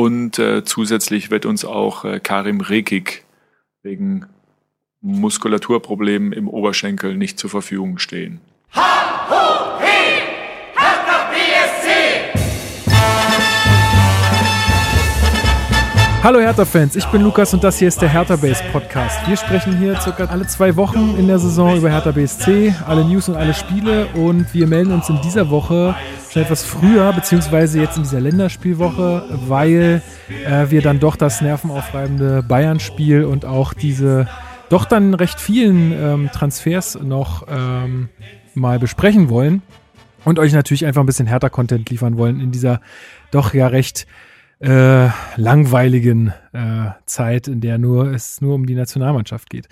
Und äh, zusätzlich wird uns auch äh, Karim Rekik wegen Muskulaturproblemen im Oberschenkel nicht zur Verfügung stehen. Ha! Hallo Hertha-Fans, ich bin Lukas und das hier ist der Hertha Base Podcast. Wir sprechen hier circa alle zwei Wochen in der Saison über Hertha BSC, alle News und alle Spiele und wir melden uns in dieser Woche schon etwas früher, beziehungsweise jetzt in dieser Länderspielwoche, weil äh, wir dann doch das nervenaufreibende Bayern-Spiel und auch diese doch dann recht vielen ähm, Transfers noch ähm, mal besprechen wollen und euch natürlich einfach ein bisschen härter Content liefern wollen in dieser doch ja recht äh, langweiligen äh, Zeit, in der nur es nur um die Nationalmannschaft geht.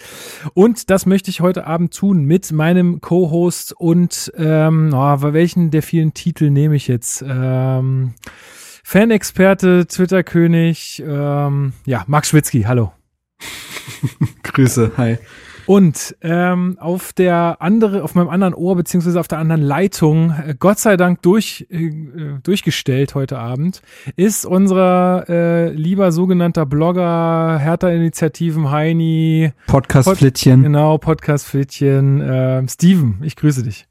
Und das möchte ich heute Abend tun mit meinem Co-Host und ähm, oh, welchen der vielen Titel nehme ich jetzt? Ähm, Fanexperte, Twitter-König, ähm, ja, Max Schwitzky, hallo. Grüße, hi. Und ähm, auf der andere, auf meinem anderen Ohr beziehungsweise auf der anderen Leitung, äh, Gott sei Dank durch, äh, durchgestellt heute Abend, ist unser äh, lieber sogenannter Blogger, Hertha-Initiativen Heini. Podcast-Flittchen. Pod, genau, Podcast-Flittchen. Äh, Steven, ich grüße dich.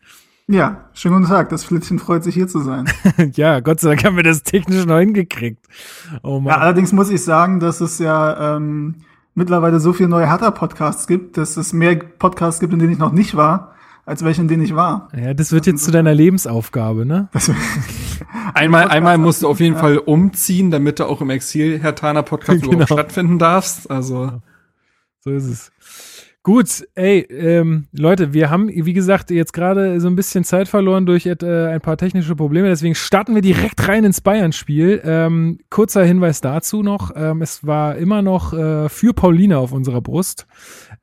Ja, schönen guten Tag. Das Flittchen freut sich hier zu sein. ja, Gott sei Dank haben wir das technisch noch hingekriegt. Oh Mann. Ja, allerdings muss ich sagen, dass es ja ähm, mittlerweile so viele neue Hertha-Podcasts gibt, dass es mehr Podcasts gibt, in denen ich noch nicht war, als welche, in denen ich war. Ja, das wird jetzt zu deiner Lebensaufgabe, ne? einmal, einmal musst du auf jeden ja. Fall umziehen, damit du auch im Exil Hertaner Podcast genau. überhaupt stattfinden darfst. Also. So ist es. Gut, ey, ähm, Leute, wir haben, wie gesagt, jetzt gerade so ein bisschen Zeit verloren durch äh, ein paar technische Probleme. Deswegen starten wir direkt rein ins Bayern-Spiel. Ähm, kurzer Hinweis dazu noch. Ähm, es war immer noch äh, für Pauline auf unserer Brust,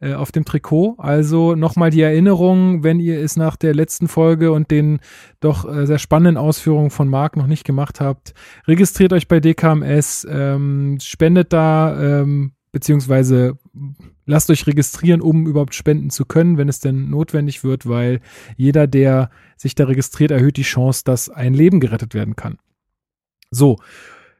äh, auf dem Trikot. Also nochmal die Erinnerung, wenn ihr es nach der letzten Folge und den doch äh, sehr spannenden Ausführungen von Marc noch nicht gemacht habt, registriert euch bei DKMS, ähm, spendet da, ähm, beziehungsweise lasst euch registrieren, um überhaupt spenden zu können, wenn es denn notwendig wird, weil jeder, der sich da registriert, erhöht die Chance, dass ein Leben gerettet werden kann. So,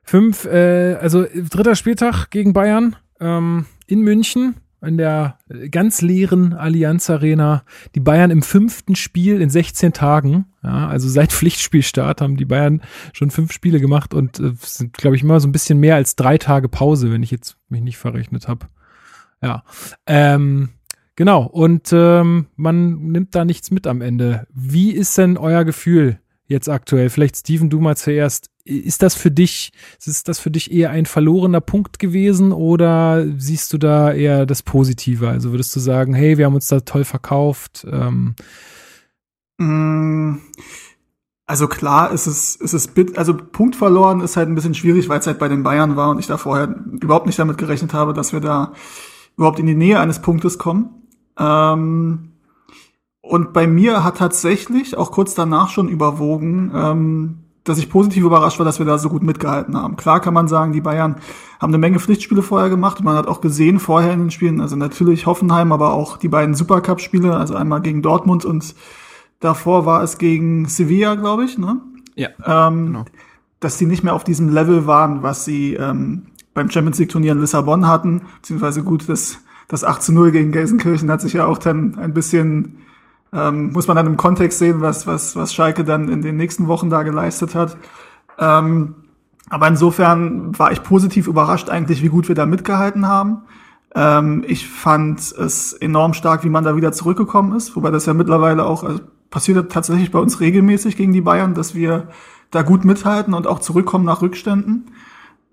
fünf, äh, also dritter Spieltag gegen Bayern ähm, in München in der ganz leeren Allianz Arena. Die Bayern im fünften Spiel in 16 Tagen. Ja, also seit Pflichtspielstart haben die Bayern schon fünf Spiele gemacht und äh, sind, glaube ich, immer so ein bisschen mehr als drei Tage Pause, wenn ich jetzt mich nicht verrechnet habe. Ja. Ähm, genau. Und ähm, man nimmt da nichts mit am Ende. Wie ist denn euer Gefühl jetzt aktuell? Vielleicht Steven, du mal zuerst. Ist das für dich, ist das für dich eher ein verlorener Punkt gewesen oder siehst du da eher das Positive? Also würdest du sagen, hey, wir haben uns da toll verkauft? Ähm, mm, also klar, ist es, ist es bit, also Punkt verloren ist halt ein bisschen schwierig, weil es halt bei den Bayern war und ich da vorher überhaupt nicht damit gerechnet habe, dass wir da überhaupt in die Nähe eines Punktes kommen. Ähm, und bei mir hat tatsächlich auch kurz danach schon überwogen, ähm, dass ich positiv überrascht war, dass wir da so gut mitgehalten haben. Klar kann man sagen, die Bayern haben eine Menge Pflichtspiele vorher gemacht und man hat auch gesehen vorher in den Spielen, also natürlich Hoffenheim, aber auch die beiden Supercup-Spiele, also einmal gegen Dortmund und davor war es gegen Sevilla, glaube ich, ne? Ja. Ähm, genau. Dass die nicht mehr auf diesem Level waren, was sie ähm, beim Champions League Turnier in Lissabon hatten, beziehungsweise gut, das, das 8 zu 0 gegen Gelsenkirchen hat sich ja auch dann ein bisschen, ähm, muss man dann im Kontext sehen, was, was, was Schalke dann in den nächsten Wochen da geleistet hat. Ähm, aber insofern war ich positiv überrascht eigentlich, wie gut wir da mitgehalten haben. Ähm, ich fand es enorm stark, wie man da wieder zurückgekommen ist, wobei das ja mittlerweile auch also passiert tatsächlich bei uns regelmäßig gegen die Bayern, dass wir da gut mithalten und auch zurückkommen nach Rückständen.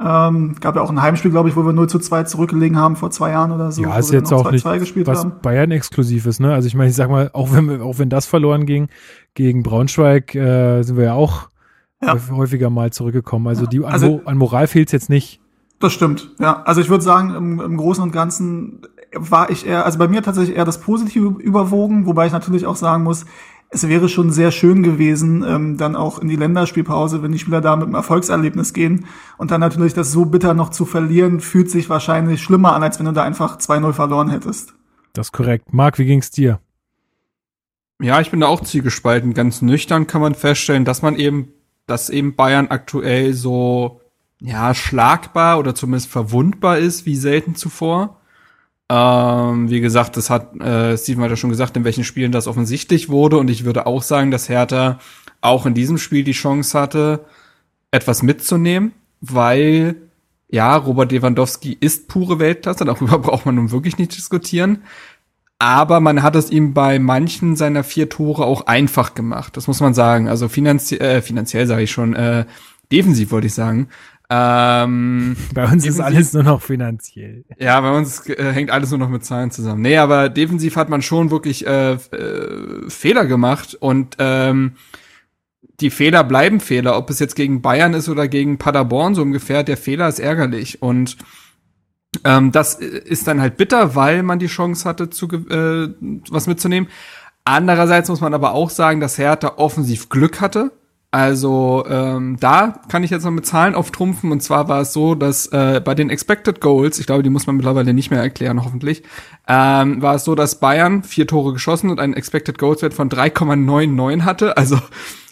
Ähm, gab ja auch ein Heimspiel, glaube ich, wo wir 0 zu 2 zurückgelegen haben vor zwei Jahren oder so. Ja, ist jetzt auch 2 -2 nicht was haben. Bayern exklusiv ist, ne? Also ich meine, ich sag mal, auch wenn wir, auch wenn das verloren ging gegen Braunschweig, äh, sind wir ja auch ja. häufiger mal zurückgekommen. Also die an, also, an Moral fehlt's jetzt nicht. Das stimmt, ja. Also ich würde sagen, im, im Großen und Ganzen war ich eher, also bei mir tatsächlich eher das Positive überwogen, wobei ich natürlich auch sagen muss, es wäre schon sehr schön gewesen, ähm, dann auch in die Länderspielpause, wenn die Spieler da mit einem Erfolgserlebnis gehen. Und dann natürlich das so bitter noch zu verlieren, fühlt sich wahrscheinlich schlimmer an, als wenn du da einfach 2-0 verloren hättest. Das ist korrekt. Marc, wie ging's dir? Ja, ich bin da auch zielgespalten. Ganz nüchtern kann man feststellen, dass man eben, dass eben Bayern aktuell so ja, schlagbar oder zumindest verwundbar ist, wie selten zuvor. Ähm, wie gesagt, das hat äh, Steven hat ja schon gesagt, in welchen Spielen das offensichtlich wurde. Und ich würde auch sagen, dass Hertha auch in diesem Spiel die Chance hatte, etwas mitzunehmen, weil ja, Robert Lewandowski ist pure Weltklasse, darüber braucht man nun wirklich nicht diskutieren. Aber man hat es ihm bei manchen seiner vier Tore auch einfach gemacht. Das muss man sagen. Also finanzie äh, finanziell sage ich schon, äh, defensiv wollte ich sagen. Ähm, bei uns ist alles nur noch finanziell. Ja, bei uns äh, hängt alles nur noch mit Zahlen zusammen. Nee, aber defensiv hat man schon wirklich äh, äh, Fehler gemacht und ähm, die Fehler bleiben Fehler, ob es jetzt gegen Bayern ist oder gegen Paderborn so ungefähr, der Fehler ist ärgerlich und ähm, das ist dann halt bitter, weil man die Chance hatte, zu äh, was mitzunehmen. Andererseits muss man aber auch sagen, dass Hertha offensiv Glück hatte. Also ähm, da kann ich jetzt noch mit Zahlen auftrumpfen. Und zwar war es so, dass äh, bei den Expected Goals, ich glaube, die muss man mittlerweile nicht mehr erklären, hoffentlich, ähm, war es so, dass Bayern vier Tore geschossen und einen Expected Goals Wert von 3,99 hatte. Also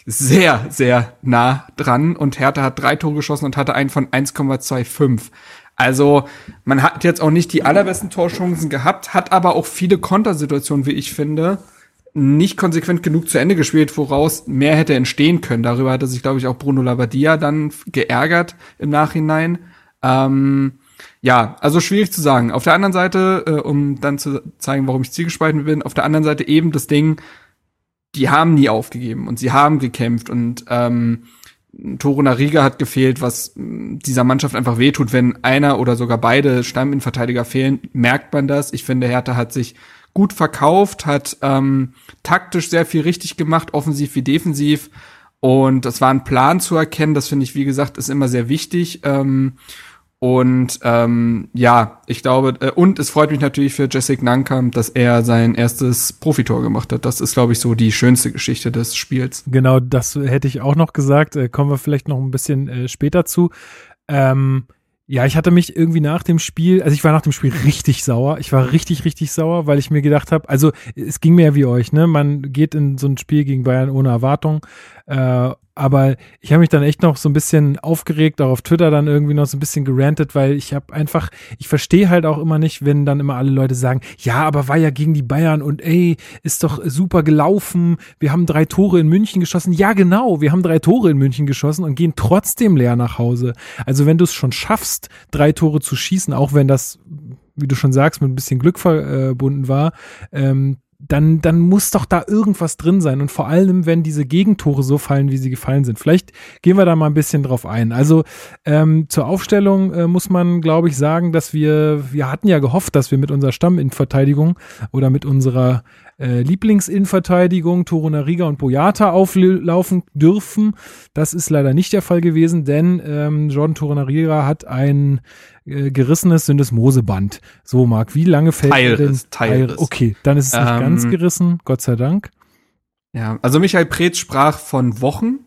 sehr, sehr nah dran. Und Hertha hat drei Tore geschossen und hatte einen von 1,25. Also man hat jetzt auch nicht die allerbesten Torchancen gehabt, hat aber auch viele Kontersituationen, wie ich finde, nicht konsequent genug zu Ende gespielt, woraus mehr hätte entstehen können. Darüber hatte sich, glaube ich, auch Bruno Labbadia dann geärgert im Nachhinein. Ähm, ja, also schwierig zu sagen. Auf der anderen Seite, äh, um dann zu zeigen, warum ich zielgespalten bin, auf der anderen Seite eben das Ding, die haben nie aufgegeben und sie haben gekämpft und ähm, Toro Nariga hat gefehlt, was dieser Mannschaft einfach wehtut, wenn einer oder sogar beide Stamminnenverteidiger fehlen, merkt man das. Ich finde, Hertha hat sich gut verkauft, hat ähm, taktisch sehr viel richtig gemacht, offensiv wie defensiv. Und das war ein Plan zu erkennen. Das finde ich, wie gesagt, ist immer sehr wichtig. Ähm, und ähm, ja, ich glaube, äh, und es freut mich natürlich für Jessic Nankam, dass er sein erstes Profitor gemacht hat. Das ist, glaube ich, so die schönste Geschichte des Spiels. Genau, das hätte ich auch noch gesagt. Äh, kommen wir vielleicht noch ein bisschen äh, später zu. Ähm, ja, ich hatte mich irgendwie nach dem Spiel, also ich war nach dem Spiel richtig sauer. Ich war richtig, richtig sauer, weil ich mir gedacht habe, also es ging mir ja wie euch, ne? Man geht in so ein Spiel gegen Bayern ohne Erwartung. Äh, aber ich habe mich dann echt noch so ein bisschen aufgeregt, auch auf Twitter dann irgendwie noch so ein bisschen gerantet, weil ich habe einfach, ich verstehe halt auch immer nicht, wenn dann immer alle Leute sagen, ja, aber war ja gegen die Bayern und ey, ist doch super gelaufen, wir haben drei Tore in München geschossen. Ja, genau, wir haben drei Tore in München geschossen und gehen trotzdem leer nach Hause. Also wenn du es schon schaffst, drei Tore zu schießen, auch wenn das wie du schon sagst, mit ein bisschen Glück verbunden war, ähm, dann, dann muss doch da irgendwas drin sein. Und vor allem, wenn diese Gegentore so fallen, wie sie gefallen sind. Vielleicht gehen wir da mal ein bisschen drauf ein. Also ähm, zur Aufstellung äh, muss man, glaube ich, sagen, dass wir, wir hatten ja gehofft, dass wir mit unserer Stamminverteidigung oder mit unserer äh, Lieblingsinnenverteidigung Torunariga und Boyata auflaufen dürfen. Das ist leider nicht der Fall gewesen, denn ähm, Jordan Torunariga hat ein äh, gerissenes Syndesmoseband. So, Marc, wie lange fällt Teilriss, denn? Teilriss. Okay, dann ist es nicht ähm, ganz gerissen, Gott sei Dank. Ja, also Michael Preetz sprach von Wochen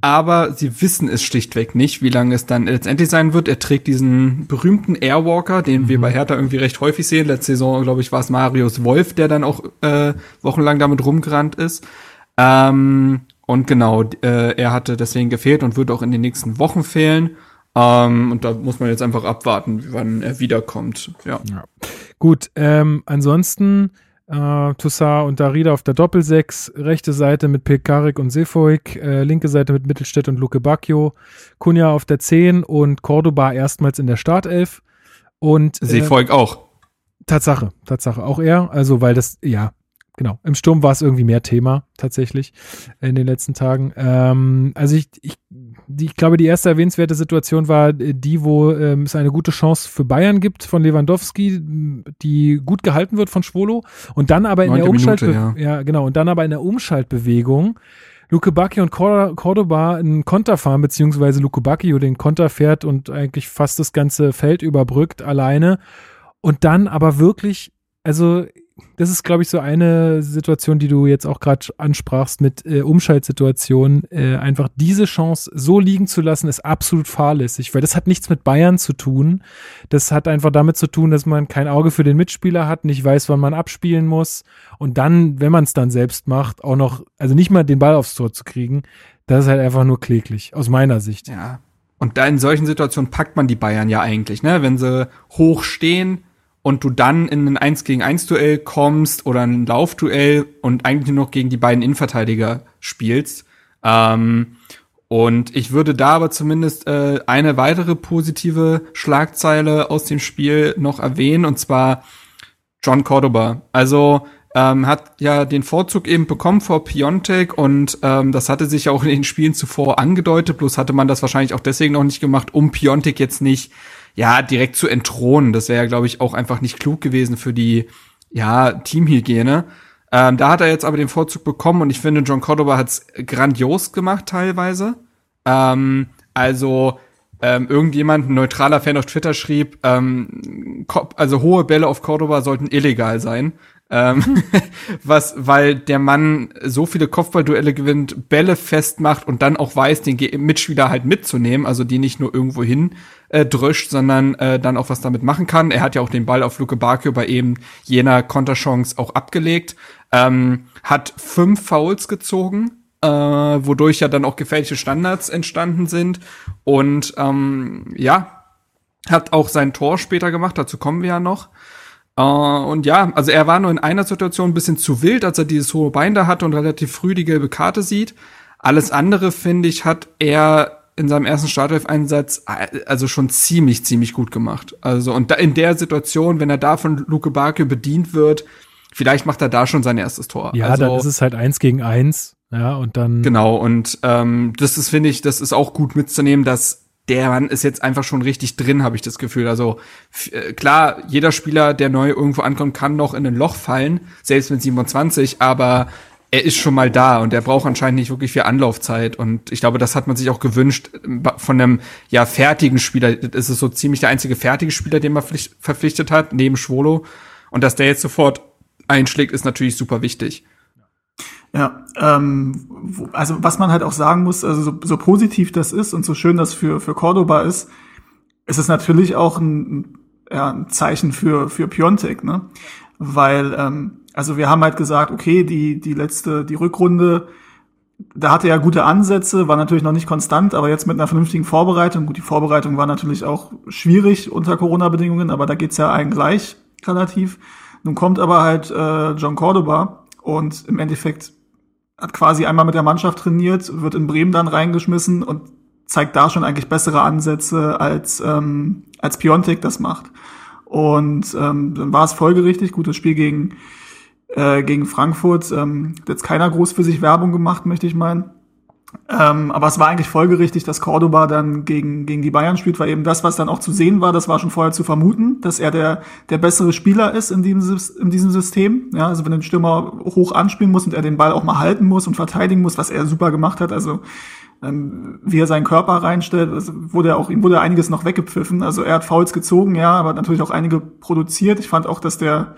aber sie wissen es schlichtweg nicht, wie lange es dann letztendlich sein wird. Er trägt diesen berühmten Airwalker, den mhm. wir bei Hertha irgendwie recht häufig sehen. Letzte Saison, glaube ich, war es Marius Wolf, der dann auch äh, wochenlang damit rumgerannt ist. Ähm, und genau, äh, er hatte deswegen gefehlt und wird auch in den nächsten Wochen fehlen. Ähm, und da muss man jetzt einfach abwarten, wann er wiederkommt. Ja. ja. Gut, ähm, ansonsten äh, Toussaint und Darida auf der Doppelsechs, rechte Seite mit Pekarik und Sefoik, äh, linke Seite mit Mittelstädt und Luke Bacchio, Kunja auf der 10 und Cordoba erstmals in der Startelf. Und äh, Sefoik auch. Tatsache, Tatsache, auch er. Also, weil das, ja, genau. Im Sturm war es irgendwie mehr Thema, tatsächlich, in den letzten Tagen. Ähm, also ich, ich die, ich glaube, die erste erwähnenswerte Situation war äh, die, wo ähm, es eine gute Chance für Bayern gibt von Lewandowski, die gut gehalten wird von Schwolo und dann aber in der Umschaltbewegung, ja. ja. genau, und dann aber in der Umschaltbewegung Luke Bacchio und Cordoba einen Konter fahren, beziehungsweise Luke Bacchio den Konter fährt und eigentlich fast das ganze Feld überbrückt alleine und dann aber wirklich, also das ist, glaube ich, so eine Situation, die du jetzt auch gerade ansprachst mit äh, Umschaltsituationen. Äh, einfach diese Chance so liegen zu lassen, ist absolut fahrlässig, weil das hat nichts mit Bayern zu tun. Das hat einfach damit zu tun, dass man kein Auge für den Mitspieler hat, nicht weiß, wann man abspielen muss und dann, wenn man es dann selbst macht, auch noch, also nicht mal den Ball aufs Tor zu kriegen, das ist halt einfach nur kläglich, aus meiner Sicht. Ja, Und da in solchen Situationen packt man die Bayern ja eigentlich, ne? Wenn sie hoch stehen und du dann in ein 1 gegen 1 Duell kommst oder ein Laufduell und eigentlich nur noch gegen die beiden Innenverteidiger spielst. Ähm, und ich würde da aber zumindest äh, eine weitere positive Schlagzeile aus dem Spiel noch erwähnen, und zwar John Cordoba. Also ähm, hat ja den Vorzug eben bekommen vor Piontek und ähm, das hatte sich ja auch in den Spielen zuvor angedeutet, bloß hatte man das wahrscheinlich auch deswegen noch nicht gemacht, um Piontek jetzt nicht ja direkt zu entthronen. Das wäre ja, glaube ich, auch einfach nicht klug gewesen für die ja Teamhygiene. Ähm, da hat er jetzt aber den Vorzug bekommen und ich finde, John Cordoba hat's grandios gemacht teilweise. Ähm, also ähm, irgendjemand, ein neutraler Fan auf Twitter schrieb, ähm, also hohe Bälle auf Cordoba sollten illegal sein. Ähm, was, weil der Mann so viele Kopfballduelle gewinnt, Bälle festmacht und dann auch weiß, den Mitspieler halt mitzunehmen, also die nicht nur irgendwo hin äh, dröscht, sondern äh, dann auch was damit machen kann. Er hat ja auch den Ball auf Luke Bakio bei eben jener Konterchance auch abgelegt, ähm, hat fünf Fouls gezogen, äh, wodurch ja dann auch gefährliche Standards entstanden sind und ähm, ja, hat auch sein Tor später gemacht, dazu kommen wir ja noch. Uh, und ja, also er war nur in einer Situation ein bisschen zu wild, als er dieses hohe Bein da hatte und relativ früh die gelbe Karte sieht. Alles andere, finde ich, hat er in seinem ersten Startelf-Einsatz also schon ziemlich, ziemlich gut gemacht. Also und da in der Situation, wenn er da von Luke Barke bedient wird, vielleicht macht er da schon sein erstes Tor. Ja, also, dann ist es halt eins gegen eins. Ja, und dann. Genau, und ähm, das ist, finde ich, das ist auch gut mitzunehmen, dass der Mann ist jetzt einfach schon richtig drin, habe ich das Gefühl. Also äh, klar, jeder Spieler, der neu irgendwo ankommt, kann noch in ein Loch fallen, selbst mit 27, aber er ist schon mal da und er braucht anscheinend nicht wirklich viel Anlaufzeit. Und ich glaube, das hat man sich auch gewünscht von einem ja fertigen Spieler. Das ist so ziemlich der einzige fertige Spieler, den man verpflichtet hat, neben Schwolo. Und dass der jetzt sofort einschlägt, ist natürlich super wichtig. Ja, ähm, also was man halt auch sagen muss, also so, so positiv das ist und so schön das für, für Cordoba ist, ist es natürlich auch ein, ja, ein Zeichen für, für Piontek, ne? Weil, ähm, also wir haben halt gesagt, okay, die, die letzte, die Rückrunde, da hatte er gute Ansätze, war natürlich noch nicht konstant, aber jetzt mit einer vernünftigen Vorbereitung, gut, die Vorbereitung war natürlich auch schwierig unter Corona-Bedingungen, aber da geht's ja allen gleich relativ. Nun kommt aber halt äh, John Cordoba und im Endeffekt hat quasi einmal mit der Mannschaft trainiert, wird in Bremen dann reingeschmissen und zeigt da schon eigentlich bessere Ansätze, als, ähm, als Piontek das macht. Und ähm, dann war es folgerichtig, gutes Spiel gegen, äh, gegen Frankfurt. Ähm, hat jetzt keiner groß für sich Werbung gemacht, möchte ich meinen. Ähm, aber es war eigentlich folgerichtig, dass Cordoba dann gegen, gegen die Bayern spielt, weil eben das, was dann auch zu sehen war, das war schon vorher zu vermuten, dass er der, der bessere Spieler ist in diesem, in diesem System. Ja, also wenn ein Stürmer hoch anspielen muss und er den Ball auch mal halten muss und verteidigen muss, was er super gemacht hat, also ähm, wie er seinen Körper reinstellt, also wurde er auch, ihm wurde einiges noch weggepfiffen. Also er hat Fouls gezogen, ja, aber natürlich auch einige produziert. Ich fand auch, dass der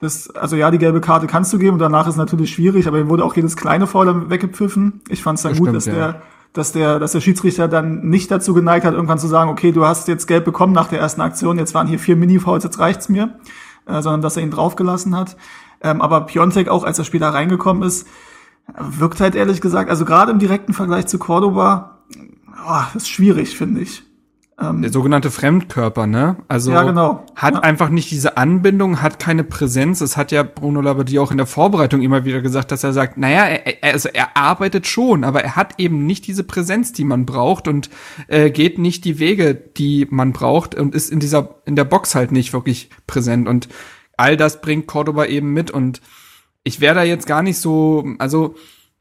das, also ja, die gelbe Karte kannst du geben und danach ist natürlich schwierig, aber ihm wurde auch jedes kleine Foul weggepfiffen. Ich fand es dann das gut, stimmt, dass ja. der, dass der, dass der Schiedsrichter dann nicht dazu geneigt hat, irgendwann zu sagen, okay, du hast jetzt gelb bekommen nach der ersten Aktion, jetzt waren hier vier Mini-Fouls, jetzt reicht's mir, äh, sondern dass er ihn draufgelassen hat. Ähm, aber Piontek auch, als er später reingekommen ist, wirkt halt ehrlich gesagt, also gerade im direkten Vergleich zu Cordoba, oh, ist schwierig, finde ich. Ähm, der sogenannte Fremdkörper, ne? Also ja, genau. hat ja. einfach nicht diese Anbindung, hat keine Präsenz. Es hat ja Bruno Labbadia auch in der Vorbereitung immer wieder gesagt, dass er sagt, naja, er, er, also er arbeitet schon, aber er hat eben nicht diese Präsenz, die man braucht und äh, geht nicht die Wege, die man braucht und ist in dieser in der Box halt nicht wirklich präsent und all das bringt Cordoba eben mit und ich wäre da jetzt gar nicht so, also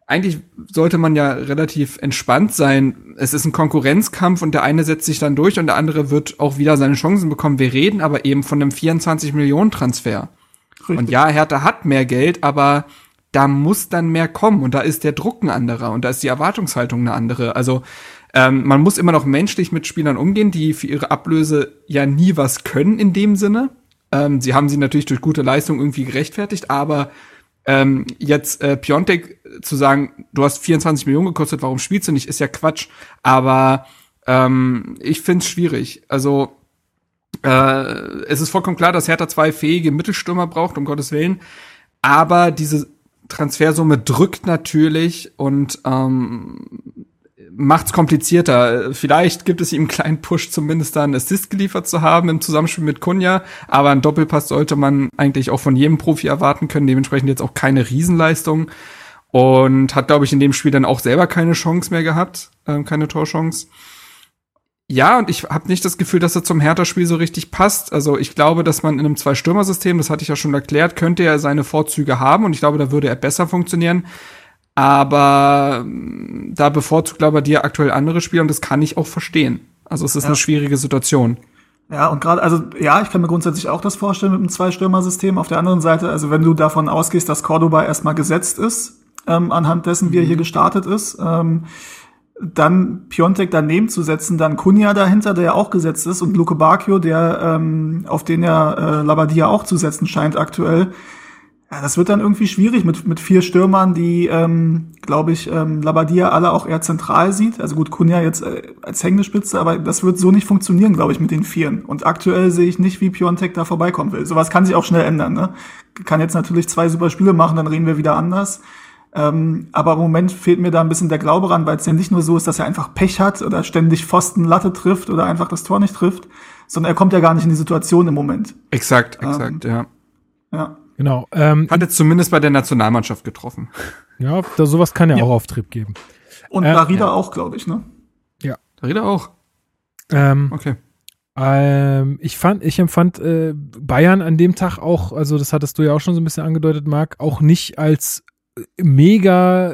eigentlich sollte man ja relativ entspannt sein. Es ist ein Konkurrenzkampf und der eine setzt sich dann durch und der andere wird auch wieder seine Chancen bekommen. Wir reden aber eben von einem 24 Millionen Transfer. Richtig. Und ja, Hertha hat mehr Geld, aber da muss dann mehr kommen und da ist der Druck ein anderer und da ist die Erwartungshaltung eine andere. Also ähm, man muss immer noch menschlich mit Spielern umgehen, die für ihre Ablöse ja nie was können in dem Sinne. Ähm, sie haben sie natürlich durch gute Leistung irgendwie gerechtfertigt, aber ähm, jetzt äh, Piontek zu sagen, du hast 24 Millionen gekostet, warum spielst du nicht, ist ja Quatsch. Aber ähm, ich find's schwierig. Also äh, es ist vollkommen klar, dass Hertha zwei fähige Mittelstürmer braucht, um Gottes Willen. Aber diese Transfersumme drückt natürlich und ähm, macht's komplizierter. Vielleicht gibt es ihm einen kleinen Push, zumindest da einen Assist geliefert zu haben im Zusammenspiel mit Kunja, aber ein Doppelpass sollte man eigentlich auch von jedem Profi erwarten können, dementsprechend jetzt auch keine Riesenleistung und hat, glaube ich, in dem Spiel dann auch selber keine Chance mehr gehabt, ähm, keine Torchance. Ja, und ich habe nicht das Gefühl, dass er zum Hertha-Spiel so richtig passt. Also ich glaube, dass man in einem Zwei-Stürmer-System, das hatte ich ja schon erklärt, könnte er seine Vorzüge haben und ich glaube, da würde er besser funktionieren. Aber ähm, da bevorzugt aber dir aktuell andere Spieler und das kann ich auch verstehen. Also es ist ja. eine schwierige Situation. Ja, und gerade, also ja, ich kann mir grundsätzlich auch das vorstellen mit einem Zwei-Stürmer-System. Auf der anderen Seite, also wenn du davon ausgehst, dass Cordoba erstmal gesetzt ist, ähm, anhand dessen, wie er hier mhm. gestartet ist, ähm, dann Piontek daneben zu setzen, dann Kunja dahinter, der ja auch gesetzt ist, und Luke Bacchio, der ähm, auf den ja äh, Labadia auch zu setzen scheint aktuell. Ja, das wird dann irgendwie schwierig mit, mit vier Stürmern, die, ähm, glaube ich, ähm, Labadia alle auch eher zentral sieht. Also gut, Kunja jetzt äh, als hängende Spitze, aber das wird so nicht funktionieren, glaube ich, mit den Vieren. Und aktuell sehe ich nicht, wie Piontek da vorbeikommen will. Sowas kann sich auch schnell ändern. Ne? Kann jetzt natürlich zwei super Spiele machen, dann reden wir wieder anders. Ähm, aber im Moment fehlt mir da ein bisschen der Glaube ran, weil es ja nicht nur so ist, dass er einfach Pech hat oder ständig Pfosten Latte trifft oder einfach das Tor nicht trifft, sondern er kommt ja gar nicht in die Situation im Moment. Exakt, exakt, ähm, ja. Ja. Genau. Ähm, hat jetzt zumindest bei der Nationalmannschaft getroffen. Ja, da, sowas kann ja, ja. auch Auftrieb geben. Und äh, Darida ja. auch, glaube ich, ne? Ja. Darida auch. Ähm, okay. Ähm, ich fand, ich empfand äh, Bayern an dem Tag auch, also das hattest du ja auch schon so ein bisschen angedeutet, Marc, auch nicht als mega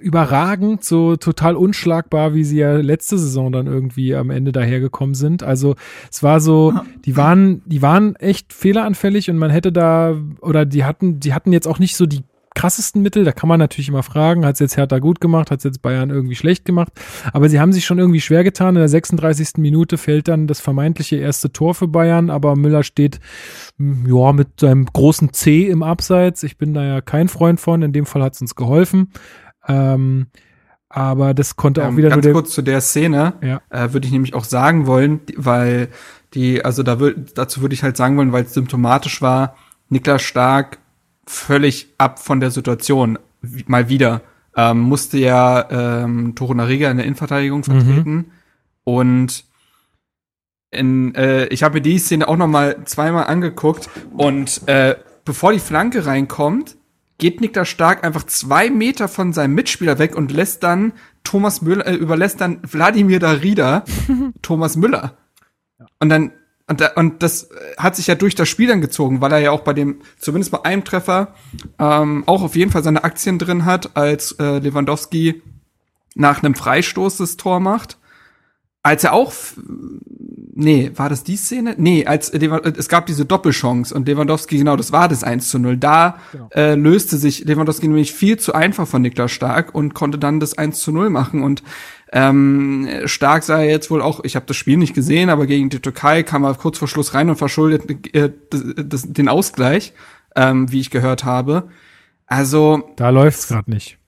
überragend, so total unschlagbar, wie sie ja letzte Saison dann irgendwie am Ende dahergekommen sind. Also es war so, die waren, die waren echt fehleranfällig und man hätte da, oder die hatten, die hatten jetzt auch nicht so die krassesten Mittel. Da kann man natürlich immer fragen, hat es jetzt Hertha gut gemacht, hat es jetzt Bayern irgendwie schlecht gemacht. Aber sie haben sich schon irgendwie schwer getan. In der 36. Minute fällt dann das vermeintliche erste Tor für Bayern, aber Müller steht hm, ja mit seinem großen C im Abseits. Ich bin da ja kein Freund von. In dem Fall hat es uns geholfen. Ähm, aber das konnte auch ähm, wieder ganz nur kurz zu der Szene ja. äh, würde ich nämlich auch sagen wollen, weil die also da würd, dazu würde ich halt sagen wollen, weil es symptomatisch war. Niklas Stark völlig ab von der Situation. Mal wieder. Ähm, musste ja ähm, Torunariga in der Innenverteidigung vertreten. Mhm. Und in, äh, ich habe mir die Szene auch noch mal zweimal angeguckt. Und äh, bevor die Flanke reinkommt, geht Niklas Stark einfach zwei Meter von seinem Mitspieler weg und lässt dann Thomas Müller, äh, überlässt dann Wladimir Darida Thomas Müller. Und dann und, und das hat sich ja durch das Spiel dann gezogen, weil er ja auch bei dem, zumindest bei einem Treffer, ähm, auch auf jeden Fall seine Aktien drin hat, als äh, Lewandowski nach einem Freistoß das Tor macht. Als er auch, nee, war das die Szene? Nee, als es gab diese Doppelchance und Lewandowski, genau, das war das 1 zu 0. Da genau. äh, löste sich Lewandowski nämlich viel zu einfach von Niklas Stark und konnte dann das 1 zu 0 machen und ähm, Stark sei jetzt wohl auch, ich habe das Spiel nicht gesehen, aber gegen die Türkei kam er kurz vor Schluss rein und verschuldet äh, das, das, den Ausgleich, ähm, wie ich gehört habe. Also da läuft's gerade nicht.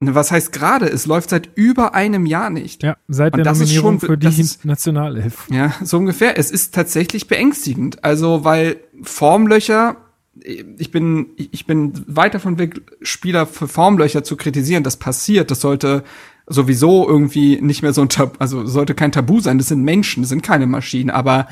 Ne, was heißt gerade? Es läuft seit über einem Jahr nicht. Ja, seit und der das Nominierung ist schon, für die ist, Nationalelf. Ja, so ungefähr. Es ist tatsächlich beängstigend. Also, weil Formlöcher, ich bin, ich bin weit davon weg, Spieler für Formlöcher zu kritisieren. Das passiert. Das sollte sowieso irgendwie nicht mehr so ein Tabu, also sollte kein Tabu sein. Das sind Menschen, das sind keine Maschinen. Aber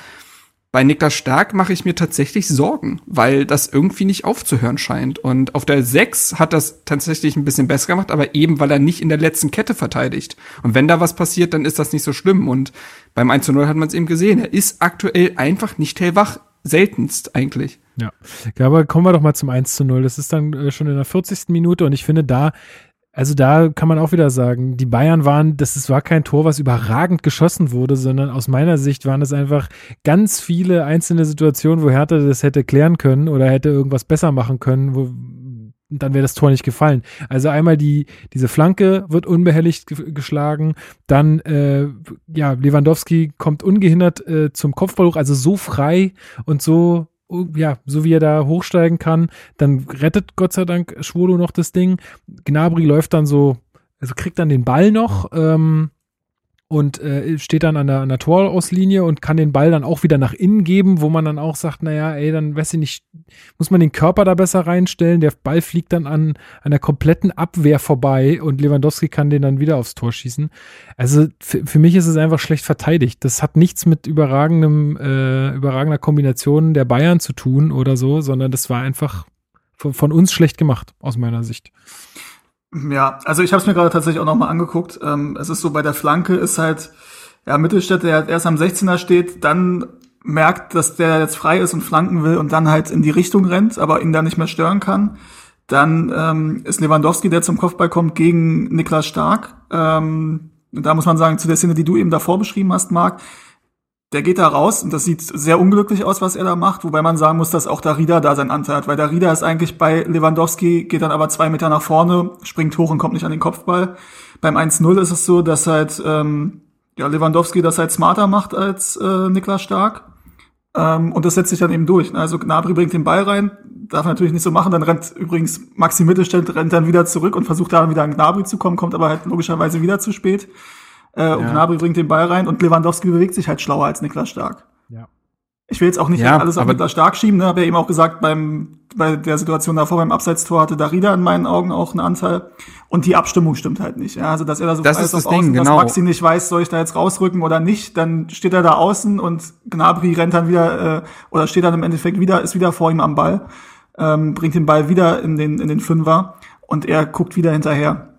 bei Niklas Stark mache ich mir tatsächlich Sorgen, weil das irgendwie nicht aufzuhören scheint. Und auf der 6 hat das tatsächlich ein bisschen besser gemacht, aber eben, weil er nicht in der letzten Kette verteidigt. Und wenn da was passiert, dann ist das nicht so schlimm. Und beim 1 zu 0 hat man es eben gesehen. Er ist aktuell einfach nicht hellwach. Seltenst eigentlich. Ja. ja, aber kommen wir doch mal zum 1 zu 0. Das ist dann äh, schon in der 40. Minute und ich finde, da also da kann man auch wieder sagen, die Bayern waren, das war kein Tor, was überragend geschossen wurde, sondern aus meiner Sicht waren es einfach ganz viele einzelne Situationen, wo Hertha das hätte klären können oder hätte irgendwas besser machen können, wo dann wäre das Tor nicht gefallen. Also einmal die diese Flanke wird unbehelligt geschlagen, dann äh, ja Lewandowski kommt ungehindert äh, zum Kopfball hoch, also so frei und so ja, so wie er da hochsteigen kann, dann rettet Gott sei Dank Schwolo noch das Ding. Gnabry läuft dann so, also kriegt dann den Ball noch, ähm, und äh, steht dann an der, an der Torauslinie und kann den Ball dann auch wieder nach innen geben, wo man dann auch sagt, naja, ey, dann weiß ich nicht, muss man den Körper da besser reinstellen, der Ball fliegt dann an einer kompletten Abwehr vorbei und Lewandowski kann den dann wieder aufs Tor schießen. Also für mich ist es einfach schlecht verteidigt. Das hat nichts mit überragendem, äh, überragender Kombination der Bayern zu tun oder so, sondern das war einfach von, von uns schlecht gemacht, aus meiner Sicht. Ja, also ich habe es mir gerade tatsächlich auch nochmal angeguckt. Ähm, es ist so, bei der Flanke ist halt, ja, Mittelstädt, der erst am 16er steht, dann merkt, dass der jetzt frei ist und flanken will und dann halt in die Richtung rennt, aber ihn da nicht mehr stören kann. Dann ähm, ist Lewandowski, der zum Kopfball kommt, gegen Niklas Stark. Ähm, da muss man sagen, zu der Szene, die du eben davor beschrieben hast, Marc, der geht da raus und das sieht sehr unglücklich aus, was er da macht, wobei man sagen muss, dass auch Darida da seinen Anteil hat, weil Darida ist eigentlich bei Lewandowski, geht dann aber zwei Meter nach vorne, springt hoch und kommt nicht an den Kopfball. Beim 1-0 ist es so, dass halt ähm, ja, Lewandowski das halt smarter macht als äh, Niklas Stark. Ähm, und das setzt sich dann eben durch. Also Gnabry bringt den Ball rein, darf natürlich nicht so machen, dann rennt übrigens Maxi Mittelstädt rennt dann wieder zurück und versucht da wieder an Gnabry zu kommen, kommt aber halt logischerweise wieder zu spät. Äh, und Gnabry bringt den Ball rein und Lewandowski bewegt sich halt schlauer als Niklas Stark. Ja. Ich will jetzt auch nicht ja, alles auf Niklas Stark schieben, ne? habe ja eben auch gesagt, beim, bei der Situation davor beim Abseitstor hatte Darida in meinen Augen auch einen Anteil. Und die Abstimmung stimmt halt nicht. Ja? Also, dass er da so das ist das Ding, außen, genau. dass Maxi nicht weiß, soll ich da jetzt rausrücken oder nicht, dann steht er da außen und Gnabry rennt dann wieder, äh, oder steht dann im Endeffekt wieder, ist wieder vor ihm am Ball, ähm, bringt den Ball wieder in den, in den Fünfer und er guckt wieder hinterher.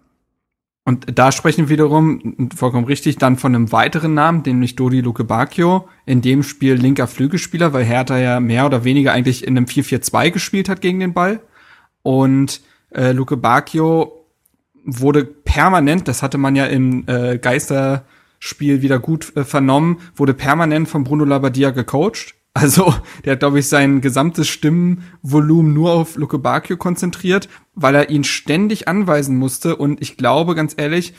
Und da sprechen wiederum, vollkommen richtig, dann von einem weiteren Namen, nämlich Dodi Luke Bacchio, in dem Spiel linker Flügelspieler, weil Hertha ja mehr oder weniger eigentlich in einem 4-4-2 gespielt hat gegen den Ball. Und äh, Luke Bacchio wurde permanent, das hatte man ja im äh, Geisterspiel wieder gut äh, vernommen, wurde permanent von Bruno Labbadia gecoacht. Also, der hat, glaube ich, sein gesamtes Stimmenvolumen nur auf Luke Bacchio konzentriert, weil er ihn ständig anweisen musste. Und ich glaube, ganz ehrlich,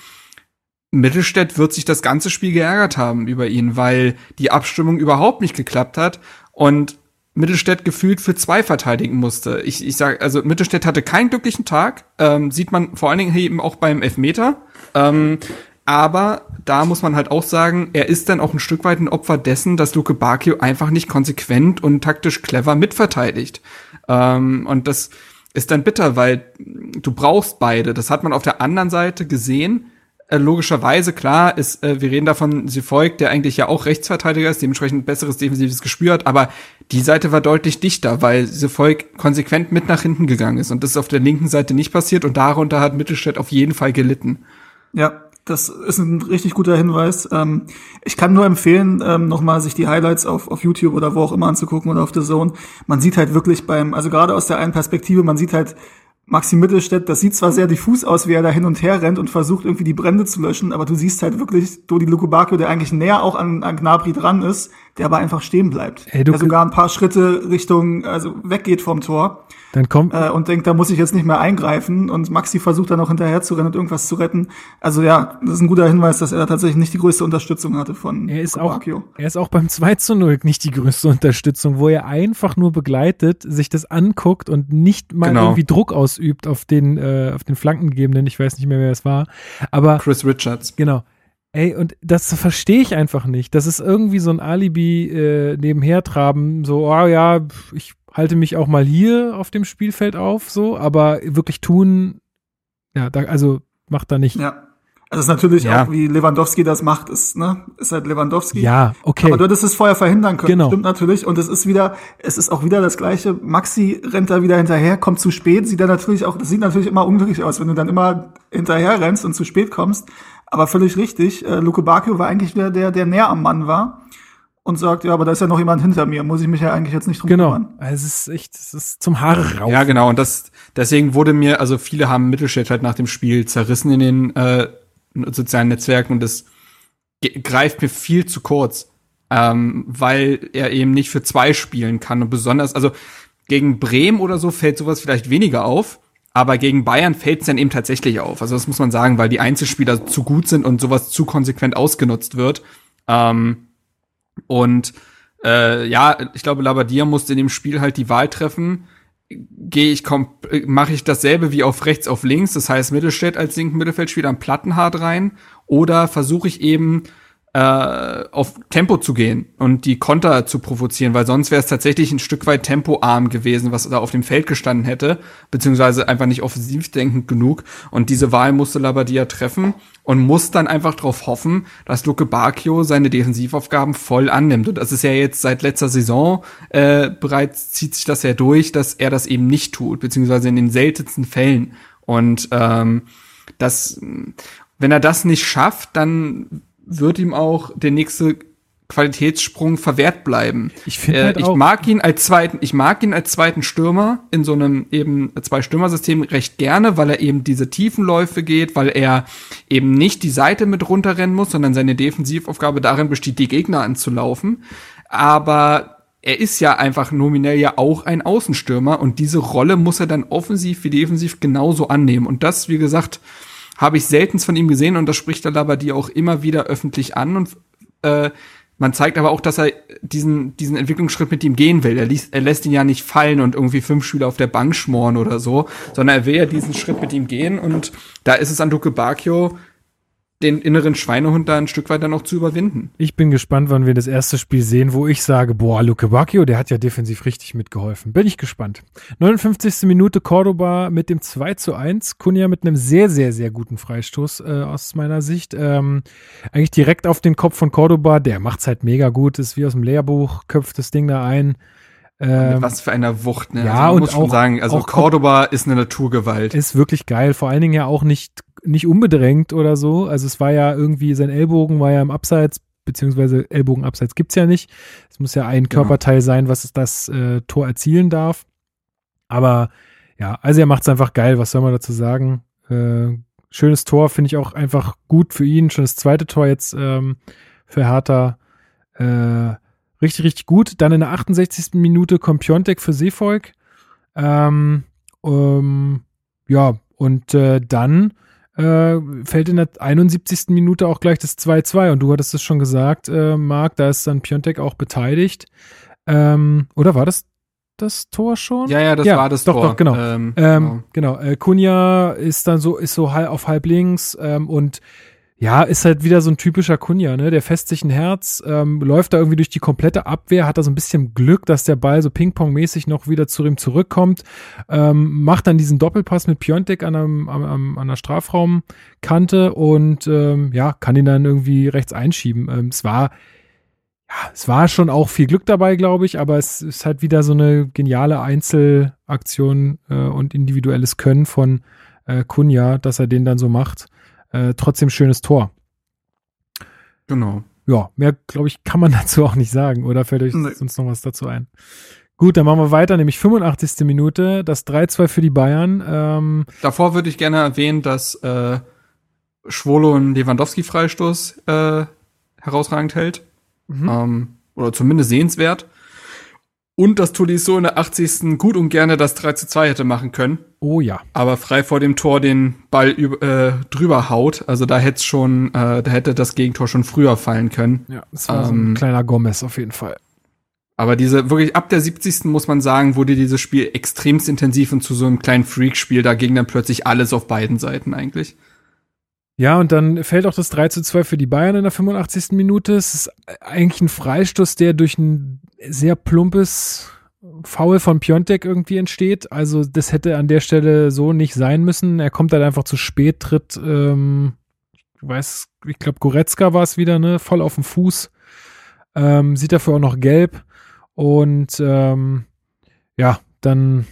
Mittelstädt wird sich das ganze Spiel geärgert haben über ihn, weil die Abstimmung überhaupt nicht geklappt hat und Mittelstädt gefühlt für zwei verteidigen musste. Ich, ich sag, also Mittelstädt hatte keinen glücklichen Tag, ähm, sieht man vor allen Dingen eben auch beim Elfmeter. Ähm, aber da muss man halt auch sagen, er ist dann auch ein Stück weit ein Opfer dessen, dass Luke Bacchio einfach nicht konsequent und taktisch clever mitverteidigt. Ähm, und das ist dann bitter, weil du brauchst beide. Das hat man auf der anderen Seite gesehen. Äh, logischerweise, klar, ist, äh, wir reden davon, sie folgt, der eigentlich ja auch Rechtsverteidiger ist, dementsprechend besseres defensives Gespür hat, aber die Seite war deutlich dichter, weil sie folgt konsequent mit nach hinten gegangen ist. Und das ist auf der linken Seite nicht passiert und darunter hat Mittelstädt auf jeden Fall gelitten. Ja, das ist ein richtig guter Hinweis. Ähm, ich kann nur empfehlen, ähm, nochmal sich die Highlights auf, auf YouTube oder wo auch immer anzugucken oder auf The Zone. Man sieht halt wirklich beim, also gerade aus der einen Perspektive, man sieht halt Maxi Mittelstädt, das sieht zwar sehr diffus aus, wie er da hin und her rennt und versucht irgendwie die Brände zu löschen, aber du siehst halt wirklich Dodi Lukubakio, der eigentlich näher auch an, an Gnabry dran ist, der aber einfach stehen bleibt. Ey, der sogar ein paar Schritte Richtung, also weggeht vom Tor. Dann kommt äh, und denkt, da muss ich jetzt nicht mehr eingreifen und Maxi versucht dann auch hinterher zu rennen und irgendwas zu retten. Also ja, das ist ein guter Hinweis, dass er da tatsächlich nicht die größte Unterstützung hatte von er ist auch Er ist auch beim 2 zu 0 nicht die größte Unterstützung, wo er einfach nur begleitet, sich das anguckt und nicht mal genau. irgendwie Druck ausübt auf den äh, auf den Flankengebenden, ich weiß nicht mehr, wer es war, aber Chris Richards. Genau. Ey, und das verstehe ich einfach nicht. Das ist irgendwie so ein Alibi äh, nebenher traben, so, oh ja, ich halte mich auch mal hier auf dem Spielfeld auf, so, aber wirklich tun, ja, da, also macht da nicht. Ja. Also ist natürlich ja. auch, wie Lewandowski das macht, ist, ne, ist halt Lewandowski. Ja, okay. Aber du hättest es vorher verhindern können. Genau. Stimmt natürlich. Und es ist wieder, es ist auch wieder das Gleiche. Maxi rennt da wieder hinterher, kommt zu spät, sieht dann natürlich auch, das sieht natürlich immer unglücklich aus, wenn du dann immer hinterher rennst und zu spät kommst. Aber völlig richtig. Äh, Luke Bakio war eigentlich der, der, der näher am Mann war und sagt, ja, aber da ist ja noch jemand hinter mir, muss ich mich ja eigentlich jetzt nicht drum genau. kümmern. Genau, es ist echt, es ist zum Haare raus. Ja, genau, und das, deswegen wurde mir, also viele haben Mittelstädt halt nach dem Spiel zerrissen in den äh, sozialen Netzwerken und das greift mir viel zu kurz, ähm, weil er eben nicht für zwei spielen kann und besonders, also gegen Bremen oder so fällt sowas vielleicht weniger auf, aber gegen Bayern fällt es dann eben tatsächlich auf. Also das muss man sagen, weil die Einzelspieler zu gut sind und sowas zu konsequent ausgenutzt wird. Ähm, und äh, ja, ich glaube, Labadia musste in dem Spiel halt die Wahl treffen. gehe ich mache ich dasselbe wie auf rechts auf links, das heißt Mittelstädt als linken Mittelfeldspieler am Plattenhard rein oder versuche ich eben äh, auf Tempo zu gehen und die Konter zu provozieren, weil sonst wäre es tatsächlich ein Stück weit tempoarm gewesen, was da auf dem Feld gestanden hätte, beziehungsweise einfach nicht offensiv denkend genug. Und diese Wahl musste Labadia treffen und muss dann einfach darauf hoffen, dass Luke Bacchio seine Defensivaufgaben voll annimmt. Und das ist ja jetzt seit letzter Saison äh, bereits zieht sich das ja durch, dass er das eben nicht tut, beziehungsweise in den seltensten Fällen. Und ähm, das, wenn er das nicht schafft, dann wird ihm auch der nächste Qualitätssprung verwehrt bleiben. Ich finde halt äh, ich mag ihn als zweiten, ich mag ihn als zweiten Stürmer in so einem eben zwei Stürmer-System recht gerne, weil er eben diese tiefen Läufe geht, weil er eben nicht die Seite mit runterrennen muss, sondern seine Defensivaufgabe darin besteht, die Gegner anzulaufen. Aber er ist ja einfach nominell ja auch ein Außenstürmer und diese Rolle muss er dann offensiv wie defensiv genauso annehmen. Und das, wie gesagt, habe ich selten von ihm gesehen und das spricht er aber die auch immer wieder öffentlich an und äh, man zeigt aber auch, dass er diesen, diesen Entwicklungsschritt mit ihm gehen will. Er, liest, er lässt ihn ja nicht fallen und irgendwie fünf Spieler auf der Bank schmoren oder so, sondern er will ja diesen Schritt mit ihm gehen und da ist es an Duke Bakio den inneren Schweinehund da ein Stück weit dann auch zu überwinden. Ich bin gespannt, wann wir das erste Spiel sehen, wo ich sage, boah, Luke Bacchio, der hat ja defensiv richtig mitgeholfen. Bin ich gespannt. 59. Minute Cordoba mit dem 2 zu 1. Kunja mit einem sehr, sehr, sehr guten Freistoß äh, aus meiner Sicht. Ähm, eigentlich direkt auf den Kopf von Cordoba. Der macht's halt mega gut. Ist wie aus dem Lehrbuch, köpft das Ding da ein. Ähm, was für eine Wucht, ne? Ja, also und muss schon auch, sagen, also auch Cordoba ist eine Naturgewalt. Ist wirklich geil. Vor allen Dingen ja auch nicht nicht unbedrängt oder so. Also es war ja irgendwie, sein Ellbogen war ja im Abseits, beziehungsweise Ellbogenabseits gibt's ja nicht. Es muss ja ein Körperteil sein, was das äh, Tor erzielen darf. Aber ja, also er macht's einfach geil, was soll man dazu sagen? Äh, schönes Tor, finde ich auch einfach gut für ihn. Schönes zweite Tor jetzt ähm, für Hertha. Äh, richtig, richtig gut. Dann in der 68. Minute kommt Piontek für Seevolk. Ähm, ähm, ja, und äh, dann äh, fällt in der 71. Minute auch gleich das 2-2. Und du hattest es schon gesagt, äh, Marc, da ist dann Piontek auch beteiligt. Ähm, oder war das das Tor schon? Ja, ja, das ja, war das doch, Tor. Doch, genau. Ähm, ähm, genau. genau. Äh, Kunja ist dann so, ist so halb auf halb links ähm, und ja, ist halt wieder so ein typischer Kunja, ne? Der fässt sich ein Herz, ähm, läuft da irgendwie durch die komplette Abwehr, hat da so ein bisschen Glück, dass der Ball so Ping-Pong-mäßig noch wieder zu ihm zurückkommt, ähm, macht dann diesen Doppelpass mit Piontek an, einem, an, an der Strafraumkante und ähm, ja, kann ihn dann irgendwie rechts einschieben. Ähm, es war, ja, es war schon auch viel Glück dabei, glaube ich, aber es ist halt wieder so eine geniale Einzelaktion äh, und individuelles Können von äh, Kunja, dass er den dann so macht. Äh, trotzdem schönes Tor. Genau. Ja, mehr, glaube ich, kann man dazu auch nicht sagen. Oder fällt euch nee. sonst noch was dazu ein? Gut, dann machen wir weiter, nämlich 85. Minute, das 3-2 für die Bayern. Ähm, Davor würde ich gerne erwähnen, dass äh, Schwolo einen Lewandowski-Freistoß äh, herausragend hält. Mhm. Ähm, oder zumindest sehenswert. Und dass Tolisso in der 80. gut und gerne das 3 zu 2 hätte machen können. Oh ja. Aber frei vor dem Tor den Ball äh, drüber haut. Also da hätte schon, äh, da hätte das Gegentor schon früher fallen können. Ja, das war ähm, so ein ähm, kleiner Gomez auf jeden Fall. Aber diese, wirklich ab der 70. muss man sagen, wurde dieses Spiel extremst intensiv und zu so einem kleinen Freak-Spiel. Da ging dann plötzlich alles auf beiden Seiten eigentlich. Ja, und dann fällt auch das 3 zu 2 für die Bayern in der 85. Minute. Es ist eigentlich ein Freistoß, der durch ein sehr plumpes Foul von Piontek irgendwie entsteht. Also das hätte an der Stelle so nicht sein müssen. Er kommt halt einfach zu spät, tritt, ähm, ich weiß, ich glaube Goretzka war es wieder, ne, voll auf dem Fuß. Ähm, sieht dafür auch noch gelb. Und ähm, ja, dann,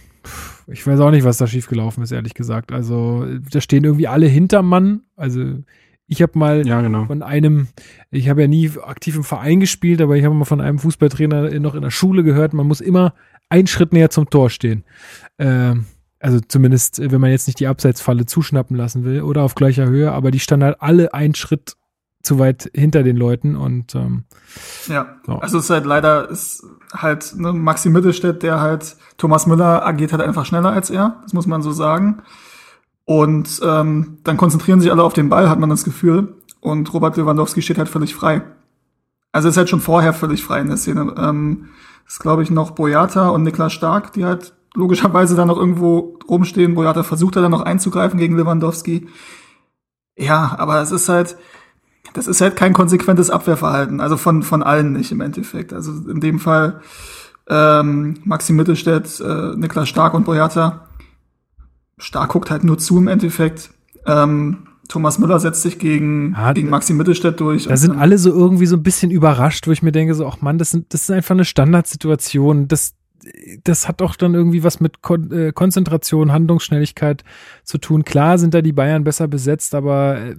ich weiß auch nicht, was da schiefgelaufen ist, ehrlich gesagt. Also da stehen irgendwie alle hinterm Mann. Also ich habe mal ja, genau. von einem, ich habe ja nie aktiv im Verein gespielt, aber ich habe mal von einem Fußballtrainer noch in der Schule gehört, man muss immer einen Schritt näher zum Tor stehen. Ähm, also zumindest, wenn man jetzt nicht die Abseitsfalle zuschnappen lassen will oder auf gleicher Höhe, aber die standen halt alle einen Schritt zu weit hinter den Leuten und ähm, ja, so. also es ist halt leider ist halt ne, Maxi Mittelstädt, der halt Thomas Müller agiert halt einfach schneller als er, das muss man so sagen. Und ähm, dann konzentrieren sich alle auf den Ball, hat man das Gefühl. Und Robert Lewandowski steht halt völlig frei. Also ist halt schon vorher völlig frei in der Szene. Ähm, ist, glaube ich, noch Boyata und Niklas Stark, die halt logischerweise dann noch irgendwo rumstehen. Boyata versucht er dann noch einzugreifen gegen Lewandowski. Ja, aber es ist halt, das ist halt kein konsequentes Abwehrverhalten. Also von, von allen nicht im Endeffekt. Also in dem Fall ähm, Maxi Mittelstädt, äh, Niklas Stark und Boyata. Stark guckt halt nur zu im Endeffekt. Ähm, Thomas Müller setzt sich gegen, Ja, gegen Maxi Mittelstädt durch. Da sind alle so irgendwie so ein bisschen überrascht, wo ich mir denke, so, ach Mann, das, sind, das ist einfach eine Standardsituation. Das, das hat doch dann irgendwie was mit Kon äh, Konzentration, Handlungsschnelligkeit zu tun. Klar sind da die Bayern besser besetzt, aber äh,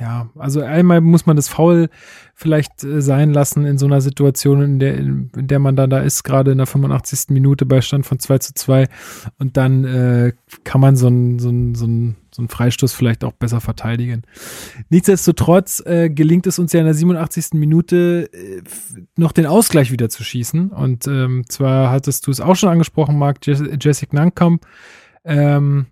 ja, also einmal muss man das Foul vielleicht äh, sein lassen in so einer Situation, in der, in, in der man dann da ist, gerade in der 85. Minute bei Stand von 2 zu 2 und dann äh, kann man so ein, so ein, so ein so einen Freistoß vielleicht auch besser verteidigen. Nichtsdestotrotz äh, gelingt es uns ja in der 87. Minute äh, noch den Ausgleich wieder zu schießen. Und ähm, zwar hattest du es auch schon angesprochen, Marc, Jessic Nankamp. Ähm,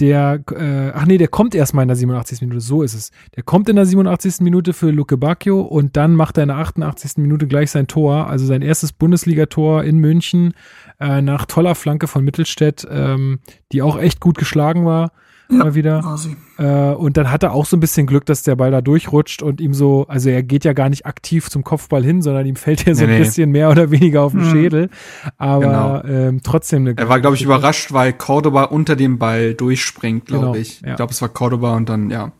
der, äh, ach nee, der kommt erstmal in der 87. Minute, so ist es. Der kommt in der 87. Minute für Luke Bacchio und dann macht er in der 88. Minute gleich sein Tor, also sein erstes Bundesligator in München, äh, nach toller Flanke von Mittelstädt, ähm, die auch echt gut geschlagen war Ja, mal wieder. war sie. Äh, und dann hat er auch so ein bisschen Glück, dass der Ball da durchrutscht und ihm so, also er geht ja gar nicht aktiv zum Kopfball hin, sondern ihm fällt ja so Nee, ein nee. bisschen mehr oder weniger auf den Mhm. Schädel. Aber ähm, trotzdem eine Er war, glaube ich, überrascht, weil Cordoba unter dem Ball durchspringt, glaube Genau, ich. ja. Ich glaube, es war Cordoba und dann, ja.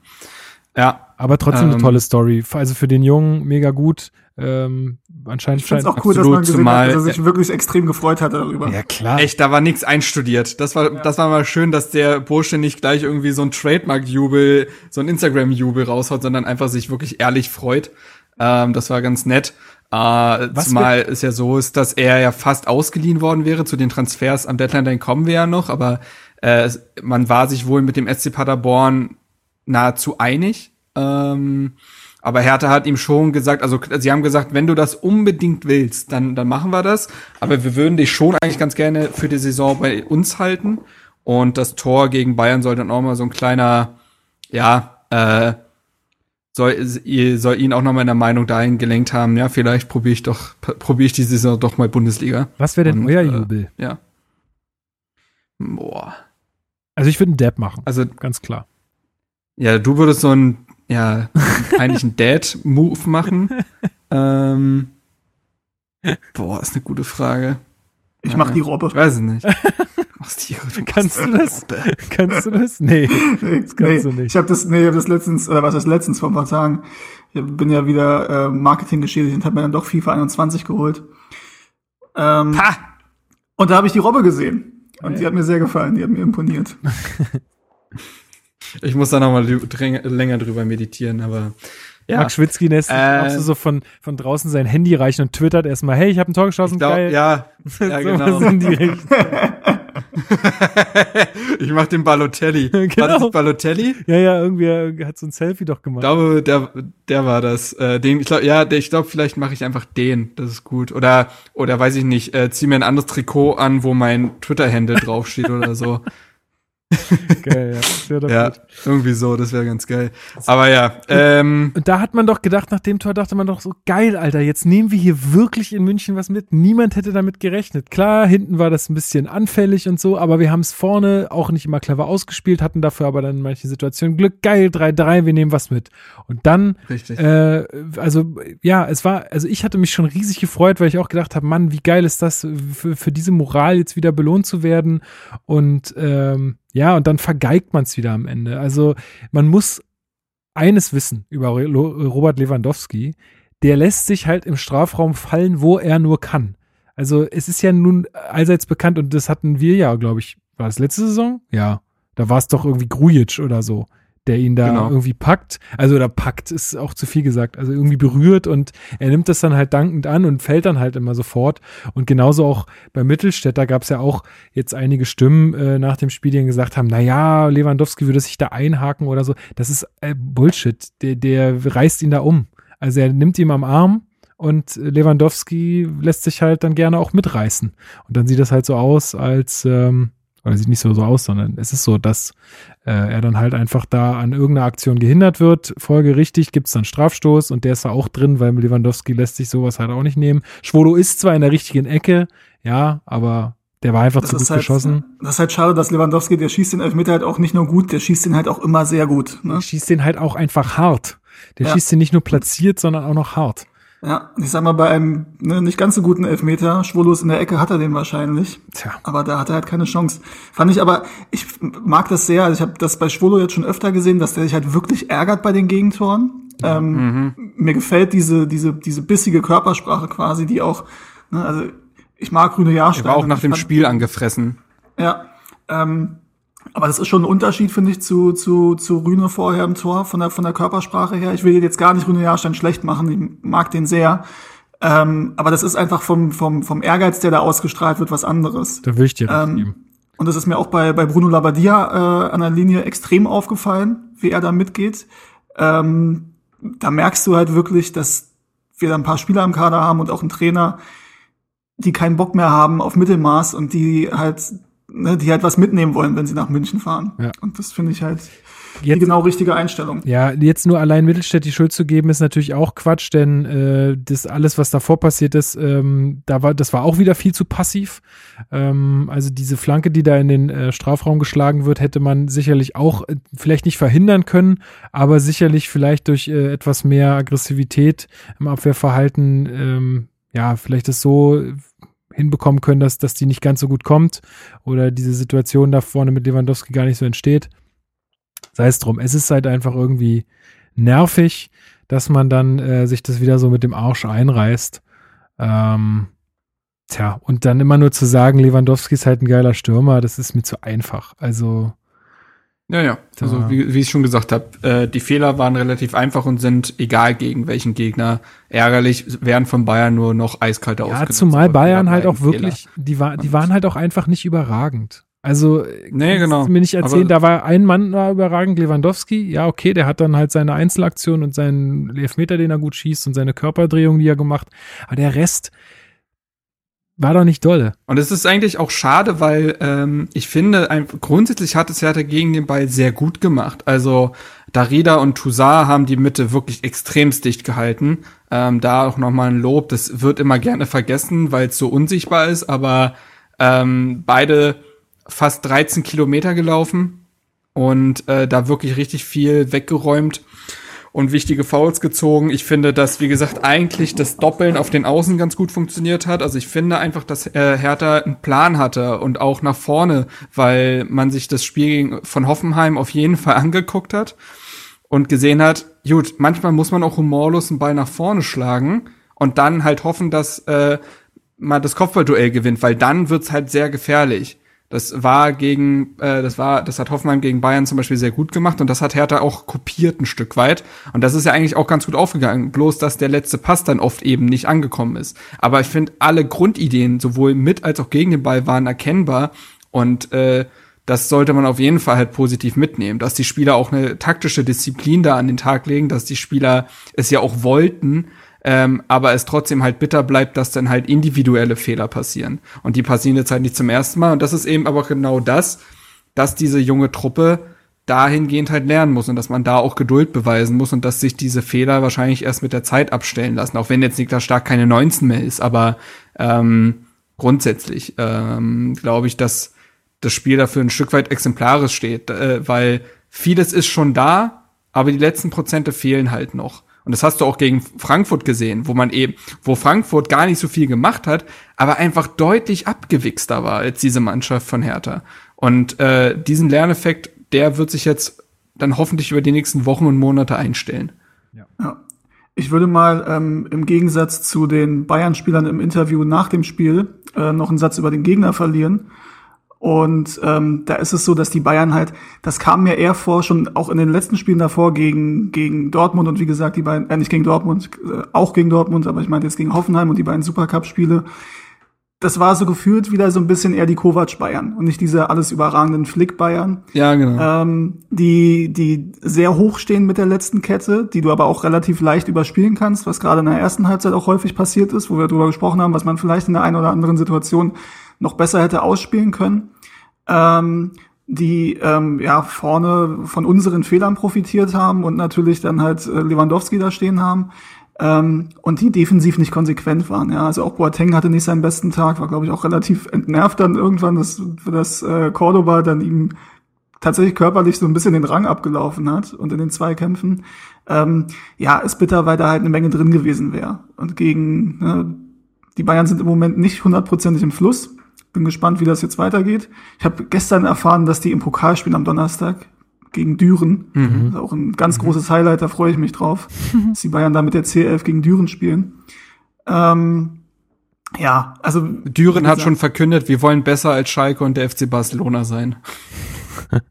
Ja, Aber trotzdem eine Ähm, tolle Story. Also für den Jungen mega gut. Ähm, anscheinend Ich scheint- auch cool, dass man gesehen zumal- hat, dass er sich wirklich extrem gefreut hat darüber. Ja, klar. echt, da war nichts einstudiert. Das war, das war mal schön, dass der Bursche nicht gleich irgendwie so ein Trademark-Jubel, so ein Instagram-Jubel raushaut, sondern einfach sich wirklich ehrlich freut. Ähm, das war ganz nett. Äh, Was zumal es ja so ist, dass er ja fast ausgeliehen worden wäre. Zu den Transfers am Deadline Day kommen wir ja noch, aber äh, man war sich wohl mit dem SC Paderborn nahezu einig. Ähm, aber Hertha hat ihm schon gesagt, also sie haben gesagt, wenn du das unbedingt willst, dann, dann machen wir das. Aber wir würden dich schon eigentlich ganz gerne für die Saison bei uns halten. Und das Tor gegen Bayern soll dann auch mal so ein kleiner, ja, äh, soll, soll ihn auch noch mal in der Meinung dahin gelenkt haben, ja, vielleicht probiere ich doch, probiere ich die Saison doch mal Bundesliga. Was wäre denn Und, euer äh, Jubel? Ja. Boah. Also ich würde einen Dab machen, Also ganz klar. Ja, du würdest so einen, ja, eigentlich einen Dad-Move machen. ähm, boah, ist eine gute Frage. Ich mach die Robbe. Ich weiß es nicht. Machst die, du Kannst du das? Robbe. Kannst du das? Nee. Nee, kannst nee, du nicht. Ich habe das, nee, ich hab das letztens, oder was heißt letztens vor ein paar Tagen. Ich bin ja wieder äh, Marketing geschädigt und habe mir dann doch FIFA 21 geholt. Ähm, Ha! und da habe ich die Robbe gesehen. Und die hat mir sehr gefallen, die hat mir imponiert. Ich muss da noch mal lü- dräng- länger drüber meditieren, aber ja. Mark Schwitzky lässt Äh, so, von, von draußen sein Handy reichen und twittert erstmal, hey, ich habe ein Tor geschossen, Ich glaub, geil. ja, ja, so genau. ich mach den Balotelli. War Genau. das nicht Balotelli? Ja, ja, irgendwie hat so ein Selfie doch Ich gemacht. glaube, der, der war das. Äh, den, ich glaub, ja, der, ich glaube, vielleicht mache ich einfach den. Das ist gut. Oder, oder weiß ich nicht, äh, zieh mir ein anderes Trikot an, wo mein Twitter-Handle draufsteht oder so. Geil, ja. Doch Ja, irgendwie so, das wäre ganz geil. Aber ja, ähm, Und da hat man doch gedacht, nach dem Tor dachte man doch so, geil, Alter, jetzt nehmen wir hier wirklich in München was mit. Niemand hätte damit gerechnet. Klar, hinten war das ein bisschen anfällig und so, aber wir haben es vorne auch nicht immer clever ausgespielt, hatten dafür aber dann in manchen Situationen Glück. Geil, 3-3, wir nehmen was mit. Und dann richtig. Äh, also ja, es war, also ich hatte mich schon riesig gefreut, weil ich auch gedacht habe, Mann, wie geil ist das, für, für diese Moral jetzt wieder belohnt zu werden. Und ähm, ja, und dann vergeigt man es wieder am Ende. Also man muss eines wissen über Ro- Robert Lewandowski, der lässt sich halt im Strafraum fallen, wo er nur kann. Also es ist ja nun allseits bekannt und das hatten wir ja, glaube ich, war das letzte Saison? Ja, da war es doch irgendwie Grujic oder so, der ihn da Genau. irgendwie packt. Also oder packt ist auch zu viel gesagt. Also irgendwie berührt und er nimmt das dann halt dankend an und fällt dann halt immer sofort. Und genauso auch bei Mittelstädt, da gab es ja auch jetzt einige Stimmen äh, nach dem Spiel, die gesagt haben, na ja, Lewandowski würde sich da einhaken oder so. Das ist äh, Bullshit. Der, der reißt ihn da um. Also er nimmt ihn am Arm und Lewandowski lässt sich halt dann gerne auch mitreißen. Und dann sieht das halt so aus, als, ähm, oder sieht nicht so, so aus, sondern es ist so, dass äh, er dann halt einfach da an irgendeiner Aktion gehindert wird. Folgerichtig gibt's dann Strafstoß und der ist da auch drin, weil Lewandowski lässt sich sowas halt auch nicht nehmen. Schwolo ist zwar in der richtigen Ecke, ja, aber Der war einfach Das zu gut halt, geschossen. Das ist halt schade, dass Lewandowski, der schießt den Elfmeter halt auch nicht nur gut, der schießt den halt auch immer sehr gut. Ne? Der schießt den halt auch einfach hart. Der Ja. schießt den nicht nur platziert, sondern auch noch hart. Ja, ich sag mal, bei einem ne, nicht ganz so guten Elfmeter, Schwurlos in der Ecke hat er den wahrscheinlich. Tja. Aber da hat er halt keine Chance. Fand ich aber, ich mag das sehr. Also ich habe das bei Schwolo jetzt schon öfter gesehen, dass der sich halt wirklich ärgert bei den Gegentoren. Ähm, Mir gefällt diese, diese, diese bissige Körpersprache quasi, die auch, ne, also ich mag Grüne Jahrstein. Er war auch nach dem Spiel angefressen. Ja. Ähm, aber das ist schon ein Unterschied, finde ich, zu, zu, zu Rühne vorher im Tor, von der, von der Körpersprache her. Ich will jetzt gar nicht Rühne Jahrstein schlecht machen, ich mag den sehr. Ähm, aber das ist einfach vom, vom, vom Ehrgeiz, der da ausgestrahlt wird, was anderes. Da will ich dir Ähm, geben. Und das ist mir auch bei, bei Bruno Labbadia äh, an der Linie extrem aufgefallen, wie er da mitgeht. Ähm, da merkst du halt wirklich, dass wir da ein paar Spieler im Kader haben und auch einen Trainer, die keinen Bock mehr haben auf Mittelmaß und die halt, ne, die halt was mitnehmen wollen, wenn sie nach München fahren. Ja. Und das finde ich halt die Jetzt, genau richtige Einstellung. ja, jetzt nur allein Mittelstädt die Schuld zu geben, ist natürlich auch Quatsch, denn äh, das alles, was davor passiert ist, ähm, da war, das war auch wieder viel zu passiv. Ähm, also diese Flanke, die da in den äh, Strafraum geschlagen wird, hätte man sicherlich auch äh, vielleicht nicht verhindern können, aber sicherlich vielleicht durch äh, etwas mehr Aggressivität im Abwehrverhalten, ähm, ja, vielleicht es so hinbekommen können, dass, dass die nicht ganz so gut kommt oder diese Situation da vorne mit Lewandowski gar nicht so entsteht. Sei es drum. Es ist halt einfach irgendwie nervig, dass man dann äh, sich das wieder so mit dem Arsch einreißt. Ähm, tja, und dann immer nur zu sagen, Lewandowski ist halt ein geiler Stürmer, das ist mir zu einfach. Also, Ja, ja. Also wie, wie ich schon gesagt habe, äh, die Fehler waren relativ einfach und sind, egal gegen welchen Gegner, ärgerlich, werden von Bayern nur noch eiskalt ja, ausgenutzt. zumal Aber Bayern Fehler halt auch wirklich, die, war, die waren halt auch einfach nicht überragend. Also, Nee, kannst genau. du mir nicht erzählen, Aber- da war ein Mann war überragend, Lewandowski. Ja, okay, der hat dann halt seine Einzelaktion und seinen Elfmeter, den er gut schießt und seine Körperdrehung, die er gemacht. Aber der Rest war doch nicht dolle. Und es ist eigentlich auch schade, weil ähm, ich finde, ein, grundsätzlich hat es Hertha gegen den Ball sehr gut gemacht. Also Darida und Toussaint haben die Mitte wirklich extremst dicht gehalten. Ähm, da auch nochmal ein Lob. Das wird immer gerne vergessen, weil es so unsichtbar ist. Aber ähm, beide fast 13 Kilometer gelaufen und äh, da wirklich richtig viel weggeräumt und wichtige Fouls gezogen. Ich finde, dass, wie gesagt, eigentlich das Doppeln auf den Außen ganz gut funktioniert hat. Also ich finde einfach, dass äh, Hertha einen Plan hatte und auch nach vorne, weil man sich das Spiel von Hoffenheim auf jeden Fall angeguckt hat und gesehen hat, gut, manchmal muss man auch humorlos einen Ball nach vorne schlagen und dann halt hoffen, dass äh, man das Kopfballduell gewinnt, weil dann wird's halt sehr gefährlich. Das war gegen, äh, das war, das hat Hoffenheim gegen Bayern zum Beispiel sehr gut gemacht und das hat Hertha auch kopiert ein Stück weit. Und das ist ja eigentlich auch ganz gut aufgegangen. Bloß, dass der letzte Pass dann oft eben nicht angekommen ist. Aber ich finde, alle Grundideen, sowohl mit als auch gegen den Ball, waren erkennbar und äh, das sollte man auf jeden Fall halt positiv mitnehmen, dass die Spieler auch eine taktische Disziplin da an den Tag legen, dass die Spieler es ja auch wollten, ähm, aber es trotzdem halt bitter bleibt, dass dann halt individuelle Fehler passieren. Und die passieren jetzt halt nicht zum ersten Mal. Und das ist eben aber genau das, dass diese junge Truppe dahingehend halt lernen muss und dass man da auch Geduld beweisen muss und dass sich diese Fehler wahrscheinlich erst mit der Zeit abstellen lassen, auch wenn jetzt Niklas Stark keine 19 mehr ist, aber ähm, grundsätzlich ähm, glaube ich, dass das Spiel dafür ein Stück weit exemplarisch steht, äh, weil vieles ist schon da, aber die letzten Prozente fehlen halt noch. Und das hast du auch gegen Frankfurt gesehen, wo man eben, wo Frankfurt gar nicht so viel gemacht hat, aber einfach deutlich abgewichster war als diese Mannschaft von Hertha. Und äh, diesen Lerneffekt, der wird sich jetzt dann hoffentlich über die nächsten Wochen und Monate einstellen. Ja. Ich würde mal ähm, im Gegensatz zu den Bayern-Spielern im Interview nach dem Spiel äh, noch einen Satz über den Gegner verlieren. Und ähm, da ist es so, dass die Bayern halt, das kam mir eher vor, schon auch in den letzten Spielen davor gegen, gegen Dortmund und wie gesagt, die beiden, äh, nicht gegen Dortmund, äh, auch gegen Dortmund, aber ich meinte jetzt gegen Hoffenheim und die beiden Supercup-Spiele. Das war so gefühlt wieder so ein bisschen eher die Kovac-Bayern und nicht diese alles überragenden Flick-Bayern Ja, genau. ähm, die, die sehr hoch stehen mit der letzten Kette, die du aber auch relativ leicht überspielen kannst, was gerade in der ersten Halbzeit auch häufig passiert ist, wo wir darüber gesprochen haben, was man vielleicht in der einen oder anderen Situation noch besser hätte ausspielen können. Ähm, die ähm, ja vorne von unseren Fehlern profitiert haben und natürlich dann halt äh, Lewandowski da stehen haben. ähm, und die defensiv nicht konsequent waren. Ja, also auch Boateng hatte nicht seinen besten Tag, war glaube ich auch relativ entnervt dann irgendwann, dass, dass äh, Cordoba dann ihm tatsächlich körperlich so ein bisschen den Rang abgelaufen hat und in den zwei Kämpfen. Ähm, ja, ist bitter, weil da halt eine Menge drin gewesen wäre. Und gegen ne, die Bayern sind im Moment nicht hundertprozentig im Fluss. Bin gespannt, wie das jetzt weitergeht. Ich habe gestern erfahren, dass die im Pokal spielen am Donnerstag gegen Düren. Mhm. auch ein ganz großes Highlight, da freue ich mich drauf, dass die Bayern da mit der C11 gegen Düren spielen. Ähm, ja, also. Düren hat schon verkündet, wir wollen besser als Schalke und der FC Barcelona sein.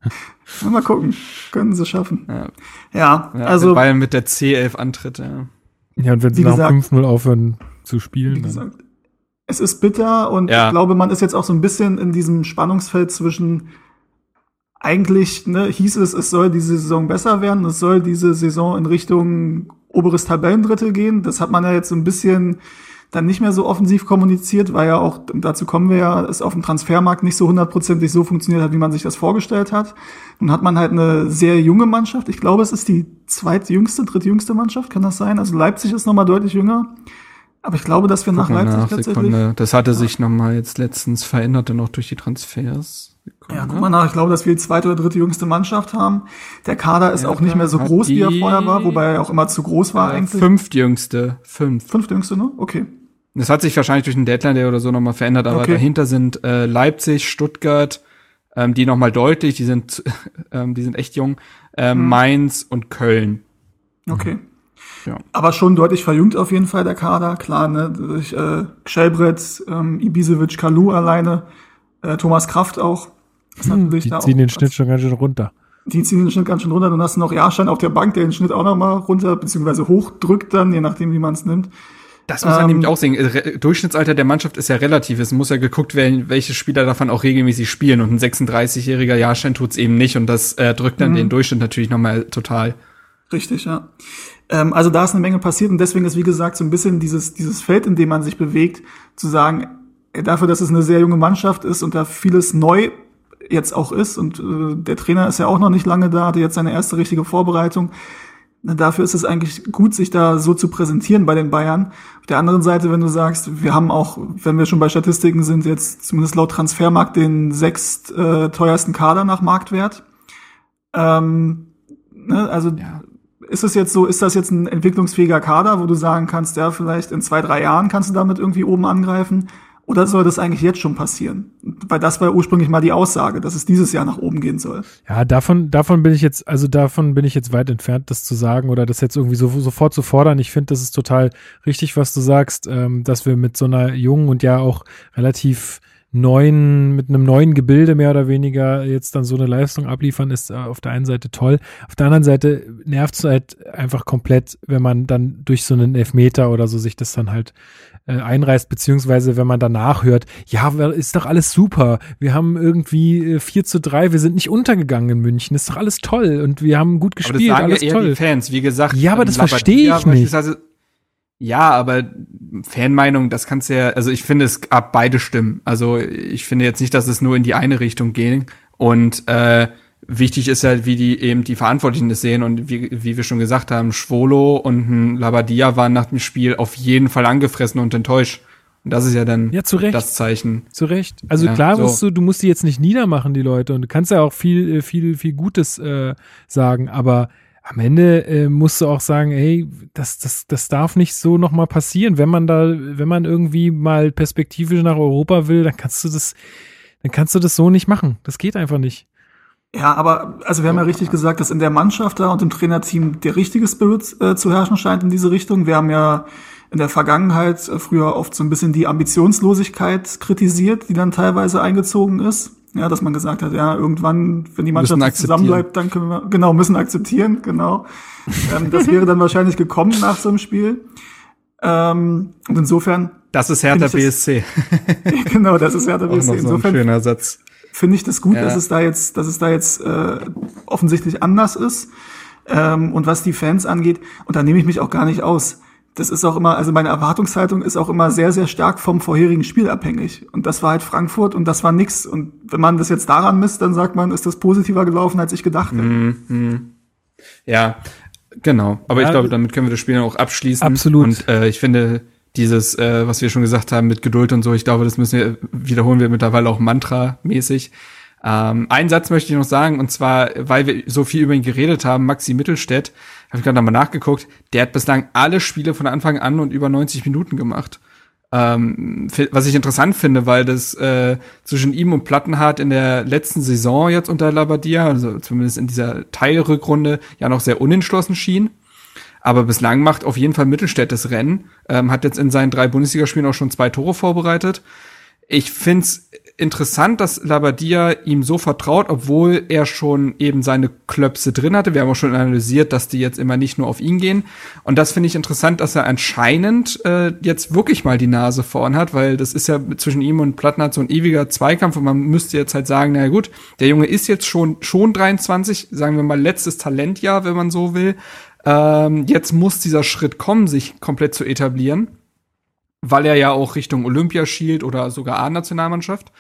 mal gucken, können sie schaffen. Ja, ja, ja also. Bayern mit der C11 antritt, ja. Ja, und wenn sie nach 5-0 aufhören zu spielen. Wie gesagt, es ist bitter und ja. ich glaube, man ist jetzt auch so ein bisschen in diesem Spannungsfeld zwischen eigentlich ne, hieß es, es soll diese Saison besser werden, es soll diese Saison in Richtung oberes Tabellendrittel gehen. Das hat man ja jetzt so ein bisschen dann nicht mehr so offensiv kommuniziert, weil ja auch, dazu kommen wir ja, es auf dem Transfermarkt nicht so hundertprozentig so funktioniert hat, wie man sich das vorgestellt hat. Nun hat man halt eine sehr junge Mannschaft. Ich glaube, es ist die zweitjüngste, drittjüngste Mannschaft, kann das sein? Also Leipzig ist nochmal deutlich jünger. Aber ich glaube, dass wir Guck nach Leipzig nach, tatsächlich. Sekunde. Das hatte sich nochmal jetzt letztens verändert, noch durch die Transfers. Ja, guck mal nach. Ich glaube, dass wir die zweite oder dritte jüngste Mannschaft haben. Der Kader ist ja, auch nicht mehr so groß, wie er vorher war, wobei er auch immer zu groß war eigentlich. Fünftjüngste. Fünf. Fünftjüngste, ne? Okay. Das hat sich wahrscheinlich durch den Deadline Day oder so nochmal verändert, aber okay. dahinter sind äh, Leipzig, Stuttgart, ähm, die nochmal deutlich, die sind, ähm, die sind echt jung, äh, hm. Mainz und Köln. Okay. Ja. Aber schon deutlich verjüngt auf jeden Fall der Kader, klar, ne? Durch äh, ähm, Ibisevic, Kalu alleine, äh, Thomas Kraft auch. Das hm, die ziehen den Schnitt schon ganz schön runter. Die ziehen den Schnitt ganz schön runter. Dann hast du noch Jahrstein auf der Bank, der den Schnitt auch noch mal runter, beziehungsweise hochdrückt dann, je nachdem, wie man es nimmt. Das muss man ähm, nämlich auch sehen. Re Durchschnittsalter der Mannschaft ist ja relativ. Es muss ja geguckt werden, welche Spieler davon auch regelmäßig spielen. Und ein 36-jähriger Jahrstein tut's eben nicht. Und das äh, drückt dann mhm. den Durchschnitt natürlich nochmal total. Richtig, ja. Ähm, also da ist eine Menge passiert. Und deswegen ist, wie gesagt, so ein bisschen dieses, dieses Feld, in dem man sich bewegt, zu sagen, dafür, dass es eine sehr junge Mannschaft ist und da vieles neu jetzt auch ist und äh, der Trainer ist ja auch noch nicht lange da, hatte jetzt seine erste richtige Vorbereitung. Dafür ist es eigentlich gut, sich da so zu präsentieren bei den Bayern. Auf der anderen Seite, wenn du sagst, wir haben auch, wenn wir schon bei Statistiken sind, jetzt zumindest laut Transfermarkt den sechst äh, teuersten Kader nach Marktwert. Ähm, ne, also ja. Ist es jetzt so, ist das jetzt ein entwicklungsfähiger Kader, wo du sagen kannst, ja, vielleicht in zwei, drei Jahren kannst du damit irgendwie oben angreifen? Oder soll das eigentlich jetzt schon passieren? Weil das war ursprünglich mal die Aussage, dass es dieses Jahr nach oben gehen soll. Ja, davon, davon bin ich jetzt, also davon bin ich jetzt weit entfernt, das zu sagen oder das jetzt irgendwie so, sofort zu fordern. Ich finde, das ist total richtig, was du sagst, ähm, dass wir mit so einer jungen und ja auch relativ neuen, mit einem neuen Gebilde mehr oder weniger jetzt dann so eine Leistung abliefern, ist äh, auf der einen Seite toll. Auf der anderen Seite nervt es halt einfach komplett, wenn man dann durch so einen Elfmeter oder so sich das dann halt äh, einreißt, beziehungsweise wenn man danach hört, ja, ist doch alles super. Wir haben irgendwie äh, 4 zu 3, wir sind nicht untergegangen in München, ist doch alles toll und wir haben gut gespielt, aber das sagen alles ja eher toll. Die Fans, wie gesagt. Ja, aber das verstehe ich nicht. Ja, aber Fanmeinung, das kannst du ja, also ich finde, es gab beide Stimmen. Also ich finde jetzt nicht, dass es nur in die eine Richtung ging. Und äh, wichtig ist halt, wie die eben die Verantwortlichen das sehen und wie, wie wir schon gesagt haben, Schwolo und ein Labadia waren nach dem Spiel auf jeden Fall angefressen und enttäuscht. Und das ist ja dann ja, zu Recht. das Zeichen. Zu Recht. Also ja, klar so. musst du, du musst die jetzt nicht niedermachen, die Leute. Und du kannst ja auch viel, viel, viel Gutes äh, sagen, aber am Ende äh, musst du auch sagen, ey, das, das, das darf nicht so nochmal passieren. Wenn man da, wenn man irgendwie mal perspektivisch nach Europa will, dann kannst du das, dann kannst du das so nicht machen. Das geht einfach nicht. Ja, aber also wir haben ja richtig gesagt, dass in der Mannschaft da und im Trainerteam der richtige Spirit äh, zu herrschen scheint in diese Richtung. Wir haben ja in der Vergangenheit äh, früher oft so ein bisschen die Ambitionslosigkeit kritisiert, die dann teilweise eingezogen ist. Ja, dass man gesagt hat, ja, irgendwann, wenn die Mannschaft zusammenbleibt, dann können wir, genau, müssen akzeptieren, genau. ähm, das wäre dann wahrscheinlich gekommen nach so einem Spiel. Ähm, und insofern. Das ist Hertha BSC. genau, das ist Hertha BSC. Insofern, so ein schöner Satz finde ich das gut, ja. dass es da jetzt, dass es da jetzt äh, offensichtlich anders ist. Ähm, und was die Fans angeht, und da nehme ich mich auch gar nicht aus. Das ist auch immer, also meine Erwartungshaltung ist auch immer sehr, sehr stark vom vorherigen Spiel abhängig. Und das war halt Frankfurt und das war nix. Und wenn man das jetzt daran misst, dann sagt man, ist das positiver gelaufen, als ich gedacht hätte. Mm, mm. Ja, Genau, aber Ja, ich glaube, damit können wir das Spiel auch abschließen. Absolut. Und äh, ich finde dieses, äh, was wir schon gesagt haben mit Geduld und so, ich glaube, das müssen wir wiederholen wir mittlerweile auch Mantra-mäßig. Ähm, einen Satz möchte ich noch sagen, und zwar, weil wir so viel über ihn geredet haben, Maxi Mittelstädt, habe ich gerade nochmal nachgeguckt, der hat bislang alle Spiele von Anfang an und über 90 Minuten gemacht. Ähm, was ich interessant finde, weil das äh, zwischen ihm und Plattenhardt in der letzten Saison jetzt unter Labadia, also zumindest in dieser Teilrückrunde, ja noch sehr unentschlossen schien. Aber bislang macht auf jeden Fall Mittelstädt das Rennen, ähm, hat jetzt in seinen drei Bundesligaspielen auch schon zwei Tore vorbereitet. Ich find's interessant, dass Labadia ihm so vertraut, obwohl er schon eben seine Klöpse drin hatte. Wir haben auch schon analysiert, dass die jetzt immer nicht nur auf ihn gehen. Und das finde ich interessant, dass er anscheinend äh, jetzt wirklich mal die Nase vorn hat, weil das ist ja zwischen ihm und Plattenhardt so ein ewiger Zweikampf und man müsste jetzt halt sagen, na gut, der Junge ist jetzt schon, schon 23, sagen wir mal letztes Talentjahr, wenn man so will. Ähm, jetzt muss dieser Schritt kommen, sich komplett zu etablieren weil er ja auch Richtung Olympia schielt oder sogar A-Nationalmannschaft.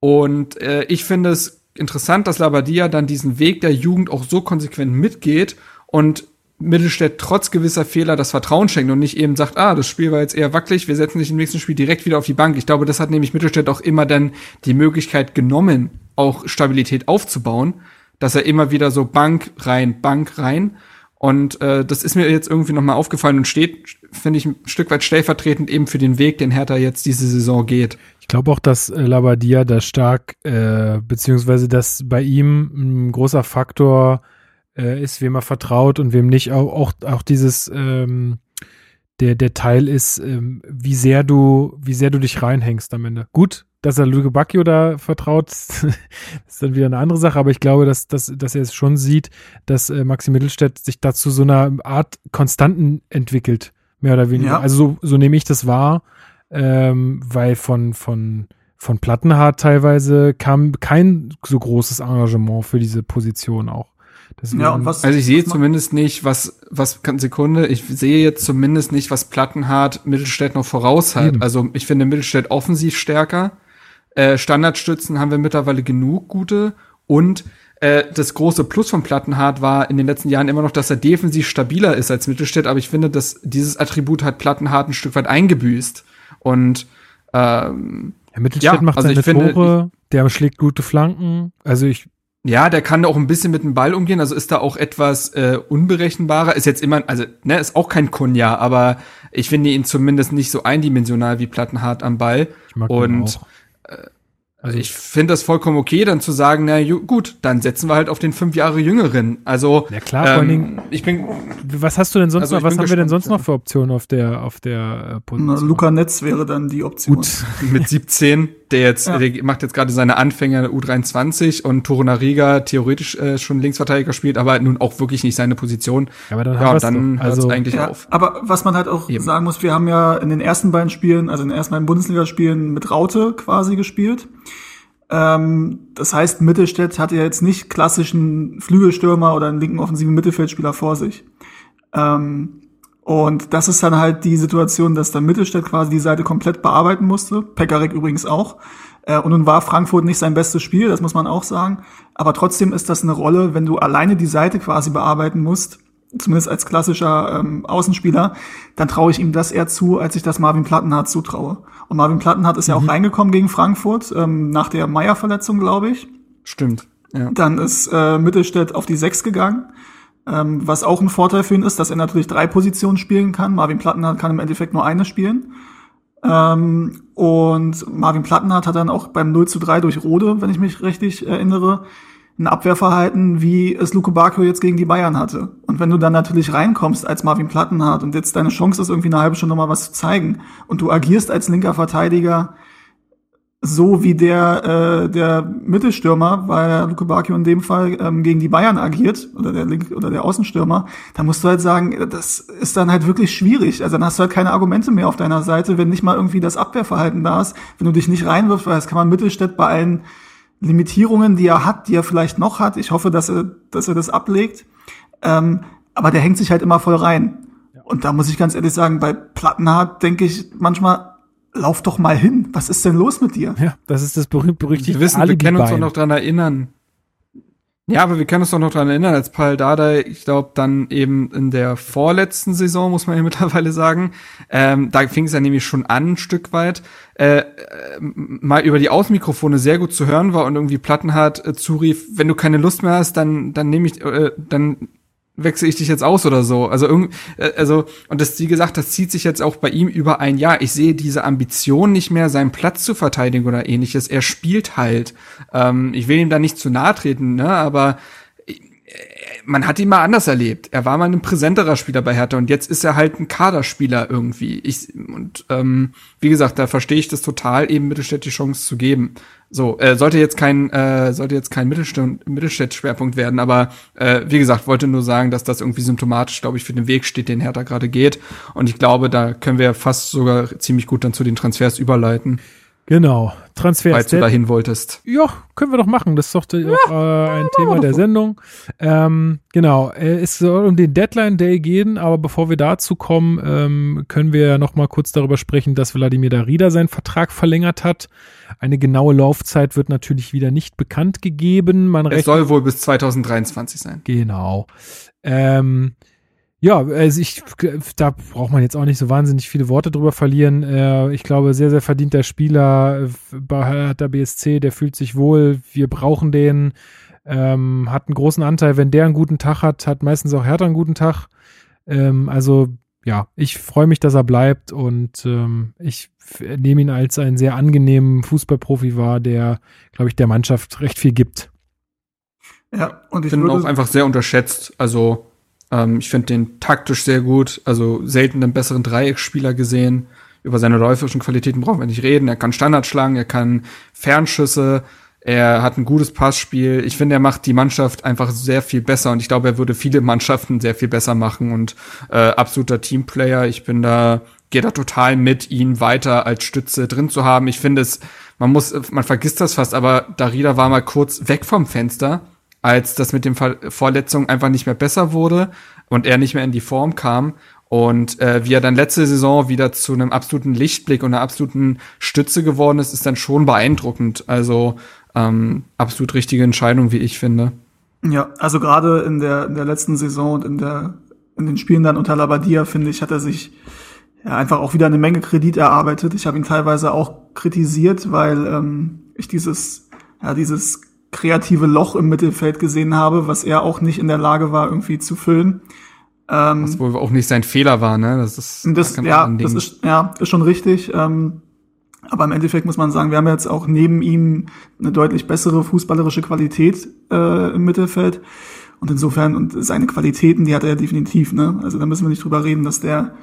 Und äh, ich finde es interessant, dass Labadia dann diesen Weg der Jugend auch so konsequent mitgeht und Mittelstädt trotz gewisser Fehler das Vertrauen schenkt und nicht eben sagt, ah, das Spiel war jetzt eher wackelig, wir setzen dich im nächsten Spiel direkt wieder auf die Bank. Ich glaube, das hat nämlich Mittelstädt auch immer dann die Möglichkeit genommen, auch Stabilität aufzubauen, dass er immer wieder so Bank rein, Bank rein. Und äh, das ist mir jetzt irgendwie nochmal aufgefallen und steht, finde ich, ein Stück weit stellvertretend eben für den Weg, den Hertha jetzt diese Saison geht. Ich glaube auch, dass äh, Labadia da stark, äh, beziehungsweise dass bei ihm ein großer Faktor äh, ist, wem er vertraut und wem nicht. Auch, auch, auch dieses, ähm, der, der Teil ist, ähm, wie sehr du, wie sehr du dich reinhängst am Ende. Gut, dass er Luke Bacchio da vertraut, ist dann wieder eine andere Sache, aber ich glaube, dass, dass, dass er es schon sieht, dass äh, Maxi Mittelstädt sich dazu so einer Art Konstanten entwickelt, mehr oder weniger. Ja. Also so, so nehme ich das wahr, ähm, weil von, von, von Plattenhardt teilweise kam kein so großes Engagement für diese Position auch. Deswegen, Ja, und was, Also ich sehe zumindest nicht, was, was, Sekunde, ich sehe jetzt zumindest nicht, was Plattenhardt Mittelstädt noch voraus hat. Eben. Also ich finde Mittelstädt offensiv stärker. Äh, Standardstützen haben wir mittlerweile genug gute. Und äh, das große Plus von Plattenhardt war in den letzten Jahren immer noch, dass er defensiv stabiler ist als Mittelstädt. Aber ich finde, dass dieses Attribut hat Plattenhardt ein Stück weit eingebüßt. Und ähm, Herr Mittelstädt ja, macht also seine finde, Tore, der schlägt gute Flanken. Also ich, Ja, der kann auch ein bisschen mit dem Ball umgehen, also ist da auch etwas äh, unberechenbarer. Ist jetzt immer, also ne, ist auch kein Kunja, aber ich finde ihn zumindest nicht so eindimensional wie Plattenhardt am Ball. ich mag ihn Und auch. Also ich finde das vollkommen okay, dann zu sagen, na gut, dann setzen wir halt auf den fünf Jahre Jüngeren. Also Ja, klar, vor allen ähm, Dingen- ich bin Was hast du denn sonst Also noch, was haben wir denn gespannt, sonst noch für Optionen auf der, auf der äh, Na, Position? Luca Netz wäre dann die Option. Gut. mit 17, der jetzt, Ja. der macht jetzt gerade seine Anfänge in der U23 und Torunariga theoretisch äh, schon Linksverteidiger spielt, aber nun auch wirklich nicht seine Position. Ja, aber dann Ja, dann hört es Also, eigentlich Ja, auf. aber was man halt auch Eben. sagen muss, wir haben ja in den ersten beiden Spielen, also in den ersten beiden Bundesligaspielen mit Raute quasi gespielt. Ähm, das heißt, Mittelstädt hatte ja jetzt nicht klassischen Flügelstürmer oder einen linken offensiven Mittelfeldspieler vor sich. Ähm, und das ist dann halt die Situation, dass dann Mittelstädt quasi die Seite komplett bearbeiten musste. Pekarik übrigens auch. Äh, und nun war Frankfurt nicht sein bestes Spiel, das muss man auch sagen. Aber trotzdem ist das eine Rolle, wenn du alleine die Seite quasi bearbeiten musst, zumindest als klassischer ähm, Außenspieler, dann traue ich ihm das eher zu, als ich das Marvin Plattenhardt zutraue. Und Marvin Plattenhardt ist ja auch reingekommen gegen Frankfurt, ähm, nach der Meier-Verletzung, glaube ich. Stimmt. Ja. Dann ist äh, Mittelstädt auf die Sechs gegangen. Ähm, was auch ein Vorteil für ihn ist, dass er natürlich drei Positionen spielen kann. Marvin Plattenhardt kann im Endeffekt nur eine spielen. Ähm, und Marvin Plattenhardt hat dann auch beim 0 zu 3 durch Rode, wenn ich mich richtig erinnere, ein Abwehrverhalten, wie es Luke Bacchio jetzt gegen die Bayern hatte. Und wenn du dann natürlich reinkommst als Marvin Plattenhardt und jetzt deine Chance ist, irgendwie eine halbe Stunde mal was zu zeigen und du agierst als linker Verteidiger so wie der äh, der Mittelstürmer, weil Luke Bacchio in dem Fall ähm, gegen die Bayern agiert oder der Link oder der Außenstürmer, da musst du halt sagen, das ist dann halt wirklich schwierig. Also dann hast du halt keine Argumente mehr auf deiner Seite, wenn nicht mal irgendwie das Abwehrverhalten da ist, wenn du dich nicht reinwirfst, weil das kann man Mittelstädt bei allen Limitierungen, die er hat, die er vielleicht noch hat. Ich hoffe, dass er dass er das ablegt. Ähm, aber der hängt sich halt immer voll rein. Und da muss ich ganz ehrlich sagen, bei Plattenhardt denke ich manchmal, lauf doch mal hin. Was ist denn los mit dir? ja, das ist das berühmt berüchtigte Wir wissen, wir können uns auch Alibi-Bein. noch dran erinnern. Ja, aber wir können uns doch noch dran erinnern, als Paul Dardai, ich glaube, dann eben in der vorletzten Saison, muss man ja mittlerweile sagen, ähm, da fing es ja nämlich schon an, ein Stück weit, äh, äh, mal über die Außenmikrofone sehr gut zu hören war und irgendwie Plattenhardt äh, zurief, wenn du keine Lust mehr hast, dann, dann nehme ich, äh, dann wechsle ich dich jetzt aus oder so. Also irgendwie, äh, also und das wie gesagt, das zieht sich jetzt auch bei ihm über ein Jahr. Ich sehe diese Ambition nicht mehr, seinen Platz zu verteidigen oder ähnliches. Er spielt halt. Ähm, ich will ihm da nicht zu nahe treten, ne, aber äh, man hat ihn mal anders erlebt. Er war mal ein präsenterer Spieler bei Hertha und jetzt ist er halt ein Kaderspieler irgendwie. Ich, und ähm, wie gesagt, da verstehe ich das total, eben Mittelstädt die Chance zu geben. So, äh, sollte jetzt kein, äh, sollte jetzt kein Mittelstädt-Schwerpunkt werden, aber äh, wie gesagt, wollte nur sagen, dass das irgendwie symptomatisch, glaube ich, für den Weg steht, den Hertha gerade geht. Und ich glaube, da können wir fast sogar ziemlich gut dann zu den Transfers überleiten. Genau, Transfers. Falls du dahin wolltest. Ja, können wir doch machen. Das ist doch ja, auch, äh, ein Thema der Sendung. Ähm, genau, es soll um den Deadline Day gehen, aber bevor wir dazu kommen, ähm, können wir noch mal kurz darüber sprechen, dass Wladimir Darida seinen Vertrag verlängert hat. Eine genaue Laufzeit wird natürlich wieder nicht bekannt gegeben. Man es soll wohl bis 2023 sein. Genau. Ähm, ja, also ich, da braucht man jetzt auch nicht so wahnsinnig viele Worte drüber verlieren. Äh, ich glaube, sehr, sehr verdienter Spieler bei der BSC, der fühlt sich wohl. Wir brauchen den. Ähm, hat einen großen Anteil. Wenn der einen guten Tag hat, hat meistens auch Hertha einen guten Tag. Ähm, also ja, ich freue mich, dass er bleibt und ähm, ich nehme ihn als einen sehr angenehmen Fußballprofi wahr, der, glaube ich, der Mannschaft recht viel gibt. Ja, und ich bin auch einfach sehr unterschätzt. Also ähm, ich finde den taktisch sehr gut, also selten einen besseren Dreiecksspieler gesehen. Über seine läuferischen Qualitäten brauchen wir nicht reden. Er kann Standard schlagen, er kann Fernschüsse, er hat ein gutes Passspiel. Ich finde, er macht die Mannschaft einfach sehr viel besser und ich glaube, er würde viele Mannschaften sehr viel besser machen und äh, absoluter Teamplayer. Ich bin da, gehe da total mit, ihn weiter als Stütze drin zu haben. Ich finde es, man muss, man vergisst das fast, aber Darida war mal kurz weg vom Fenster als das mit den Ver Vorletzungen einfach nicht mehr besser wurde und er nicht mehr in die Form kam. Und äh, wie er dann letzte Saison wieder zu einem absoluten Lichtblick und einer absoluten Stütze geworden ist, ist dann schon beeindruckend. Also ähm, absolut richtige Entscheidung, wie ich finde. Ja, also gerade in der, in der letzten Saison und in, der, in den Spielen dann unter Labadia, finde ich, hat er sich ja, einfach auch wieder eine Menge Kredit erarbeitet. Ich habe ihn teilweise auch kritisiert, weil ähm, ich dieses, ja, dieses kreative Loch im Mittelfeld gesehen habe, was er auch nicht in der Lage war, irgendwie zu füllen. Ähm, was wohl auch nicht sein Fehler war, ne? Das ist das, ja, das ist ja ist schon richtig. Ähm, aber im Endeffekt muss man sagen, wir haben jetzt auch neben ihm eine deutlich bessere fußballerische Qualität äh, im Mittelfeld. Und insofern, und seine Qualitäten, die hat er definitiv, ne? Also da müssen wir nicht drüber reden, dass der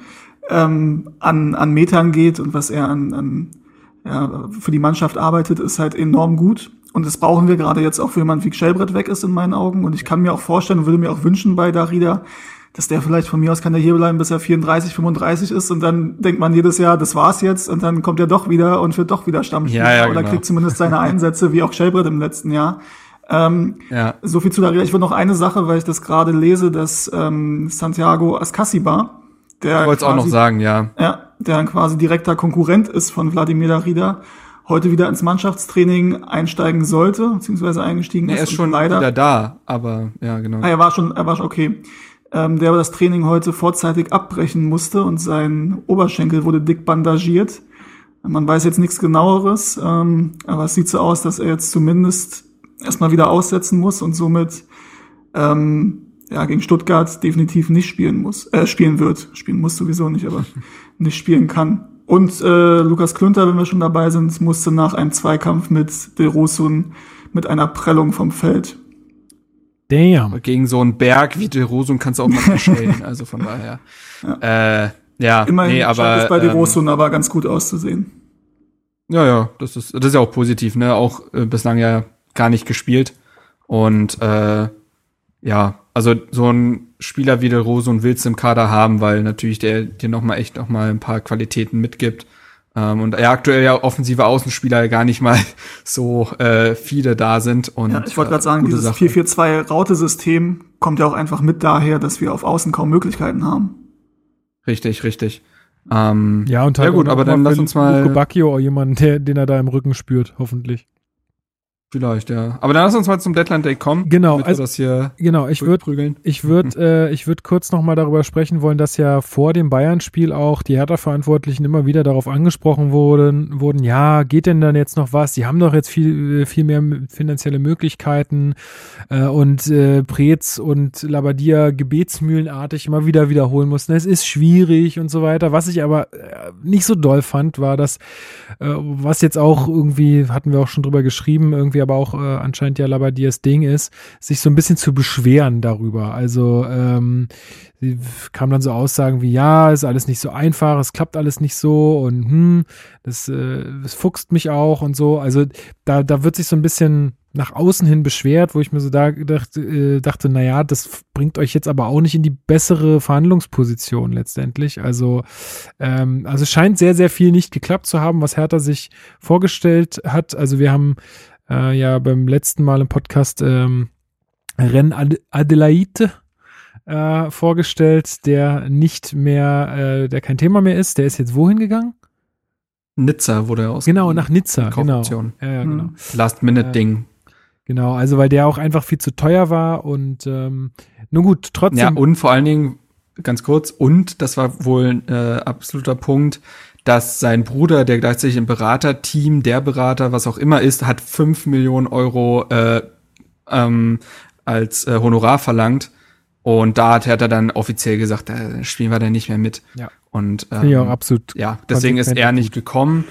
ähm, an, an Metern geht und was er an, an ja, für die Mannschaft arbeitet, ist halt enorm gut. Und das brauchen wir gerade jetzt auch für jemanden wie Gschellbrett weg ist in meinen Augen. Und ich kann mir auch vorstellen und würde mir auch wünschen bei Darida, dass der vielleicht von mir aus kann der hier bleiben, bis er 34, 35 ist und dann denkt man jedes Jahr, das war's jetzt und dann kommt er doch wieder und wird doch wieder Stammspieler ja, ja, oder genau. kriegt zumindest seine Einsätze, wie auch Schellbrett im letzten Jahr. Ähm, ja. So viel zu Darida. Ich will noch eine Sache, weil ich das gerade lese, dass ähm, Santiago Ascasiba, der ich wollte auch noch sagen, ja. Ja, der ein quasi direkter Konkurrent ist von Wladimir Darida, heute wieder ins Mannschaftstraining einsteigen sollte, beziehungsweise eingestiegen nee, ist. Er ist schon leider wieder da, aber ja, genau. Ah, er war schon, er war schon okay. Ähm, der aber das Training heute vorzeitig abbrechen musste und sein Oberschenkel wurde dick bandagiert. Man weiß jetzt nichts genaueres, ähm, aber es sieht so aus, dass er jetzt zumindest erstmal wieder aussetzen muss und somit ähm, ja, gegen Stuttgart definitiv nicht spielen muss, äh, spielen wird. Spielen muss sowieso nicht, aber nicht spielen kann. Und äh, Lukas Klünter, wenn wir schon dabei sind, musste nach einem Zweikampf mit De Rosun mit einer Prellung vom Feld. Damn. Gegen so einen Berg wie De Rosun kannst du auch mal verstellen. also von daher. Ja. Äh, ja, Immerhin nee, aber, es bei De ähm, Rosun ähm, aber ganz gut auszusehen. Ja, ja, das ist, das ist ja auch positiv, ne? Auch äh, bislang ja gar nicht gespielt. Und äh, ja, also so ein Spieler wie der Rose und Wills im Kader haben, weil natürlich der dir noch mal echt noch mal ein paar Qualitäten mitgibt. Ähm, und ja, aktuell ja offensive Außenspieler gar nicht mal so äh, viele da sind. Und, ja, ich wollte gerade sagen, dieses 4-4-2-Raute-System kommt ja auch einfach mit daher, dass wir auf Außen kaum Möglichkeiten haben. Richtig, richtig. Ähm, ja, und halt ja gut, aber dann lass uns mal Bacchio, jemanden, der, den er da im Rücken spürt, hoffentlich. Vielleicht, ja. Aber dann lass uns mal zum Deadline Day kommen. Genau, also das hier Genau, ich würde prügeln. ich würd, äh, ich würd kurz nochmal darüber sprechen wollen, dass ja vor dem Bayern-Spiel auch die Hertha-Verantwortlichen immer wieder darauf angesprochen wurden, wurden, ja, geht denn dann jetzt noch was? Die haben doch jetzt viel, äh, viel mehr finanzielle Möglichkeiten äh, und äh, Preetz und Labadia gebetsmühlenartig immer wieder wiederholen mussten. Es ist schwierig und so weiter. Was ich aber äh, nicht so doll fand, war das, äh, was jetzt auch irgendwie, hatten wir auch schon drüber geschrieben, irgendwie aber auch äh, anscheinend ja Labadias Ding ist, sich so ein bisschen zu beschweren darüber. Also ähm, kam dann so Aussagen wie, ja, ist alles nicht so einfach, es klappt alles nicht so und hm, das, äh, das fuchst mich auch und so. Also da, da wird sich so ein bisschen nach außen hin beschwert, wo ich mir so da gedacht, äh, dachte, naja, das bringt euch jetzt aber auch nicht in die bessere Verhandlungsposition letztendlich. Also, ähm, also scheint sehr, sehr viel nicht geklappt zu haben, was Hertha sich vorgestellt hat. Also wir haben äh, ja beim letzten Mal im Podcast ähm, Ren Ad Adelaide äh, vorgestellt, der nicht mehr, äh, der kein Thema mehr ist. Der ist jetzt wohin gegangen? Nizza wurde er aus. Genau, nach Nizza, genau. Ja, ja, genau. Hm. Last-Minute-Ding. Genau, also weil der auch einfach viel zu teuer war und ähm, nun gut, trotzdem. Ja, und vor allen Dingen, ganz kurz, und das war wohl ein äh, absoluter Punkt, dass sein Bruder, der gleichzeitig im Beraterteam, der Berater, was auch immer ist, hat fünf Millionen Euro äh, ähm, als äh, Honorar verlangt. Und da hat Hertha dann offiziell gesagt, da spielen wir dann nicht mehr mit. Ja. Und ähm, auch absolut. ja, deswegen ist er nicht gekommen.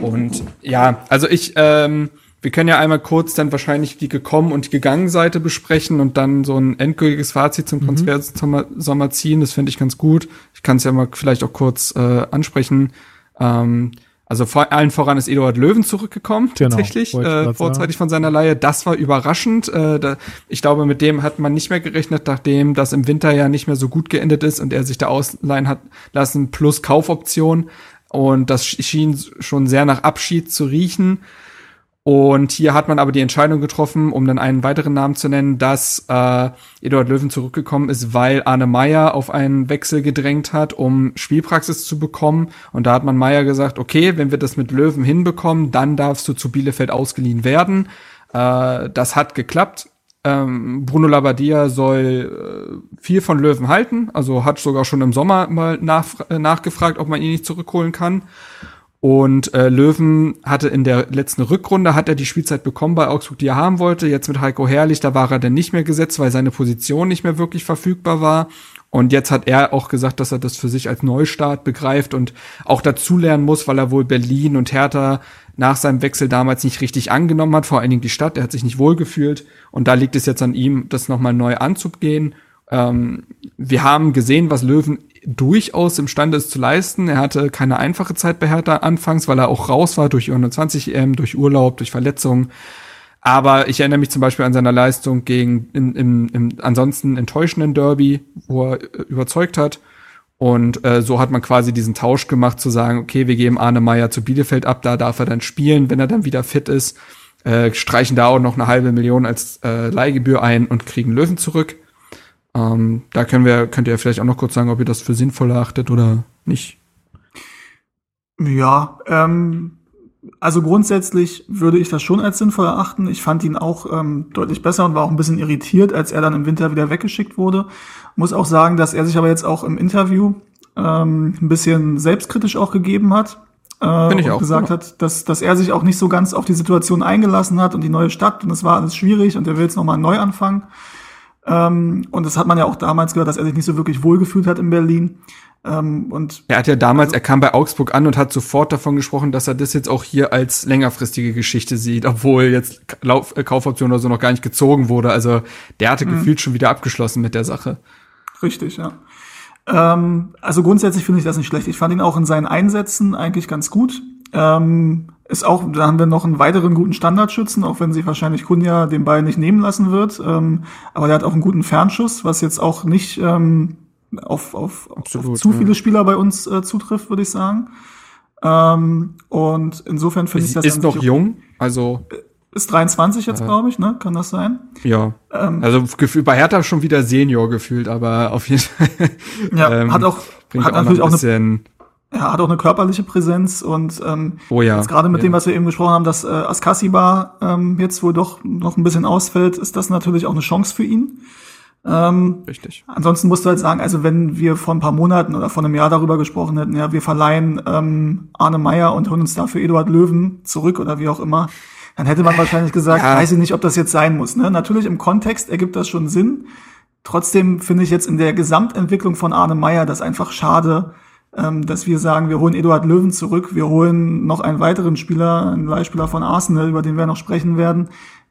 Und ja, also ich, ähm, wir können ja einmal kurz dann wahrscheinlich die gekommen und die gegangen Seite besprechen und dann so ein endgültiges Fazit zum Transfer Sommer, Sommer ziehen. Das finde ich ganz gut. Ich kann es ja mal vielleicht auch kurz äh, ansprechen. Ähm, also vor allen voran ist Eduard Löwen zurückgekommen, Genau, tatsächlich, äh, vorzeitig von seiner Leihe. Das war überraschend. Äh, da, ich glaube, mit dem hat man nicht mehr gerechnet, nachdem das im Winter ja nicht mehr so gut geendet ist und er sich da ausleihen hat lassen, plus Kaufoption. Und das schien schon sehr nach Abschied zu riechen. Und hier hat man aber die Entscheidung getroffen, um dann einen weiteren Namen zu nennen, dass äh, Eduard Löwen zurückgekommen ist, weil Arne Meyer auf einen Wechsel gedrängt hat, um Spielpraxis zu bekommen. Und da hat man Meyer gesagt, okay, wenn wir das mit Löwen hinbekommen, dann darfst du zu Bielefeld ausgeliehen werden. Äh, das hat geklappt. Ähm, Bruno Labbadia soll äh, viel von Löwen halten, also hat sogar schon im Sommer mal nach, äh, nachgefragt, ob man ihn nicht zurückholen kann. Und äh, Löwen hatte in der letzten Rückrunde hat er die Spielzeit bekommen bei Augsburg, die er haben wollte. Jetzt mit Heiko Herrlich, da war er dann nicht mehr gesetzt, weil seine Position nicht mehr wirklich verfügbar war. Und jetzt hat er auch gesagt, dass er das für sich als Neustart begreift und auch dazulernen muss, weil er wohl Berlin und Hertha nach seinem Wechsel damals nicht richtig angenommen hat, vor allen Dingen die Stadt. Er hat sich nicht wohlgefühlt. Und da liegt es jetzt an ihm, das nochmal neu anzugehen. Ähm, wir haben gesehen, was Löwen durchaus imstande ist zu leisten. Er hatte keine einfache Zeit bei Hertha anfangs, weil er auch raus war durch 21 EM, durch Urlaub, durch Verletzungen. Aber ich erinnere mich zum Beispiel an seine Leistung gegen im, im, im ansonsten enttäuschenden Derby, wo er äh, überzeugt hat. Und äh, so hat man quasi diesen Tausch gemacht, zu sagen, okay, wir geben Arne Meyer zu Bielefeld ab, da darf er dann spielen, wenn er dann wieder fit ist, äh, streichen da auch noch eine halbe Million als äh, Leihgebühr ein und kriegen Löwen zurück. Ähm, da können wir, könnt ihr vielleicht auch noch kurz sagen, ob ihr das für sinnvoll erachtet oder nicht. Ja, ähm, also grundsätzlich würde ich das schon als sinnvoll erachten. Ich fand ihn auch ähm, deutlich besser und war auch ein bisschen irritiert, als er dann im Winter wieder weggeschickt wurde. Muss auch sagen, dass er sich aber jetzt auch im Interview ähm, ein bisschen selbstkritisch auch gegeben hat. Äh, Find ich und auch, gesagt ja. hat, dass, dass er sich auch nicht so ganz auf die Situation eingelassen hat und die neue Stadt und es war alles schwierig und er will jetzt nochmal neu anfangen. Ähm, und das hat man ja auch damals gehört, dass er sich nicht so wirklich wohlgefühlt hat in Berlin. Ähm, und Er hat ja damals, er kam bei Augsburg an und hat sofort davon gesprochen, dass er das jetzt auch hier als längerfristige Geschichte sieht, obwohl jetzt Lauf, äh, Kaufoption oder so noch gar nicht gezogen wurde. Also der hatte gefühlt schon wieder abgeschlossen mit der Sache. Richtig, ja. Ähm, also grundsätzlich finde ich das nicht schlecht. Ich fand ihn auch in seinen Einsätzen eigentlich ganz gut. Ähm, ist auch, da haben wir noch einen weiteren guten Standardschützen, auch wenn sich wahrscheinlich Kunja den Ball nicht nehmen lassen wird. Ähm, aber der hat auch einen guten Fernschuss, was jetzt auch nicht ähm, auf, auf, Absolut, auf zu ja. viele Spieler bei uns äh, zutrifft, würde ich sagen. Ähm, und insofern finde ich das ist noch jung, also Ist 23 jetzt, Ja. glaube ich, ne? Kann das sein? ja. Ähm, Also gefühlt bei Hertha schon wieder Senior gefühlt, aber auf jeden Fall ja, ähm, hat auch, hat auch natürlich ein auch eine bisschen Er hat auch eine körperliche Präsenz und ähm, oh ja, jetzt gerade mit ja. dem, was wir eben gesprochen haben, dass äh, Askasiba ähm, jetzt wohl doch noch ein bisschen ausfällt, ist das natürlich auch eine Chance für ihn. Ähm, Richtig. Ansonsten musst du halt sagen, also wenn wir vor ein paar Monaten oder vor einem Jahr darüber gesprochen hätten, ja, wir verleihen ähm, Arne Meyer und holen uns dafür Eduard Löwen zurück oder wie auch immer, dann hätte man wahrscheinlich gesagt, Ja. weiß ich nicht, ob das jetzt sein muss. Ne? Natürlich im Kontext ergibt das schon Sinn. Trotzdem finde ich jetzt in der Gesamtentwicklung von Arne Meyer das einfach schade, ähm, dass wir sagen, wir holen Eduard Löwen zurück, wir holen noch einen weiteren Spieler, einen Leihspieler von Arsenal, über den wir noch sprechen werden,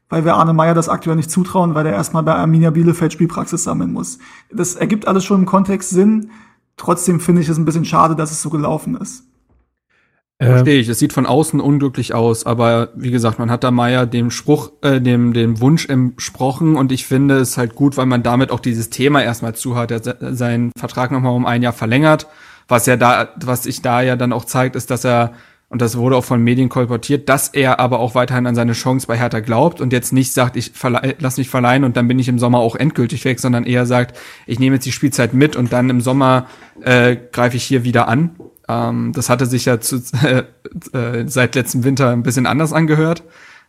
weil wir Arne Meyer das aktuell nicht zutrauen, weil er erstmal bei Arminia Bielefeld Spielpraxis sammeln muss. Das ergibt alles schon im Kontext Sinn. Trotzdem finde ich es ein bisschen schade, dass es so gelaufen ist. Ähm, Verstehe ich. Es sieht von außen unglücklich aus, aber wie gesagt, man hat da Meier dem Spruch, äh, dem, dem Wunsch entsprochen und ich finde es halt gut, weil man damit auch dieses Thema erstmal zu hat. Er hat se- seinen Vertrag nochmal um ein Jahr verlängert. Was ja da, was sich da ja dann auch zeigt, ist, dass er, und das wurde auch von Medien kolportiert, dass er aber auch weiterhin an seine Chance bei Hertha glaubt und jetzt nicht sagt, ich lass mich verleihen und dann bin ich im Sommer auch endgültig weg, sondern eher sagt, ich nehme jetzt die Spielzeit mit und dann im Sommer äh, greife ich hier wieder an. Ähm, das hatte sich ja zu, äh, äh, seit letztem Winter ein bisschen anders angehört.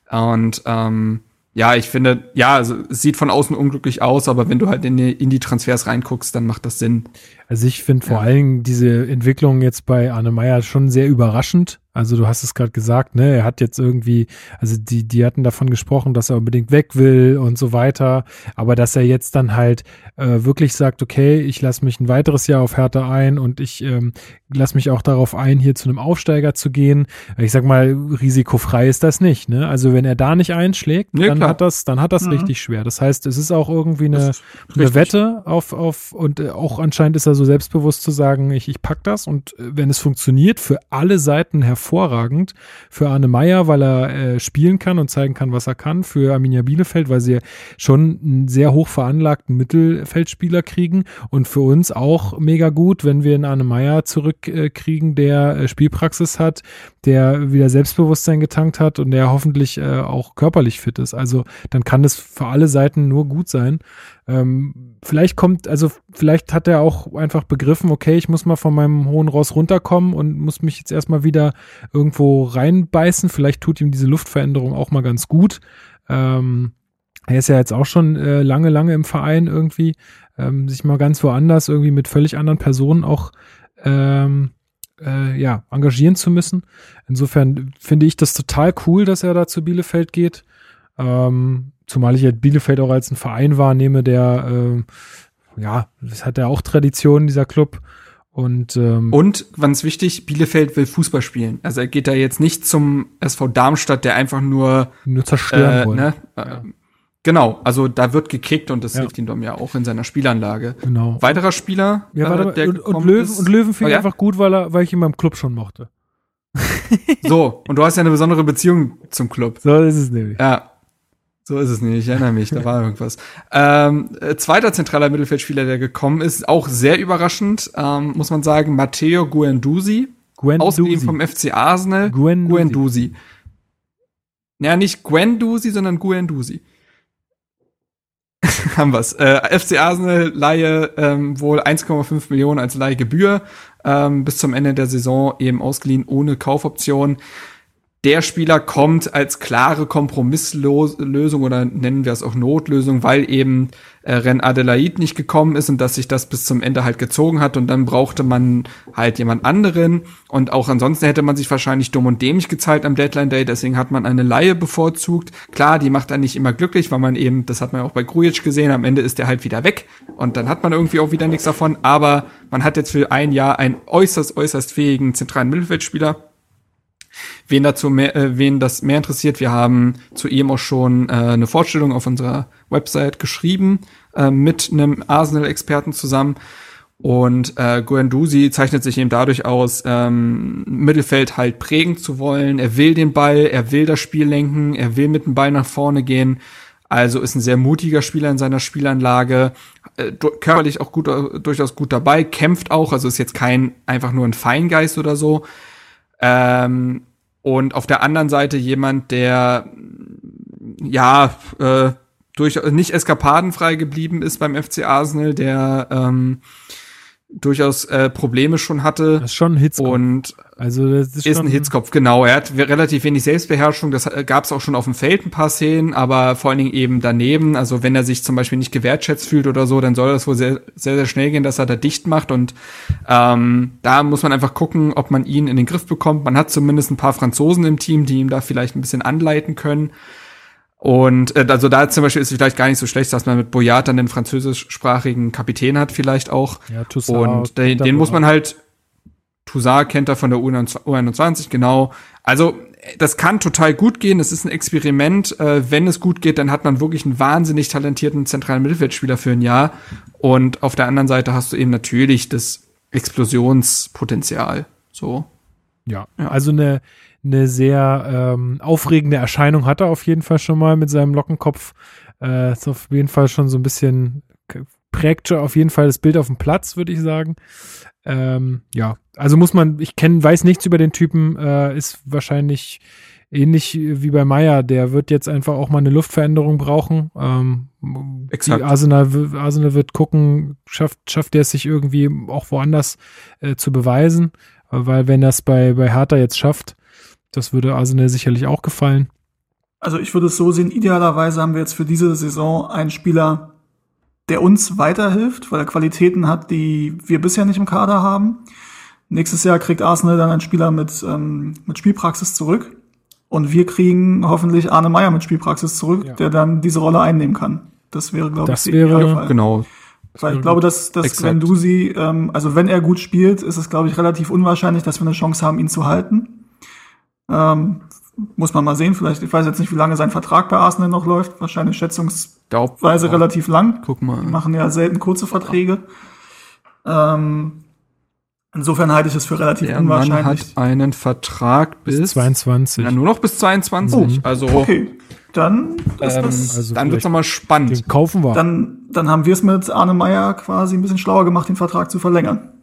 Und ähm, ja, ich finde, ja, also, es sieht von außen unglücklich aus, aber wenn du halt in die, in die Transfers reinguckst, dann macht das Sinn. Also ich finde vor Ja. allen Dingen diese Entwicklung jetzt bei Arne Meyer schon sehr überraschend. Also du hast es gerade gesagt, ne, er hat jetzt irgendwie, also die, die hatten davon gesprochen, dass er unbedingt weg will und so weiter, aber dass er jetzt dann halt äh, wirklich sagt, okay, ich lasse mich ein weiteres Jahr auf Hertha ein und ich ähm, lasse mich auch darauf ein, hier zu einem Aufsteiger zu gehen. Ich sag mal, risikofrei ist das nicht, ne? Also wenn er da nicht einschlägt, Nee, dann klar. hat das, dann hat das Mhm. richtig schwer. Das heißt, es ist auch irgendwie eine, eine. Wette auf, auf und äh, auch anscheinend ist er so selbstbewusst zu sagen, ich, ich pack das und äh, wenn es funktioniert, für alle Seiten hervorragend. Für Arne Meyer, weil er äh, spielen kann und zeigen kann, was er kann. Für Arminia Bielefeld, weil sie schon einen sehr hoch veranlagten Mittelfeldspieler kriegen und für uns auch mega gut, wenn wir einen Arne Meyer zurückkriegen, äh, der äh, Spielpraxis hat, der wieder Selbstbewusstsein getankt hat und der hoffentlich äh, auch körperlich fit ist. Also dann kann das für alle Seiten nur gut sein. Ähm, vielleicht kommt, also vielleicht hat er auch einfach begriffen, okay, ich muss mal von meinem hohen Ross runterkommen und muss mich jetzt erstmal wieder irgendwo reinbeißen. Vielleicht tut ihm diese Luftveränderung auch mal ganz gut. Ähm, er ist ja jetzt auch schon äh, lange, lange im Verein irgendwie, ähm, sich mal ganz woanders irgendwie mit völlig anderen Personen auch ähm, äh, ja, engagieren zu müssen. Insofern finde ich das total cool, dass er da zu Bielefeld geht. Ähm, zumal ich halt Bielefeld auch als einen Verein wahrnehme, der, äh, ja, das hat ja auch Tradition, dieser Club. Und, ähm, Und ganz wichtig, Bielefeld will Fußball spielen. Also er geht da jetzt nicht zum SV Darmstadt, der einfach nur nur zerstören äh, wollen. ne, äh, genau, also da wird gekickt und das Ja. hilft ihm dann ja auch in seiner Spielanlage. Genau. Weiterer Spieler, Ja, äh, warte, der und, und Löwen, ist- und Löwen finde Oh, ich ja? einfach gut, weil, er, weil ich ihn beim Club schon mochte. So, und du hast ja eine besondere Beziehung zum Club. So ist es nämlich. Ja. So ist es nicht, ich erinnere mich, da war irgendwas. Ähm, äh, zweiter zentraler Mittelfeldspieler, der gekommen ist, auch sehr überraschend, ähm, muss man sagen, Matteo Guendouzi, ausgeliehen vom FC Arsenal. Guendouzi. Guendouzi. Ja, nicht Guendouzi, sondern Guendouzi. Haben wir's. Äh, FC Arsenal Leihe ähm, wohl 1,5 Millionen als Leihgebühr ähm, bis zum Ende der Saison eben ausgeliehen ohne Kaufoption. Der Spieler kommt als klare Kompromisslösung oder nennen wir es auch Notlösung, weil eben äh, Ren Adelaide nicht gekommen ist und dass sich das bis zum Ende halt gezogen hat und dann brauchte man halt jemand anderen und auch ansonsten hätte man sich wahrscheinlich dumm und dämlich gezeigt am Deadline Day, deswegen hat man eine Laie bevorzugt. Klar, die macht dann nicht immer glücklich, weil man eben, das hat man auch bei Grujic gesehen, am Ende ist der halt wieder weg und dann hat man irgendwie auch wieder nichts davon, aber man hat jetzt für ein Jahr einen äußerst, äußerst fähigen zentralen Mittelfeldspieler. Wen dazu mehr, äh, wen das mehr interessiert, wir haben zu ihm auch schon äh, eine Vorstellung auf unserer Website geschrieben äh, mit einem Arsenal-Experten zusammen. Und äh, Guendouzi zeichnet sich eben dadurch aus, ähm, Mittelfeld halt prägen zu wollen. Er will den Ball, er will das Spiel lenken, er will mit dem Ball nach vorne gehen. Also ist ein sehr mutiger Spieler in seiner Spielanlage, äh, körperlich auch gut, äh, durchaus gut dabei, kämpft auch, also ist jetzt kein einfach nur ein Feingeist oder so. Ähm, und auf der anderen Seite jemand, der ja äh, durch nicht eskapadenfrei geblieben ist beim FC Arsenal, der ähm, durchaus äh, Probleme schon hatte. Das ist schon ein Hitzkopf. Und also das ist, ist schon, ein Hitzkopf, genau. Er hat relativ wenig Selbstbeherrschung. Das gab es auch schon auf dem Feld ein paar Szenen, aber vor allen Dingen eben daneben. Also wenn er sich zum Beispiel nicht gewertschätzt fühlt oder so, dann soll das wohl sehr, sehr, sehr schnell gehen, dass er da dicht macht. Und ähm, da muss man einfach gucken, ob man ihn in den Griff bekommt. Man hat zumindest ein paar Franzosen im Team, die ihm da vielleicht ein bisschen anleiten können. Und äh, also da zum Beispiel ist es vielleicht gar nicht so schlecht, dass man mit Boyard dann den französischsprachigen Kapitän hat, vielleicht auch. Ja, Toussaint, und den, den muss man halt, Toussaint kennt er von der U21, genau. Also das kann total gut gehen. Es ist ein Experiment. Äh, wenn es gut geht, dann hat man wirklich einen wahnsinnig talentierten zentralen Mittelfeldspieler für ein Jahr. Und auf der anderen Seite hast du eben natürlich das Explosionspotenzial. So. Ja, ja. also eine eine sehr ähm, aufregende Erscheinung hat er auf jeden Fall schon mal mit seinem Lockenkopf. Äh, ist auf jeden Fall schon so ein bisschen prägt schon auf jeden Fall das Bild auf dem Platz, würde ich sagen. Ähm, ja, also muss man, ich kenne, weiß nichts über den Typen, äh, ist wahrscheinlich ähnlich wie bei Meier, der wird jetzt einfach auch mal eine Luftveränderung brauchen. Ähm, Exakt. Arsenal, Arsenal wird gucken, schafft, schafft er es sich irgendwie auch woanders äh, zu beweisen, weil wenn das bei, bei Hertha jetzt schafft, das würde Arsenal sicherlich auch gefallen. Also ich würde es so sehen, idealerweise haben wir jetzt für diese Saison einen Spieler, der uns weiterhilft, weil er Qualitäten hat, die wir bisher nicht im Kader haben. Nächstes Jahr kriegt Arsenal dann einen Spieler mit, ähm, mit Spielpraxis zurück. Und wir kriegen hoffentlich Arne Meyer mit Spielpraxis zurück, ja. der dann diese Rolle einnehmen kann. Das wäre, glaube ich, das wäre, genau. Weil ich glaube, dass, dass Gwendusi, ähm, also wenn er gut spielt, ist es, glaube ich, relativ unwahrscheinlich, dass wir eine Chance haben, ihn zu halten. Ähm, muss man mal sehen. Vielleicht, ich weiß jetzt nicht, wie lange sein Vertrag bei Arsenal noch läuft. Wahrscheinlich schätzungsweise relativ lang. Guck mal. Die machen ja selten kurze Verträge. Ähm, insofern halte ich es für relativ Der unwahrscheinlich. Mann hat einen Vertrag bis, bis 22. Ja, nur noch bis 22. Oh, also okay. Dann ist ähm, das, also dann wird's nochmal spannend. Den kaufen wir. Dann, dann haben wir es mit Arne Meyer quasi ein bisschen schlauer gemacht, den Vertrag zu verlängern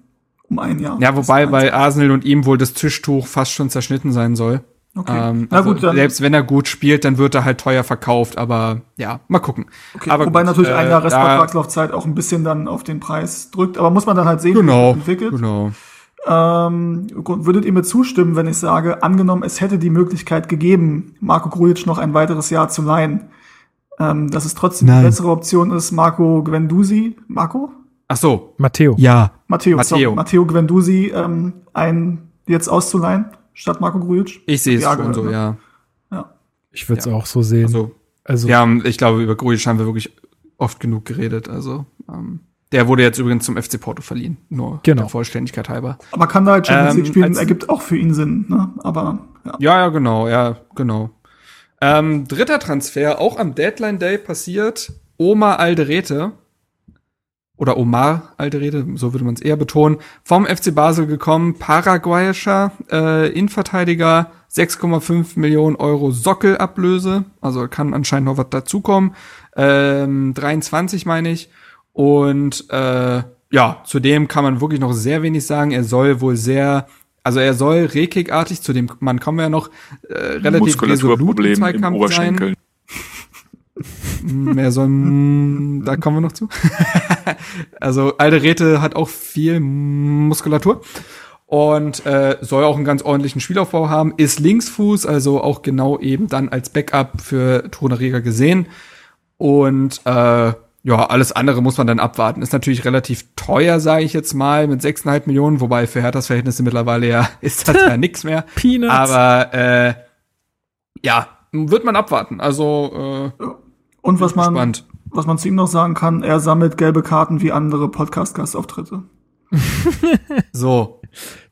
um ein Jahr. Ja, wobei bei Arsenal und ihm wohl das Tischtuch fast schon zerschnitten sein soll. Okay. Ähm, Na also gut, dann. Selbst wenn er gut spielt, dann wird er halt teuer verkauft, aber ja, mal gucken. Okay, aber wobei gut, natürlich äh, ein Jahr Restvertragslaufzeit auch ein bisschen dann auf den Preis drückt, aber muss man dann halt sehen, genau, wie sich entwickelt. Genau. Ähm, würdet ihr mir zustimmen, wenn ich sage, angenommen, es hätte die Möglichkeit gegeben, Marco Grujic noch ein weiteres Jahr zu leihen, ähm, dass es trotzdem Nein. die bessere Option ist, Marco Gwendusi, Marco? Ach so. Matteo. Ja. Matteo. Matteo, so, Matteo Gwendusi ähm, ein jetzt auszuleihen statt Marco Grujic. Ich sehe es schon so, ne? ja. Ja. Ich würde es ja. auch so sehen. Also, also ja, ich glaube, über Grujic haben wir wirklich oft genug geredet. Also ähm, der wurde jetzt übrigens zum FC Porto verliehen, nur genau. der Vollständigkeit halber. Aber kann da halt Champions League ähm, spielen, ergibt auch für ihn Sinn, ne? Aber ja. Ja, ja, genau, ja, genau. Ähm, dritter Transfer, auch am Deadline Day passiert. Oma Alderete oder Omar Alderete, so würde man es eher betonen, vom FC Basel gekommen, paraguayischer äh, Innenverteidiger, 6,5 Millionen Euro Sockelablöse, also kann anscheinend noch was dazukommen, ähm, 23 meine ich, und äh, ja, zudem kann man wirklich noch sehr wenig sagen, er soll wohl sehr also er soll Rekik-artig, zu dem Mann kommen wir ja noch, äh, relativ resolut im Zweikampf sein. Mehr soll, da kommen wir noch zu. also Alderete hat auch viel Muskulatur und äh, soll auch einen ganz ordentlichen Spielaufbau haben, ist Linksfuß, also auch genau eben dann als Backup für Tonerega gesehen. Und äh, ja, alles andere muss man dann abwarten. Ist natürlich relativ teuer, sage ich jetzt mal, mit 6,5 Millionen, wobei für Herthas Verhältnisse mittlerweile ja ist das ja nix mehr. Peanuts. Aber äh, ja, wird man abwarten. Also äh, und was man, gespannt. Was man zu ihm noch sagen kann, er sammelt gelbe Karten wie andere Podcast-Gastauftritte. so.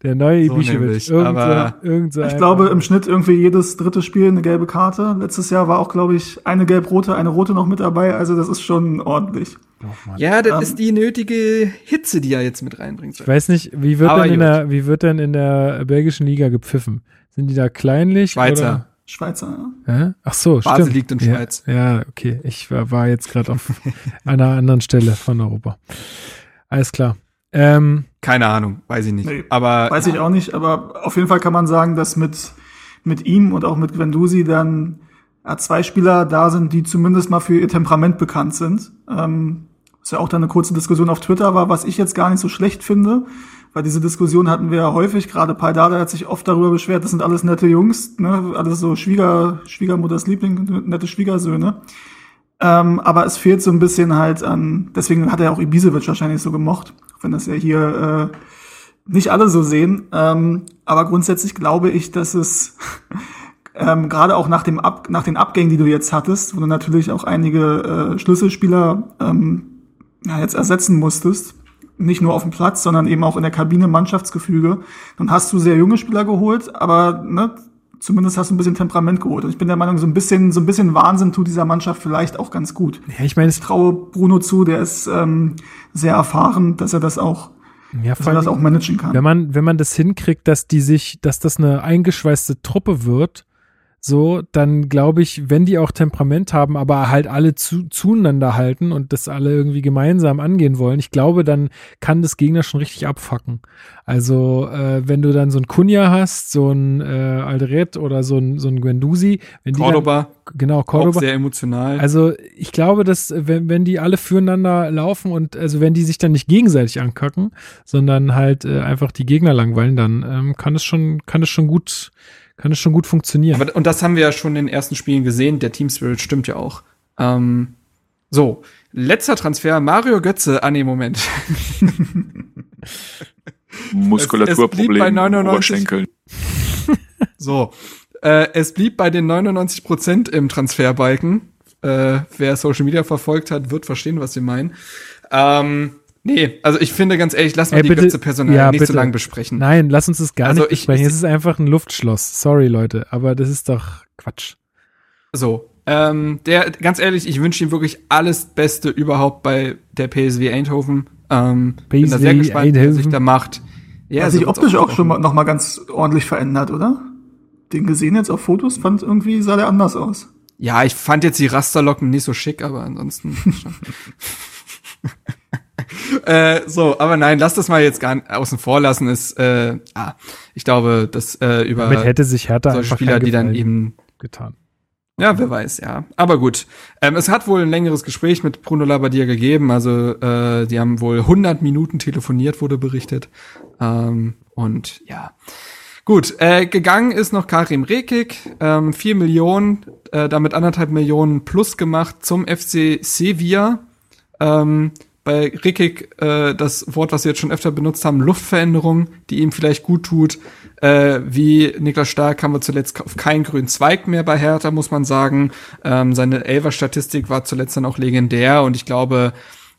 Der neue so Ibišević. Irgend irgend ich glaube, im Schnitt irgendwie jedes dritte Spiel eine gelbe Karte. Letztes Jahr war auch, glaube ich, eine gelb-rote, eine rote noch mit dabei. Also das ist schon ordentlich. Oh, ja, das ähm, ist die nötige Hitze, die er jetzt mit reinbringt. Ich weiß nicht, wie wird, denn in der, wie wird denn in der belgischen Liga gepfiffen? Sind die da kleinlich? Schweizer. Oder? Schweizer, ja. ja? Ach so, Basel stimmt. liegt in Schweiz. Ja, ja okay. Ich war, war jetzt gerade auf einer anderen Stelle von Europa. Alles klar. Ähm, Keine Ahnung, weiß ich nicht. Nee, aber weiß ich auch nicht, aber auf jeden Fall kann man sagen, dass mit, mit ihm und auch mit Gwendusi dann ja, zwei Spieler da sind, die zumindest mal für ihr Temperament bekannt sind. Ähm, was ja auch dann eine kurze Diskussion auf Twitter war, was ich jetzt gar nicht so schlecht finde, weil diese Diskussion hatten wir ja häufig, gerade Paidada hat sich oft darüber beschwert, das sind alles nette Jungs, ne? alles so Schwieger, Schwiegermutters Liebling, nette Schwiegersöhne. Ähm, aber es fehlt so ein bisschen halt an, deswegen hat er auch Ibisevic wahrscheinlich so gemocht, wenn das ja hier äh, nicht alle so sehen. Ähm, aber grundsätzlich glaube ich, dass es ähm, gerade auch nach, dem Ab nach den Abgängen, die du jetzt hattest, wo du natürlich auch einige äh, Schlüsselspieler ähm, ja, jetzt ersetzen musstest, nicht nur auf dem Platz, sondern eben auch in der Kabine Mannschaftsgefüge. Dann hast du sehr junge Spieler geholt, aber ne, zumindest hast du ein bisschen Temperament geholt. Und ich bin der Meinung, so ein bisschen, so ein bisschen Wahnsinn tut dieser Mannschaft vielleicht auch ganz gut. Ja, ich meine, ich traue Bruno zu, der ist ähm, sehr erfahren, dass er das auch ja, dass er das auch managen kann. Wenn man, wenn man das hinkriegt, dass die sich, dass das eine eingeschweißte Truppe wird, so, dann glaube ich, wenn die auch Temperament haben, aber halt alle zu, zueinander halten und das alle irgendwie gemeinsam angehen wollen, ich glaube, dann kann das Gegner schon richtig abfacken. Also, äh, wenn du dann so ein Kunja hast, so ein äh, Alderet oder so ein, so ein Guendouzi, wenn die Cordoba. Dann, genau, Cordoba. Auch sehr emotional. Also, ich glaube, dass, wenn, wenn die alle füreinander laufen und, also wenn die sich dann nicht gegenseitig ankacken, sondern halt äh, einfach die Gegner langweilen, dann ähm, kann es schon, kann es schon gut, kann es schon gut funktionieren. Aber, und das haben wir ja schon in den ersten Spielen gesehen. Der Team Spirit stimmt ja auch. Ähm, so, letzter Transfer, Mario Götze. Ah, nee, Moment. Muskulaturproblem, Oberschenkeln. so, äh, es blieb bei den 99 Prozent im Transferbalken. Äh, wer Social Media verfolgt hat, wird verstehen, was wir meinen. Ähm, Nee, also ich finde ganz ehrlich, lass mal Ey, die bitte, Personal ja, nicht bitte. so lange besprechen. Nein, lass uns das gar also nicht besprechen. es ist einfach ein Luftschloss. Sorry, Leute, aber das ist doch Quatsch. So, ähm, der, ganz ehrlich, ich wünsche ihm wirklich alles Beste überhaupt bei der PSW Eindhoven. Ähm, PSV bin da sehr gespannt, Eindhoven. was sich da macht. Ja, Hat sich optisch auch, auch schon mal, noch mal ganz ordentlich verändert, oder? Den gesehen jetzt auf Fotos, fand irgendwie sah der anders aus. Ja, ich fand jetzt die Rasterlocken nicht so schick, aber ansonsten. äh, so, aber nein, lass das mal jetzt gar nicht außen vor lassen. Ist, äh, ah, ich glaube, dass äh, über Damit hätte sich Hertha solche Spieler, die dann eben getan. Ja, wer weiß, ja. Aber gut. Ähm, es hat wohl ein längeres Gespräch mit Bruno Labbadia gegeben. Also, äh, die haben wohl 100 Minuten telefoniert, wurde berichtet. Ähm, und ja. Gut, äh, gegangen ist noch Karim Rekik, ähm, 4 Millionen, äh, damit anderthalb Millionen plus gemacht zum FC Sevilla. Ähm, bei Rickig äh, das Wort, was wir jetzt schon öfter benutzt haben, Luftveränderung, die ihm vielleicht gut tut. Äh, wie Niklas Stark haben wir zuletzt auf keinen grünen Zweig mehr bei Hertha, muss man sagen. Ähm, seine Elfer-Statistik war zuletzt dann auch legendär und ich glaube,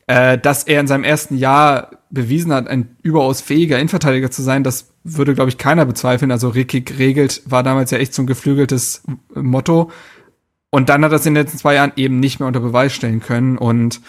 äh, dass er in seinem ersten Jahr bewiesen hat, ein überaus fähiger Innenverteidiger zu sein, das würde, glaube ich, keiner bezweifeln. Also Rickig regelt war damals ja echt so ein geflügeltes Motto. Und dann hat er es in den letzten zwei Jahren eben nicht mehr unter Beweis stellen können und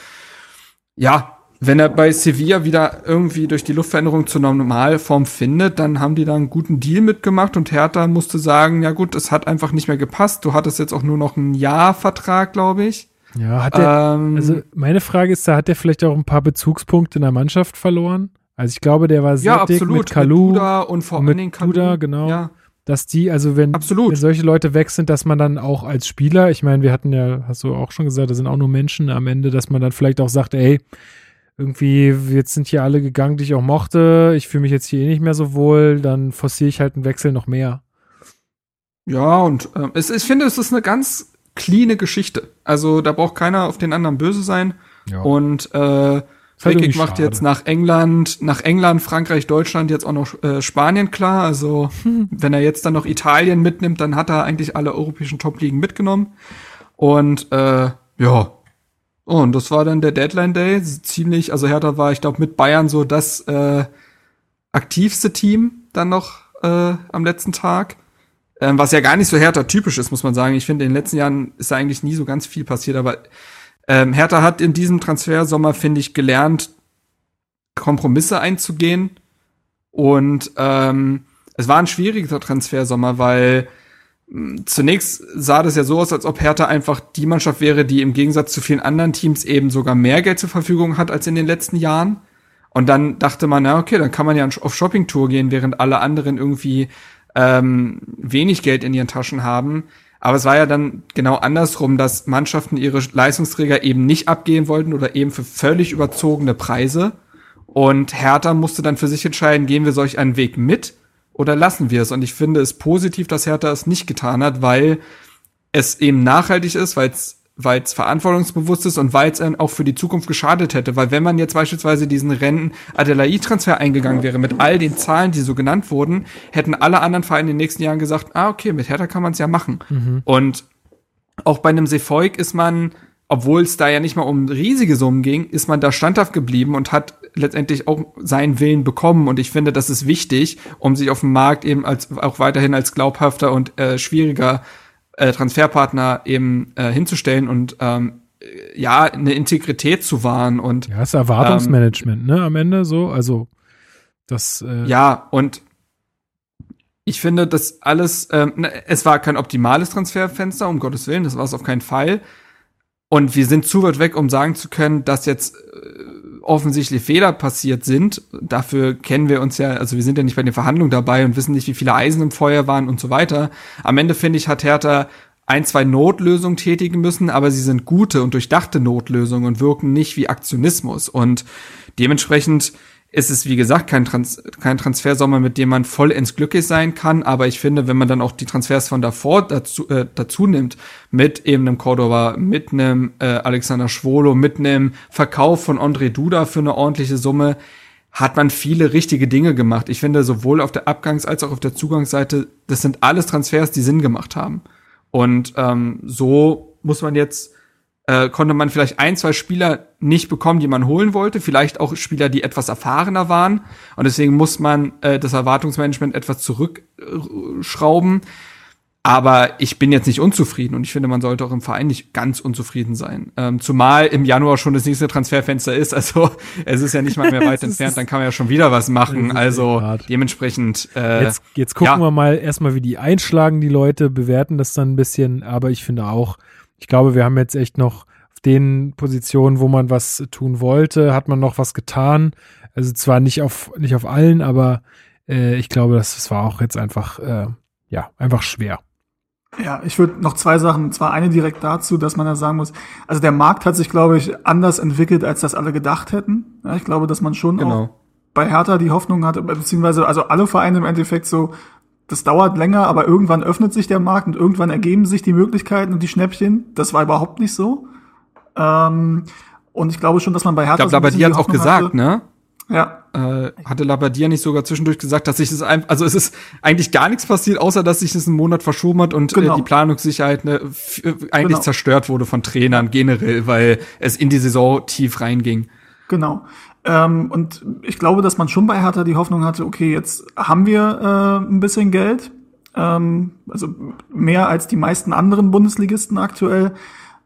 ja, wenn er bei Sevilla wieder irgendwie durch die Luftveränderung zur Normalform findet, dann haben die da einen guten Deal mitgemacht und Hertha musste sagen, ja gut, es hat einfach nicht mehr gepasst. Du hattest jetzt auch nur noch einen Jahrvertrag, glaube ich. Ja, hat er, ähm, also meine Frage ist, da hat er vielleicht auch ein paar Bezugspunkte in der Mannschaft verloren? Also ich glaube, der war sehr ja, dick absolut. mit Kalu. Mit Duda und vor allem Kalu. Duda, genau. Ja. Dass die, also wenn, absolut. wenn solche Leute weg sind, dass man dann auch als Spieler, ich meine, wir hatten ja, hast du auch schon gesagt, da sind auch nur Menschen am Ende, dass man dann vielleicht auch sagt, ey, irgendwie, jetzt sind hier alle gegangen, die ich auch mochte, ich fühle mich jetzt hier eh nicht mehr so wohl, dann forciere ich halt einen Wechsel noch mehr. Ja, und äh, es, ich finde, es ist eine ganz cleane Geschichte. Also da braucht keiner auf den anderen böse sein. Ja. Und äh, Rekik macht jetzt nach England, nach England, Frankreich, Deutschland jetzt auch noch äh, Spanien klar. Also hm. wenn er jetzt dann noch Italien mitnimmt, dann hat er eigentlich alle europäischen Top-Ligen mitgenommen. Und äh, ja, Oh, und das war dann der Deadline Day. Ziemlich, also Hertha war, ich glaube, mit Bayern so das äh, aktivste Team dann noch äh, am letzten Tag. Ähm, was ja gar nicht so Hertha typisch ist, muss man sagen. Ich finde, in den letzten Jahren ist da eigentlich nie so ganz viel passiert, aber ähm, Hertha hat in diesem Transfersommer, finde ich, gelernt, Kompromisse einzugehen. Und ähm, es war ein schwieriger Transfersommer, weil Zunächst sah das ja so aus, als ob Hertha einfach die Mannschaft wäre, die im Gegensatz zu vielen anderen Teams eben sogar mehr Geld zur Verfügung hat als in den letzten Jahren. Und dann dachte man, na okay, dann kann man ja auf Shoppingtour gehen, während alle anderen irgendwie ähm, wenig Geld in ihren Taschen haben. Aber es war ja dann genau andersrum, dass Mannschaften ihre Leistungsträger eben nicht abgehen wollten oder eben für völlig überzogene Preise. Und Hertha musste dann für sich entscheiden, gehen wir solch einen Weg mit oder lassen wir es? Und ich finde es positiv, dass Hertha es nicht getan hat, weil es eben nachhaltig ist, weil es weil es verantwortungsbewusst ist und weil es auch für die Zukunft geschadet hätte. Weil wenn man jetzt beispielsweise diesen Rennen Adelaide-Transfer eingegangen wäre mit all den Zahlen, die so genannt wurden, hätten alle anderen Vereine in den nächsten Jahren gesagt, ah, okay, mit Hertha kann man es ja machen. Mhm. Und auch bei einem Sefolk ist man, obwohl es da ja nicht mal um riesige Summen ging, ist man da standhaft geblieben und hat letztendlich auch seinen Willen bekommen. Und ich finde, das ist wichtig, um sich auf dem Markt eben als auch weiterhin als glaubhafter und äh, schwieriger äh, Transferpartner eben äh, hinzustellen und ähm, ja, eine Integrität zu wahren und ja, das Erwartungsmanagement, ähm, ne, am Ende so, also das äh ja und ich finde, das alles, ähm, ne, es war kein optimales Transferfenster, um Gottes Willen, das war es auf keinen Fall. Und wir sind zu weit weg, um sagen zu können, dass jetzt äh, offensichtlich Fehler passiert sind. Dafür kennen wir uns ja, also wir sind ja nicht bei den Verhandlungen dabei und wissen nicht, wie viele Eisen im Feuer waren und so weiter. Am Ende finde ich, hat Hertha ein, zwei Notlösungen tätigen müssen, aber sie sind gute und durchdachte Notlösungen und wirken nicht wie Aktionismus. Und dementsprechend ist es, wie gesagt, kein, Trans kein Transfersommer, mit dem man vollends glücklich sein kann. Aber ich finde, wenn man dann auch die Transfers von davor dazu, äh, dazu nimmt, mit eben einem Cordova, mit einem äh, Alexander Schwolo, mit einem Verkauf von André Duda für eine ordentliche Summe, hat man viele richtige Dinge gemacht. Ich finde, sowohl auf der Abgangs- als auch auf der Zugangsseite, das sind alles Transfers, die Sinn gemacht haben. Und ähm, so muss man jetzt äh, konnte man vielleicht ein, zwei Spieler nicht bekommen, die man holen wollte, vielleicht auch Spieler, die etwas erfahrener waren. Und deswegen muss man äh, das Erwartungsmanagement etwas zurückschrauben. Aber ich bin jetzt nicht unzufrieden und ich finde, man sollte auch im Verein nicht ganz unzufrieden sein. Ähm, zumal im Januar schon das nächste Transferfenster ist. Also es ist ja nicht mal mehr weit entfernt, dann kann man ja schon wieder was machen. Also dementsprechend. Äh, jetzt, jetzt gucken ja. wir mal erstmal, wie die einschlagen, die Leute, bewerten das dann ein bisschen. Aber ich finde auch, ich glaube, wir haben jetzt echt noch auf den Positionen, wo man was tun wollte, hat man noch was getan. Also zwar nicht auf, nicht auf allen, aber äh, ich glaube, das, das war auch jetzt einfach, äh, ja, einfach schwer. Ja, ich würde noch zwei Sachen, zwar eine direkt dazu, dass man da sagen muss, also der Markt hat sich, glaube ich, anders entwickelt, als das alle gedacht hätten. Ja, ich glaube, dass man schon genau. auch bei Hertha die Hoffnung hatte, beziehungsweise also alle Vereine im Endeffekt so das dauert länger, aber irgendwann öffnet sich der Markt und irgendwann ergeben sich die Möglichkeiten und die Schnäppchen. Das war überhaupt nicht so. Ähm, und ich glaube schon, dass man bei Hertha. Ich glaube, so Labbadia hat auch gesagt, hatte. ne? Ja. Äh, hatte Labbadia nicht sogar zwischendurch gesagt, dass sich das einfach, also es ist eigentlich gar nichts passiert, außer dass sich das einen Monat verschoben hat und genau. äh, die Planungssicherheit ne, äh, eigentlich genau. zerstört wurde von Trainern generell, weil es in die Saison tief reinging. Genau. Ähm, und ich glaube, dass man schon bei Hertha die Hoffnung hatte, okay, jetzt haben wir äh, ein bisschen Geld, ähm, also mehr als die meisten anderen Bundesligisten aktuell.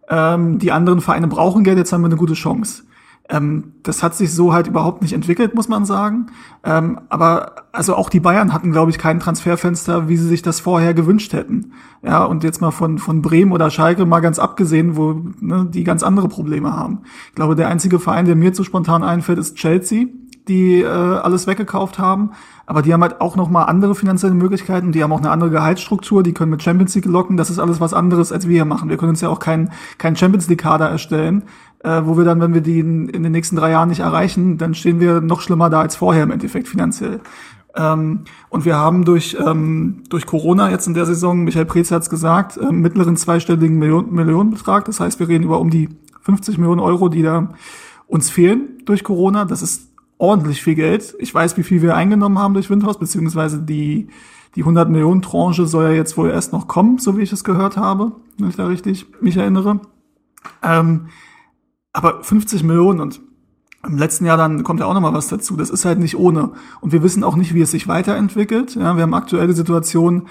Ähm, die anderen Vereine brauchen Geld, jetzt haben wir eine gute Chance. Ähm, das hat sich so halt überhaupt nicht entwickelt, muss man sagen. Ähm, aber also auch die Bayern hatten, glaube ich, kein Transferfenster, wie sie sich das vorher gewünscht hätten. Ja, und jetzt mal von, von Bremen oder Schalke mal ganz abgesehen, wo ne, die ganz andere Probleme haben. Ich glaube, der einzige Verein, der mir zu spontan einfällt, ist Chelsea, die äh, alles weggekauft haben. Aber die haben halt auch noch mal andere finanzielle Möglichkeiten. Die haben auch eine andere Gehaltsstruktur. Die können mit Champions League locken. Das ist alles was anderes, als wir hier machen. Wir können uns ja auch keinen kein Champions League Kader erstellen, äh, wo wir dann, wenn wir die in, in, den nächsten drei Jahren nicht erreichen, dann stehen wir noch schlimmer da als vorher im Endeffekt finanziell. Ähm, und wir haben durch, ähm, durch Corona jetzt in der Saison, Michael Preetz hat es gesagt, äh, mittleren zweistelligen Million, Millionenbetrag. Das heißt, wir reden über um die 50 Millionen Euro, die da uns fehlen durch Corona. Das ist ordentlich viel Geld. Ich weiß, wie viel wir eingenommen haben durch Windhaus, beziehungsweise die, die 100 Millionen Tranche soll ja jetzt wohl erst noch kommen, so wie ich es gehört habe, wenn ich da richtig mich erinnere. Ähm, aber 50 Millionen und im letzten Jahr dann kommt ja auch noch mal was dazu. Das ist halt nicht ohne. Und wir wissen auch nicht, wie es sich weiterentwickelt. Ja, wir haben aktuelle Situation,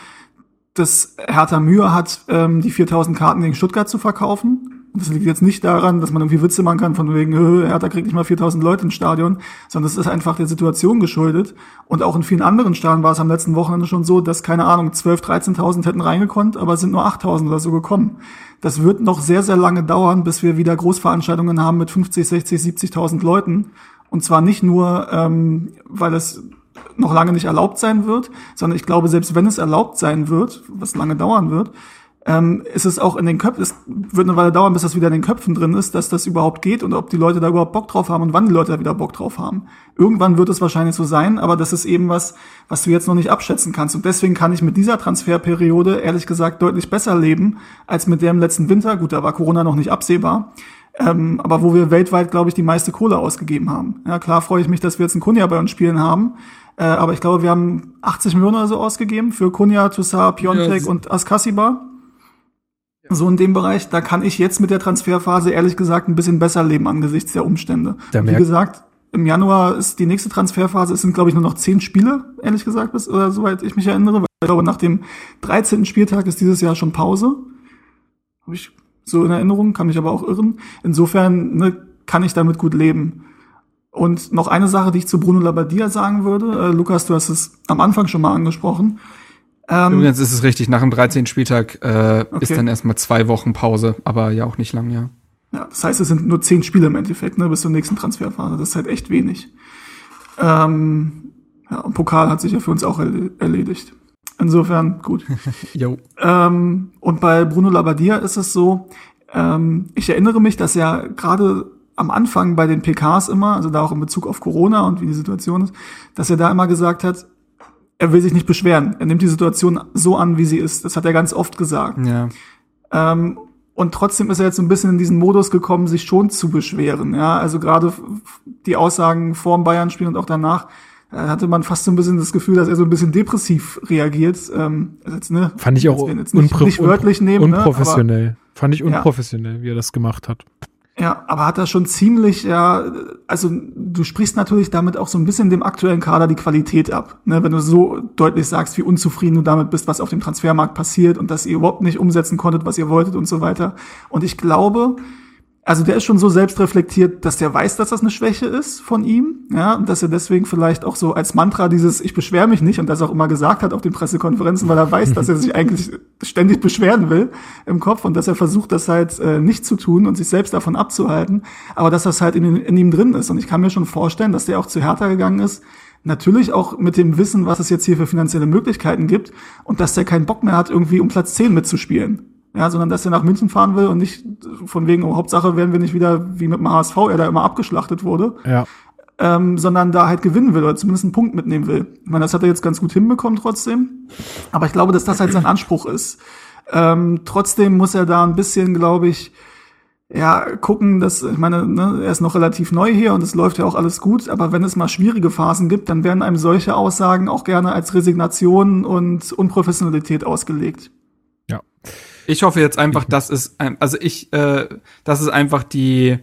dass Hertha Mühe hat, ähm, die 4000 Karten gegen Stuttgart zu verkaufen. Das liegt jetzt nicht daran, dass man irgendwie Witze machen kann von wegen, Hertha kriegt nicht mal 4000 Leute ins Stadion, sondern es ist einfach der Situation geschuldet. Und auch in vielen anderen Stadien war es am letzten Wochenende schon so, dass, keine Ahnung, 12, 13.000 hätten reingekonnt, aber es sind nur 8000 oder so gekommen. Das wird noch sehr, sehr lange dauern, bis wir wieder Großveranstaltungen haben mit 50, 60, 70.000 Leuten. Und zwar nicht nur, ähm, weil es noch lange nicht erlaubt sein wird, sondern ich glaube, selbst wenn es erlaubt sein wird, was lange dauern wird, ähm, ist es auch in den Köpfen, es wird eine Weile dauern, bis das wieder in den Köpfen drin ist, dass das überhaupt geht und ob die Leute da überhaupt Bock drauf haben und wann die Leute da wieder Bock drauf haben. Irgendwann wird es wahrscheinlich so sein, aber das ist eben was, was du jetzt noch nicht abschätzen kannst. Und deswegen kann ich mit dieser Transferperiode ehrlich gesagt deutlich besser leben als mit der im letzten Winter. Gut, da war Corona noch nicht absehbar. Ähm, aber wo wir weltweit, glaube ich, die meiste Kohle ausgegeben haben. Ja, klar freue ich mich, dass wir jetzt einen Kunja bei uns spielen haben. Äh, aber ich glaube, wir haben 80 Millionen oder so ausgegeben für Kunja, Toussaint, Piontek ja, und Askasiba so in dem Bereich, da kann ich jetzt mit der Transferphase ehrlich gesagt ein bisschen besser leben angesichts der Umstände. Wie gesagt, im Januar ist die nächste Transferphase, es sind glaube ich nur noch zehn Spiele, ehrlich gesagt, bis, oder soweit ich mich erinnere, weil ich glaube nach dem 13. Spieltag ist dieses Jahr schon Pause. Habe ich so in Erinnerung, kann mich aber auch irren. Insofern ne, kann ich damit gut leben. Und noch eine Sache, die ich zu Bruno Labbadia sagen würde, äh, Lukas, du hast es am Anfang schon mal angesprochen. Ähm, Übrigens ist es richtig, nach dem 13. Spieltag äh, okay. ist dann erstmal zwei Wochen Pause, aber ja auch nicht lang, ja. Ja, das heißt, es sind nur zehn Spiele im Endeffekt, ne, bis zur nächsten Transferphase. Das ist halt echt wenig. Ähm, ja, und Pokal hat sich ja für uns auch erledigt. Insofern gut. jo. Ähm, und bei Bruno Labbadia ist es so, ähm, ich erinnere mich, dass er gerade am Anfang bei den PKs immer, also da auch in Bezug auf Corona und wie die Situation ist, dass er da immer gesagt hat, er will sich nicht beschweren. Er nimmt die Situation so an, wie sie ist. Das hat er ganz oft gesagt. Ja. Ähm, und trotzdem ist er jetzt so ein bisschen in diesen Modus gekommen, sich schon zu beschweren. Ja, also gerade die Aussagen vor dem Bayern-Spiel und auch danach äh, hatte man fast so ein bisschen das Gefühl, dass er so ein bisschen depressiv reagiert. Ähm, jetzt, ne, Fand ich auch jetzt nicht, nicht wörtlich nehmen, ne, unprofessionell. Ne, aber, Fand ich unprofessionell, ja. wie er das gemacht hat. Ja, aber hat er schon ziemlich, ja, also du sprichst natürlich damit auch so ein bisschen dem aktuellen Kader die Qualität ab. Ne? Wenn du so deutlich sagst, wie unzufrieden du damit bist, was auf dem Transfermarkt passiert und dass ihr überhaupt nicht umsetzen konntet, was ihr wolltet und so weiter. Und ich glaube, also der ist schon so selbstreflektiert, dass der weiß, dass das eine Schwäche ist von ihm, ja, und dass er deswegen vielleicht auch so als Mantra dieses Ich beschwere mich nicht und das auch immer gesagt hat auf den Pressekonferenzen, weil er weiß, dass er sich eigentlich ständig beschweren will im Kopf und dass er versucht, das halt äh, nicht zu tun und sich selbst davon abzuhalten, aber dass das halt in, in ihm drin ist. Und ich kann mir schon vorstellen, dass der auch zu Hertha gegangen ist, Natürlich auch mit dem Wissen, was es jetzt hier für finanzielle Möglichkeiten gibt und dass der keinen Bock mehr hat, irgendwie um Platz 10 mitzuspielen ja, sondern dass er nach München fahren will und nicht von wegen, oh, Hauptsache werden wir nicht wieder wie mit dem HSV, er da immer abgeschlachtet wurde. Ja. Ähm, sondern da halt gewinnen will oder zumindest einen Punkt mitnehmen will. Ich meine, das hat er jetzt ganz gut hinbekommen trotzdem. Aber ich glaube, dass das halt sein Anspruch ist. Ähm, trotzdem muss er da ein bisschen, glaube ich, ja, gucken, dass, ich meine, ne, er ist noch relativ neu hier und es läuft ja auch alles gut, aber wenn es mal schwierige Phasen gibt, dann werden einem solche Aussagen auch gerne als Resignation und Unprofessionalität ausgelegt. Ich hoffe jetzt einfach, dass es, also ich, äh, das ist einfach die,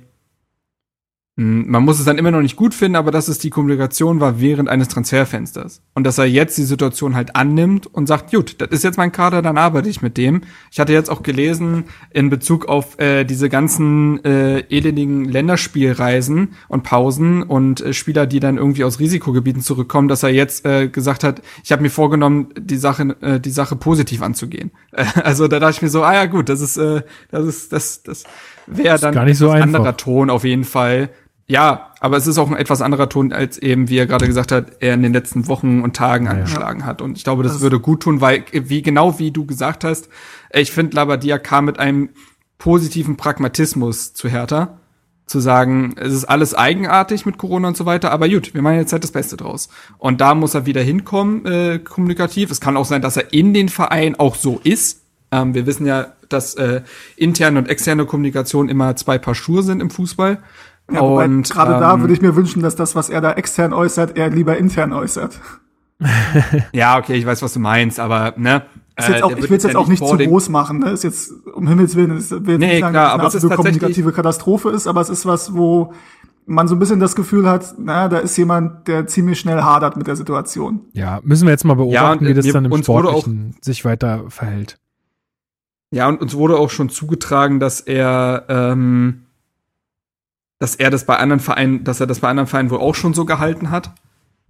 man muss es dann immer noch nicht gut finden, aber dass es die Kommunikation war während eines Transferfensters. Und dass er jetzt die Situation halt annimmt und sagt, gut, das ist jetzt mein Kader, dann arbeite ich mit dem. Ich hatte jetzt auch gelesen, in Bezug auf äh, diese ganzen äh, elendigen Länderspielreisen und Pausen und äh, Spieler, die dann irgendwie aus Risikogebieten zurückkommen, dass er jetzt äh, gesagt hat, ich habe mir vorgenommen, die Sache, äh, die Sache positiv anzugehen. Äh, also da dachte ich mir so, ah ja gut, das ist, äh, das ist, das, das wäre dann gar nicht so ein anderer Ton auf jeden Fall ja, aber es ist auch ein etwas anderer Ton, als eben, wie er gerade gesagt hat, er in den letzten Wochen und Tagen angeschlagen ja. hat. Und ich glaube, das, das würde gut tun, weil, wie genau wie du gesagt hast, ich finde, Labadia kam mit einem positiven Pragmatismus zu Hertha. Zu sagen, es ist alles eigenartig mit Corona und so weiter, aber gut, wir machen jetzt halt das Beste draus. Und da muss er wieder hinkommen, äh, kommunikativ. Es kann auch sein, dass er in den Verein auch so ist. Ähm, wir wissen ja, dass äh, interne und externe Kommunikation immer zwei Paar Schuhe sind im Fußball. Ja, und gerade ähm, da würde ich mir wünschen, dass das, was er da extern äußert, er lieber intern äußert. ja, okay, ich weiß, was du meinst, aber ne. Ist jetzt äh, auch, ich will es jetzt auch nicht zu groß machen, ne? Ist jetzt um Himmels willen, ist, will nee, nicht sagen, klar, dass es eine kommunikative Katastrophe ist, aber es ist was, wo man so ein bisschen das Gefühl hat, na, da ist jemand, der ziemlich schnell hadert mit der Situation. Ja, müssen wir jetzt mal beobachten, ja, wie das wir, dann im Sportlichen sich weiter verhält. Ja, und uns wurde auch schon zugetragen, dass er ähm, dass er das bei anderen Vereinen, dass er das bei anderen Vereinen wohl auch schon so gehalten hat.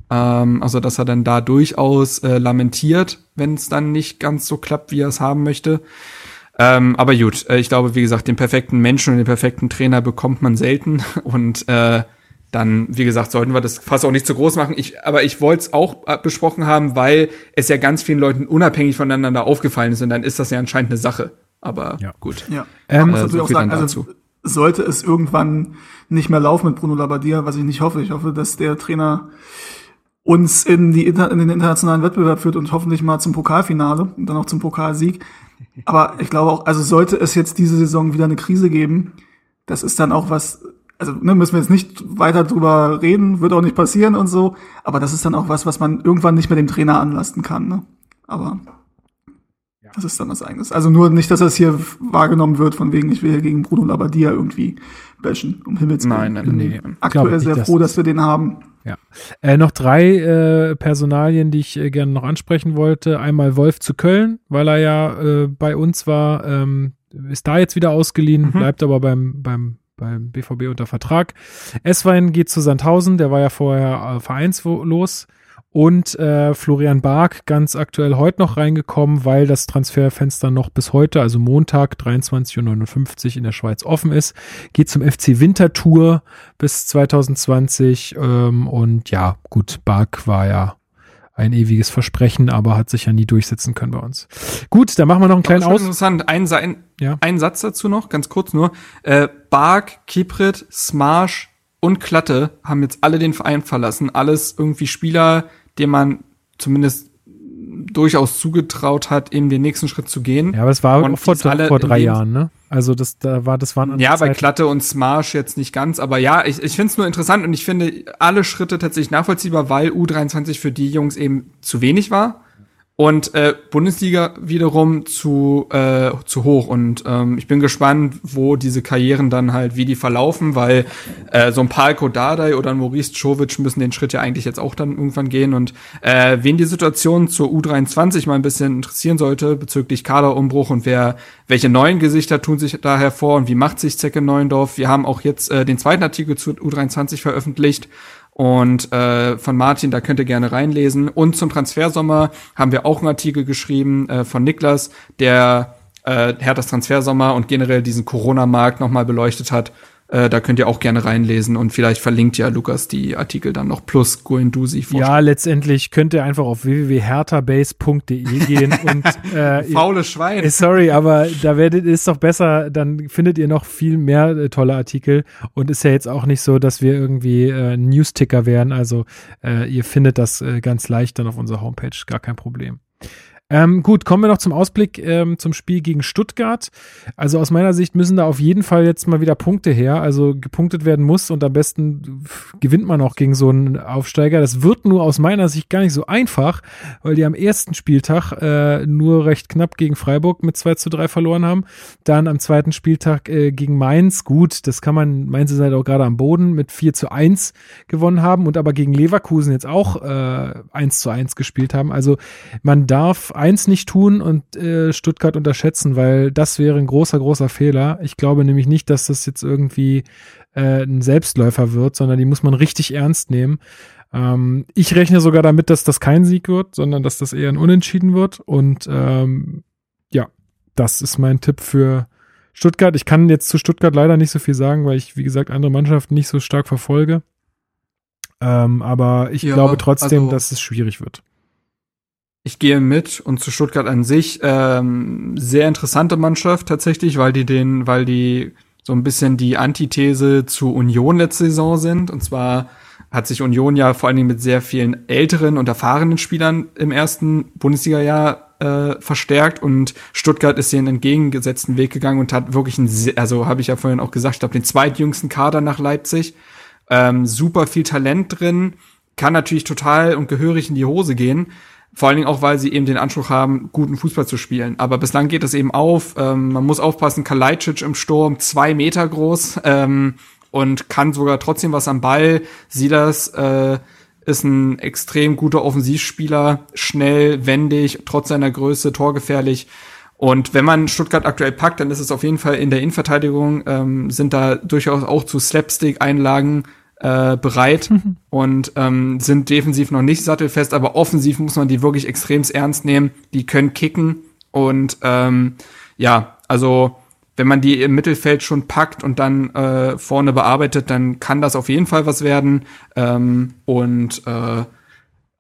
Ähm, also, dass er dann da durchaus äh, lamentiert, wenn es dann nicht ganz so klappt, wie er es haben möchte. Ähm, aber gut, äh, ich glaube, wie gesagt, den perfekten Menschen und den perfekten Trainer bekommt man selten. Und äh, dann, wie gesagt, sollten wir das fast auch nicht zu groß machen. Ich, aber ich wollte es auch äh, besprochen haben, weil es ja ganz vielen Leuten unabhängig voneinander aufgefallen ist und dann ist das ja anscheinend eine Sache. Aber ja. gut. Ja, ähm, auch sagen, also sollte es irgendwann nicht mehr laufen mit Bruno Labbadia, was ich nicht hoffe. Ich hoffe, dass der Trainer uns in, die, in den internationalen Wettbewerb führt und hoffentlich mal zum Pokalfinale und dann auch zum Pokalsieg. Aber ich glaube auch, also sollte es jetzt diese Saison wieder eine Krise geben, das ist dann auch was, also ne, müssen wir jetzt nicht weiter drüber reden, wird auch nicht passieren und so, aber das ist dann auch was, was man irgendwann nicht mehr dem Trainer anlasten kann. Ne? Aber. Das ist dann was eigenes. Also nur nicht, dass das hier wahrgenommen wird, von wegen, ich will hier gegen Bruno Labbadia irgendwie bashen, um Himmels Willen. Nein, nein, nee. Aktuell sehr froh, dass wir den haben. Ja. Äh, noch drei äh, Personalien, die ich äh, gerne noch ansprechen wollte. Einmal Wolf zu Köln, weil er ja äh, bei uns war, ähm, ist da jetzt wieder ausgeliehen, mhm. bleibt aber beim, beim, beim BVB unter Vertrag. Eswein geht zu Sandhausen, der war ja vorher äh, vereinslos. Und äh, Florian Bark ganz aktuell heute noch reingekommen, weil das Transferfenster noch bis heute, also Montag 23.59 Uhr in der Schweiz offen ist. Geht zum FC Wintertour bis 2020. Ähm, und ja, gut, Bark war ja ein ewiges Versprechen, aber hat sich ja nie durchsetzen können bei uns. Gut, dann machen wir noch einen kleinen Aus. Interessant, ein, ein, ja. ein Satz dazu noch, ganz kurz nur. Äh, Bark, Kiprit, Smarsch und Klatte haben jetzt alle den Verein verlassen. Alles irgendwie Spieler, dem man zumindest durchaus zugetraut hat, eben den nächsten Schritt zu gehen. Ja, aber es war auch vor, vor drei Jahren, ne? Also das da war das waren ja bei Klatte und Smarsch jetzt nicht ganz, aber ja, ich, ich finde es nur interessant und ich finde alle Schritte tatsächlich nachvollziehbar, weil U23 für die Jungs eben zu wenig war und äh, Bundesliga wiederum zu äh, zu hoch. Und ähm, ich bin gespannt, wo diese Karrieren dann halt wie die verlaufen, weil äh, so ein Palko Dardai oder ein Maurice Czovic müssen den Schritt ja eigentlich jetzt auch dann irgendwann gehen. Und äh, wen die Situation zur U23 mal ein bisschen interessieren sollte bezüglich Kaderumbruch und wer welche neuen Gesichter tun sich da hervor und wie macht sich Zecke Neuendorf? Wir haben auch jetzt äh, den zweiten Artikel zu U23 veröffentlicht und äh, von Martin, da könnt ihr gerne reinlesen. Und zum Transfersommer haben wir auch einen Artikel geschrieben äh, von Niklas, der äh, Herthas Transfersommer und generell diesen Corona-Markt nochmal beleuchtet hat. Äh, da könnt ihr auch gerne reinlesen und vielleicht verlinkt ja Lukas die Artikel dann noch plus Guendusi. Ja, letztendlich könnt ihr einfach auf www.hertabase.de gehen und äh, faule Schwein. Äh, sorry, aber da werdet ist doch besser, dann findet ihr noch viel mehr äh, tolle Artikel und ist ja jetzt auch nicht so, dass wir irgendwie äh, Newsticker wären, also äh, ihr findet das äh, ganz leicht dann auf unserer Homepage, gar kein Problem. Ähm, gut, kommen wir noch zum Ausblick ähm, zum Spiel gegen Stuttgart. Also aus meiner Sicht müssen da auf jeden Fall jetzt mal wieder Punkte her. Also gepunktet werden muss und am besten gewinnt man auch gegen so einen Aufsteiger. Das wird nur aus meiner Sicht gar nicht so einfach, weil die am ersten Spieltag äh, nur recht knapp gegen Freiburg mit 2 zu 3 verloren haben. Dann am zweiten Spieltag äh, gegen Mainz, gut, das kann man, Mainz ist halt auch gerade am Boden, mit 4 zu 1 gewonnen haben und aber gegen Leverkusen jetzt auch äh, 1 zu 1 gespielt haben. Also man darf eins nicht tun und äh, Stuttgart unterschätzen, weil das wäre ein großer, großer Fehler. Ich glaube nämlich nicht, dass das jetzt irgendwie äh, ein Selbstläufer wird, sondern die muss man richtig ernst nehmen. Ähm, ich rechne sogar damit, dass das kein Sieg wird, sondern dass das eher ein Unentschieden wird. Und ähm, ja, das ist mein Tipp für Stuttgart. Ich kann jetzt zu Stuttgart leider nicht so viel sagen, weil ich, wie gesagt, andere Mannschaften nicht so stark verfolge. Ähm, aber ich ja, glaube trotzdem, also, dass es schwierig wird. Ich gehe mit und zu Stuttgart an sich ähm, sehr interessante Mannschaft tatsächlich, weil die den, weil die so ein bisschen die Antithese zu Union letzte Saison sind. Und zwar hat sich Union ja vor allen Dingen mit sehr vielen älteren und erfahrenen Spielern im ersten Bundesliga-Jahr äh, verstärkt und Stuttgart ist den entgegengesetzten Weg gegangen und hat wirklich ein, also habe ich ja vorhin auch gesagt, ich glaube den zweitjüngsten Kader nach Leipzig. Ähm, super viel Talent drin, kann natürlich total und gehörig in die Hose gehen. Vor allen Dingen auch, weil sie eben den Anspruch haben, guten Fußball zu spielen. Aber bislang geht es eben auf. Ähm, man muss aufpassen, Kalajdzic im Sturm, zwei Meter groß ähm, und kann sogar trotzdem was am Ball. Silas äh, ist ein extrem guter Offensivspieler, schnell, wendig, trotz seiner Größe, torgefährlich. Und wenn man Stuttgart aktuell packt, dann ist es auf jeden Fall in der Innenverteidigung, ähm, sind da durchaus auch zu Slapstick-Einlagen äh, bereit mhm. und ähm, sind defensiv noch nicht sattelfest, aber offensiv muss man die wirklich extrem ernst nehmen. Die können kicken und ähm, ja, also wenn man die im Mittelfeld schon packt und dann äh, vorne bearbeitet, dann kann das auf jeden Fall was werden. Ähm, und äh,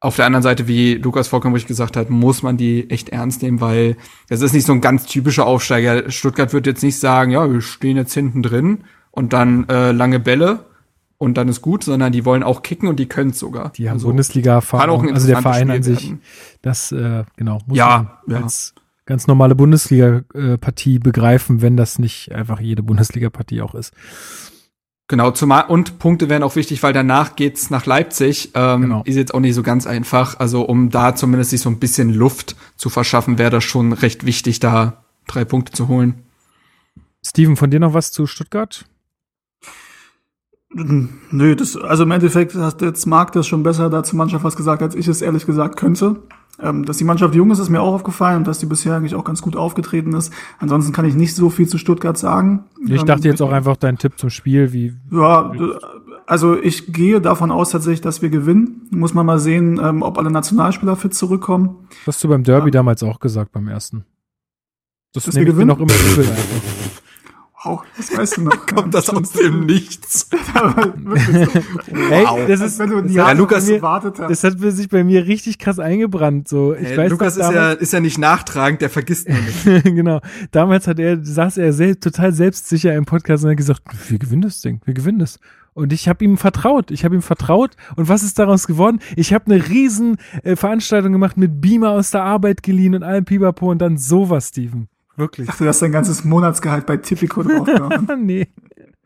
auf der anderen Seite, wie Lukas vollkommen richtig gesagt hat, muss man die echt ernst nehmen, weil das ist nicht so ein ganz typischer Aufsteiger. Stuttgart wird jetzt nicht sagen, ja, wir stehen jetzt hinten drin und dann äh, lange Bälle und dann ist gut, sondern die wollen auch kicken und die können es sogar. Die haben also, Bundesliga-Erfahrung, also der Verein an sich. Werden. Das, äh, genau, muss ja, man ja. als ganz normale Bundesliga-Partie begreifen, wenn das nicht einfach jede Bundesliga-Partie auch ist. Genau, zumal und Punkte wären auch wichtig, weil danach geht's nach Leipzig. Ähm, genau. Ist jetzt auch nicht so ganz einfach. Also um da zumindest sich so ein bisschen Luft zu verschaffen, wäre das schon recht wichtig, da drei Punkte zu holen. Steven, von dir noch was zu Stuttgart? Nö, das, also im Endeffekt hat jetzt Marc das schon besser dazu Mannschaft was gesagt, als ich es ehrlich gesagt könnte. Ähm, dass die Mannschaft jung ist, ist mir auch aufgefallen und dass die bisher eigentlich auch ganz gut aufgetreten ist. Ansonsten kann ich nicht so viel zu Stuttgart sagen. Ich ähm, dachte jetzt auch einfach dein Tipp zum Spiel, wie. Ja, also ich gehe davon aus tatsächlich, dass wir gewinnen. Muss man mal sehen, ähm, ob alle Nationalspieler fit zurückkommen. Das hast du beim Derby damals auch gesagt, beim ersten. Das, das wir gewinnen. noch immer übel Wow, das weißt du noch. Kommt das aus dem Nichts? Ey, das ist, wenn du ja, Lukas, mir. Das hat sich bei mir richtig krass eingebrannt. So, ich hey, weiß, Lukas ist ja, ist ja nicht nachtragend, der vergisst nur nicht. genau. Damals hat er, saß er selbst, total selbstsicher im Podcast und hat gesagt, wir gewinnen das Ding, wir gewinnen das. Und ich habe ihm vertraut. Ich habe ihm vertraut. Und was ist daraus geworden? Ich habe eine riesen äh, Veranstaltung gemacht mit Beamer aus der Arbeit geliehen und allem Pipapo und dann sowas, Steven. Wirklich. Ach, du hast dein ganzes Monatsgehalt bei Tipico draufgehauen. nee.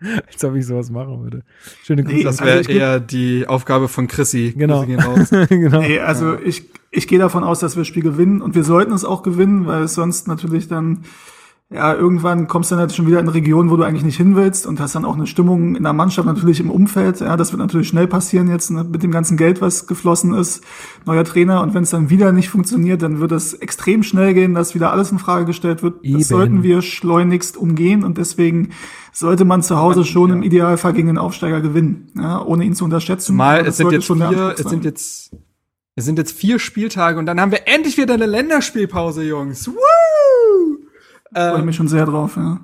Als ob ich sowas machen würde. Schöne Grüße. Nee, das wäre also eher die Aufgabe von Chrissy. Genau. genau. Nee, also ja. ich, ich gehe davon aus, dass wir das Spiel gewinnen und wir sollten es auch gewinnen, weil es sonst natürlich dann ja, irgendwann kommst du dann halt schon wieder in eine Region, wo du eigentlich nicht hin willst und hast dann auch eine Stimmung in der Mannschaft natürlich im Umfeld. Ja, das wird natürlich schnell passieren jetzt ne, mit dem ganzen Geld, was geflossen ist. Neuer Trainer und wenn es dann wieder nicht funktioniert, dann wird es extrem schnell gehen, dass wieder alles in Frage gestellt wird. Eben. Das sollten wir schleunigst umgehen und deswegen sollte man zu Hause schon ja. im Idealfall gegen den Aufsteiger gewinnen, ja, ohne ihn zu unterschätzen. Mal, es sind jetzt vier, es sind jetzt, es sind jetzt vier Spieltage und dann haben wir endlich wieder eine Länderspielpause, Jungs. Woo! Ähm, freue mich schon sehr drauf, ja.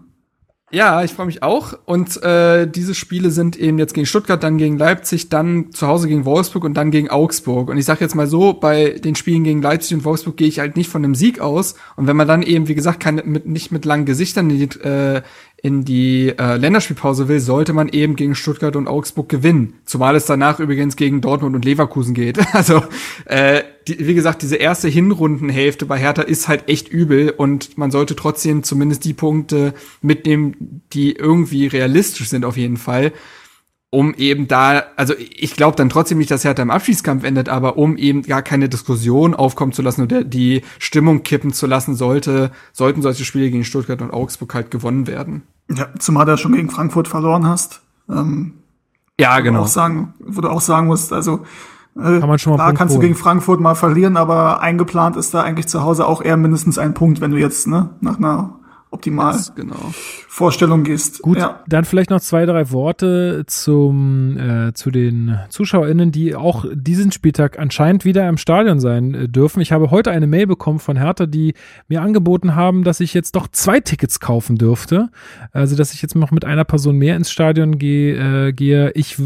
Ja, ich freue mich auch. Und äh, diese Spiele sind eben jetzt gegen Stuttgart, dann gegen Leipzig, dann zu Hause gegen Wolfsburg und dann gegen Augsburg. Und ich sage jetzt mal so, bei den Spielen gegen Leipzig und Wolfsburg gehe ich halt nicht von einem Sieg aus. Und wenn man dann eben, wie gesagt, keine, mit, nicht mit langen Gesichtern in die, äh, in die äh, Länderspielpause will, sollte man eben gegen Stuttgart und Augsburg gewinnen. Zumal es danach übrigens gegen Dortmund und Leverkusen geht. Also äh, die, wie gesagt, diese erste Hinrundenhälfte bei Hertha ist halt echt übel und man sollte trotzdem zumindest die Punkte mitnehmen, die irgendwie realistisch sind auf jeden Fall, um eben da, also ich glaube dann trotzdem nicht, dass Hertha im Abschiedskampf endet, aber um eben gar keine Diskussion aufkommen zu lassen oder die Stimmung kippen zu lassen, sollte, sollten solche Spiele gegen Stuttgart und Augsburg halt gewonnen werden. Ja, zumal du schon gegen Frankfurt verloren hast. Ähm, ja, genau. Auch sagen, wo du auch sagen musst, also äh, Kann man schon mal Klar, kannst holen. du gegen Frankfurt mal verlieren, aber eingeplant ist da eigentlich zu Hause auch eher mindestens ein Punkt, wenn du jetzt ne, nach einer optimal genau. Vorstellung gehst. Gut, ja. dann vielleicht noch zwei, drei Worte zum äh, zu den ZuschauerInnen, die auch diesen Spieltag anscheinend wieder im Stadion sein äh, dürfen. Ich habe heute eine Mail bekommen von Hertha, die mir angeboten haben, dass ich jetzt doch zwei Tickets kaufen dürfte. Also, dass ich jetzt noch mit einer Person mehr ins Stadion gehe. Äh, gehe. Ich,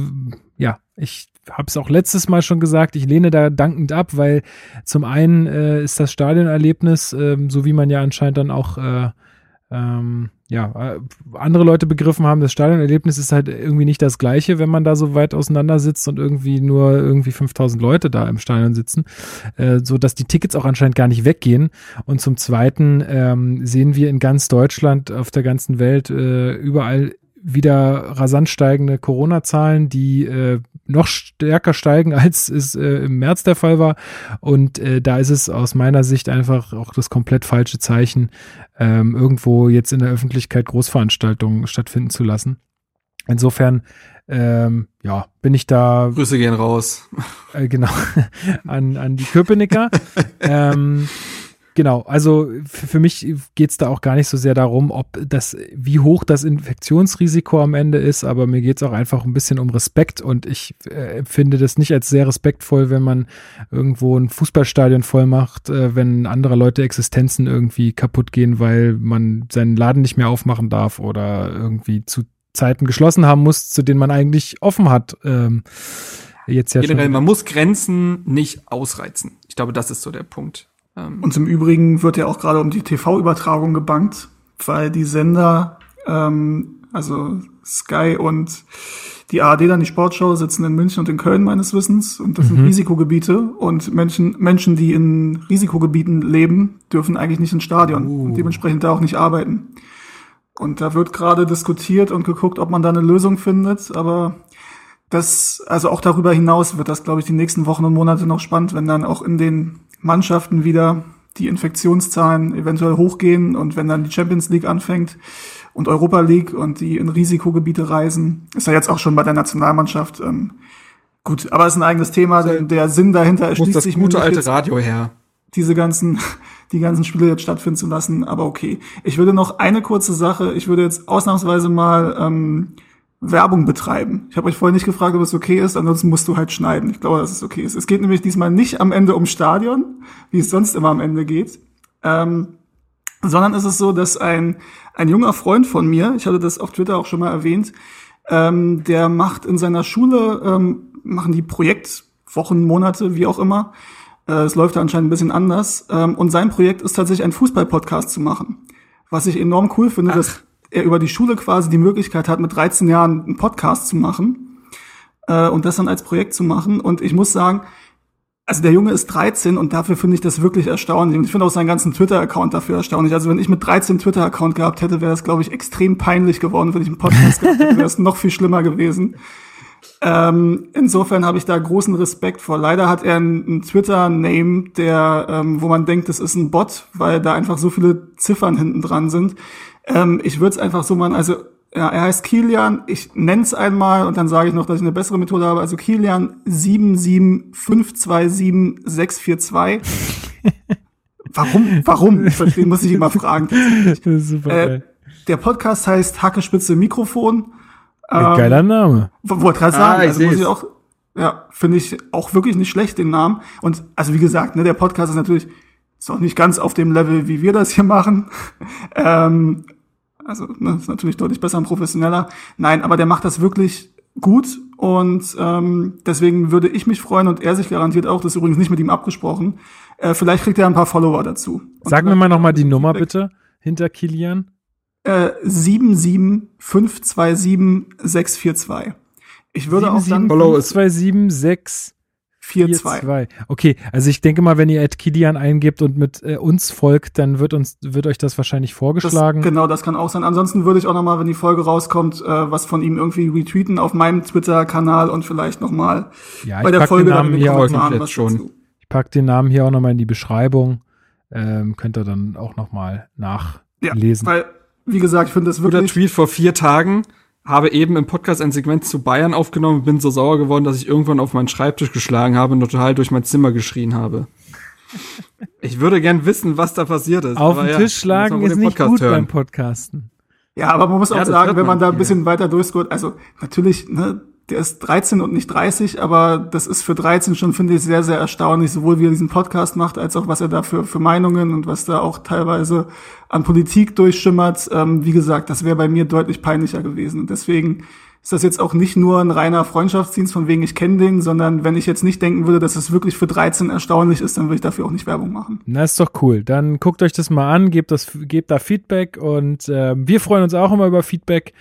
ja, ich habe es auch letztes Mal schon gesagt, ich lehne da dankend ab, weil zum einen äh, ist das Stadionerlebnis, äh, so wie man ja anscheinend dann auch äh, ähm, ja, äh, andere Leute begriffen haben, das Stadionerlebnis ist halt irgendwie nicht das gleiche, wenn man da so weit auseinander sitzt und irgendwie nur irgendwie 5000 Leute da im Stadion sitzen, äh, so dass die Tickets auch anscheinend gar nicht weggehen. Und zum Zweiten ähm, sehen wir in ganz Deutschland, auf der ganzen Welt äh, überall wieder rasant steigende Corona-Zahlen, die äh, noch stärker steigen, als es äh, im März der Fall war. Und äh, da ist es aus meiner Sicht einfach auch das komplett falsche Zeichen, ähm, irgendwo jetzt in der Öffentlichkeit Großveranstaltungen stattfinden zu lassen. Insofern, ähm, ja, bin ich da. Grüße gehen raus. Äh, genau, an, an die Köpenicker. ähm, Genau, also für mich geht es da auch gar nicht so sehr darum, ob das, wie hoch das Infektionsrisiko am Ende ist, aber mir geht es auch einfach ein bisschen um Respekt und ich äh, finde das nicht als sehr respektvoll, wenn man irgendwo ein Fußballstadion voll macht, äh, wenn andere Leute Existenzen irgendwie kaputt gehen, weil man seinen Laden nicht mehr aufmachen darf oder irgendwie zu Zeiten geschlossen haben muss, zu denen man eigentlich offen hat. Ähm, jetzt ja Generell, schon. man muss Grenzen nicht ausreizen. Ich glaube, das ist so der Punkt. Ähm, Und im Übrigen wird ja auch gerade um die TV-Übertragung gebankt, weil die Sender, ähm, also Sky und die ARD dann die Sportschau sitzen in München und in Köln meines Wissens. Und das sind Risikogebiete. Und Menschen, Menschen, die in Risikogebieten leben, dürfen eigentlich nicht ins Stadion und dementsprechend da auch nicht arbeiten. Und da wird gerade diskutiert und geguckt, ob man da eine Lösung findet, aber das, also auch darüber hinaus wird das, glaube ich, die nächsten Wochen und Monate noch spannend, wenn dann auch in den Mannschaften wieder die Infektionszahlen eventuell hochgehen und wenn dann die Champions League anfängt und Europa League und die in Risikogebiete reisen, ist ja jetzt auch schon bei der Nationalmannschaft ähm, gut, aber es ist ein eigenes Thema, denn der Sinn dahinter erschließt das sich mir gute alte Radio her. diese ganzen, die ganzen Spiele jetzt stattfinden zu lassen, aber okay. Ich würde noch eine kurze Sache, ich würde jetzt ausnahmsweise mal ähm, Werbung betreiben. Ich habe euch vorhin nicht gefragt, ob es okay ist, ansonsten musst du halt schneiden. Ich glaube, dass es okay ist. Es geht nämlich diesmal nicht am Ende um Stadion, wie es sonst immer am Ende geht, ähm, sondern es ist so, dass ein, ein junger Freund von mir, ich hatte das auf Twitter auch schon mal erwähnt, ähm, der macht in seiner Schule, ähm, machen die Projektwochen, Monate, wie auch immer. Äh, es läuft da anscheinend ein bisschen anders. Ähm, und sein Projekt ist tatsächlich ein Fußball-Podcast zu machen. Was ich enorm cool finde, dass er über die Schule quasi die Möglichkeit hat, mit 13 Jahren einen Podcast zu machen äh, und das dann als Projekt zu machen. Und ich muss sagen, also der Junge ist 13 und dafür finde ich das wirklich erstaunlich. Und ich finde auch seinen ganzen Twitter-Account dafür erstaunlich. Also wenn ich mit 13 einen Twitter-Account gehabt hätte, wäre das, glaube ich, extrem peinlich geworden. Wenn ich einen Podcast gehabt hätte, wäre es noch viel schlimmer gewesen. Ähm, insofern habe ich da großen Respekt vor. Leider hat er einen, einen Twitter-Name, der, ähm, wo man denkt, das ist ein Bot, weil da einfach so viele Ziffern hinten dran sind. Ähm, ich würde es einfach so machen, also ja, er heißt Kilian, ich nenne es einmal und dann sage ich noch, dass ich eine bessere Methode habe. Also Kilian 775276442. Warum? Warum? Ich verstehe, muss ich immer fragen. Das ist super Äh, geil. der Podcast heißt Hackespitze Mikrofon. Ein geiler Name. Wollte gerade sagen, Ah, ich also muss ich auch, ja, finde ich auch wirklich nicht schlecht, den Namen. Und also wie gesagt, ne, der Podcast ist natürlich ist auch nicht ganz auf dem Level, wie wir das hier machen. ähm, also ne, ist natürlich deutlich besser und professioneller. Nein, aber der macht das wirklich gut und ähm, deswegen würde ich mich freuen und er sich garantiert auch, das ist übrigens nicht mit ihm abgesprochen. Äh, vielleicht kriegt er ein paar Follower dazu. Und Sag mir mal nochmal die Nummer bitte hinter Kilian. Äh, 775276442. Ich würde auch dann Follow ist- 276 42. 42. Okay, also ich denke mal, wenn ihr Ed Kilian eingibt und mit äh, uns folgt, dann wird uns wird euch das wahrscheinlich Das, vorgeschlagen. genau, das kann auch sein. Ansonsten würde ich auch noch mal, wenn die Folge rauskommt, äh, was von ihm irgendwie retweeten auf meinem Twitter-Kanal und vielleicht noch mal ja, bei ich der Folge dann hier auch jetzt was schon. dazu. ich pack den Namen hier auch noch mal in die Beschreibung. Ähm, könnt ihr dann auch noch mal Ja, nachlesen. weil, wie gesagt, ich finde das wirklich, Tweet vor vier Tagen. Habe eben im Podcast ein Segment zu Bayern aufgenommen, bin so sauer geworden, dass ich irgendwann auf meinen Schreibtisch geschlagen habe und total durch mein Zimmer geschrien habe. Ich würde gern wissen, was da passiert ist. Auf aber den ja, Tisch schlagen ist nicht Podcast gut hören. beim Podcasten. ja, aber man muss Ja, auch das sagen, wenn man da ein bisschen weiter durchscrollt, also natürlich, ne, der ist 13 und nicht 30, aber das ist für 13 schon, finde ich, sehr, sehr erstaunlich, sowohl wie er diesen Podcast macht, als auch was er da für, für Meinungen und was da auch teilweise an Politik durchschimmert. Ähm, wie gesagt, das wäre bei mir deutlich peinlicher gewesen. Und deswegen ist das jetzt auch nicht nur ein reiner Freundschaftsdienst, von wegen ich kenne den, sondern wenn ich jetzt nicht denken würde, dass es wirklich für 13 erstaunlich ist, dann würde ich dafür auch nicht Werbung machen. Na, ist doch cool. Dann guckt euch das mal an, gebt, das, gebt da Feedback und ähm, wir freuen uns auch immer über Feedback,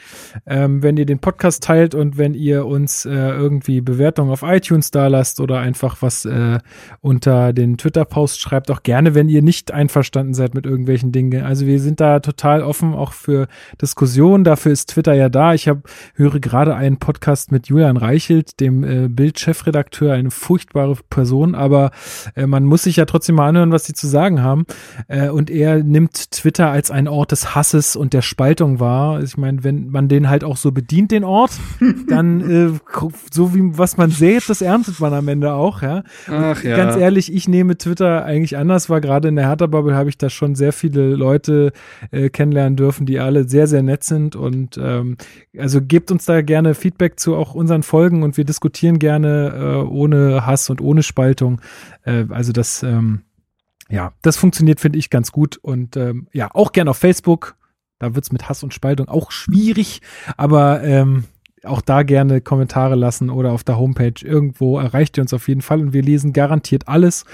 ähm, wenn ihr den Podcast teilt und wenn ihr uns äh, irgendwie Bewertungen auf iTunes da lasst oder einfach was äh, unter den Twitter-Post schreibt. Auch gerne, wenn ihr nicht einverstanden seid mit irgendwelchen Dingen. Also wir sind da total offen auch für Diskussionen. Dafür ist Twitter ja da. Ich hab, höre gerade einen Podcast mit Julian Reichelt, dem äh, Bild-Chefredakteur, eine furchtbare Person, aber äh, man muss sich ja trotzdem mal anhören, was sie zu sagen haben. Äh, und er nimmt Twitter als einen Ort des Hasses und der Spaltung wahr. Ich meine, wenn man den halt auch so bedient, den Ort, dann äh, so wie was man sät, das erntet man am Ende auch, ja. Ach ja. Ganz ehrlich, ich nehme Twitter eigentlich anders wahr. Gerade in der Hertha-Bubble habe ich da schon sehr viele Leute äh, kennenlernen dürfen, die alle sehr, sehr nett sind. Und ähm, also gebt uns da gerne Feedback zu auch unseren Folgen und wir diskutieren gerne äh, ohne Hass und ohne Spaltung. Äh, also das, ähm, ja, das funktioniert, finde ich, ganz gut. Und ähm, ja, auch gerne auf Facebook. Da wird's mit Hass und Spaltung auch schwierig, aber ähm, auch da gerne Kommentare lassen oder auf der Homepage irgendwo erreicht ihr uns auf jeden Fall und wir lesen garantiert alles.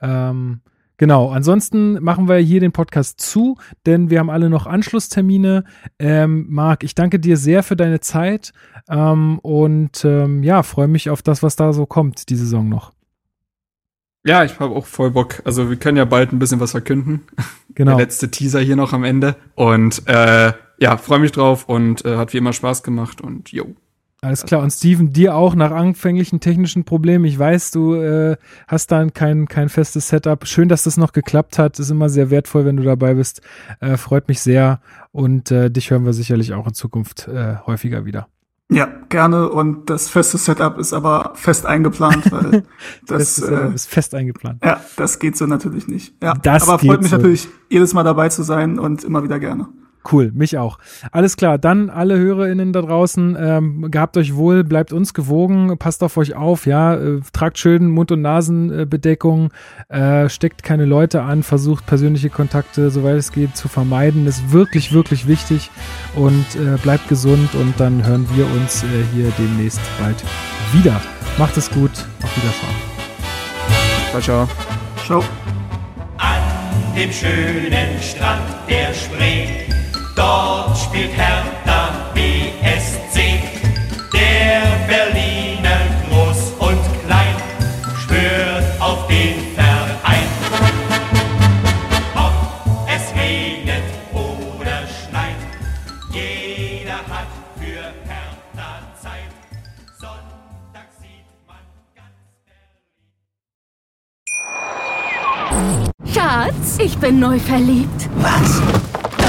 Ähm, Genau, ansonsten machen wir hier den Podcast zu, denn wir haben alle noch Anschlusstermine. Ähm, Marc, ich danke dir sehr für deine Zeit ähm, und ähm, ja, freue mich auf das, was da so kommt, die Saison noch. Ja, ich habe auch voll Bock. Also wir können ja bald ein bisschen was verkünden. Genau. Der letzte Teaser hier noch am Ende. Und äh, ja, freue mich drauf und äh, hat wie immer Spaß gemacht und yo. Alles klar. Und Steven, dir auch nach anfänglichen technischen Problemen. Ich weiß, du äh, hast dann kein, kein festes Setup. Schön, dass das noch geklappt hat. Ist immer sehr wertvoll, wenn du dabei bist. Äh, freut mich sehr. Und äh, dich hören wir sicherlich auch in Zukunft äh, häufiger wieder. Ja, gerne. Und das feste Setup ist aber fest eingeplant, weil das, das ist, äh, ist, fest eingeplant. Ja, das geht so natürlich nicht. Ja, das aber freut mich so. natürlich, jedes Mal dabei zu sein und immer wieder gerne. Cool, mich auch. Alles klar, dann alle HörerInnen da draußen, ähm, gehabt euch wohl, bleibt uns gewogen, passt auf euch auf, ja, äh, tragt schön Mund- und Nasenbedeckung, äh, steckt keine Leute an, versucht persönliche Kontakte, soweit es geht, zu vermeiden. Ist wirklich, wirklich wichtig und äh, bleibt gesund und dann hören wir uns äh, hier demnächst bald wieder. Macht es gut, auf Wiederschauen. Ciao, ciao. Ciao. An dem schönen Strand der Spree Dort spielt Hertha BSC. Der Berliner groß und klein schwört auf den Verein. Ob es regnet oder schneit, jeder hat für Hertha Zeit. Sonntag sieht man ganz Berlin. Schatz, ich bin neu verliebt. Was?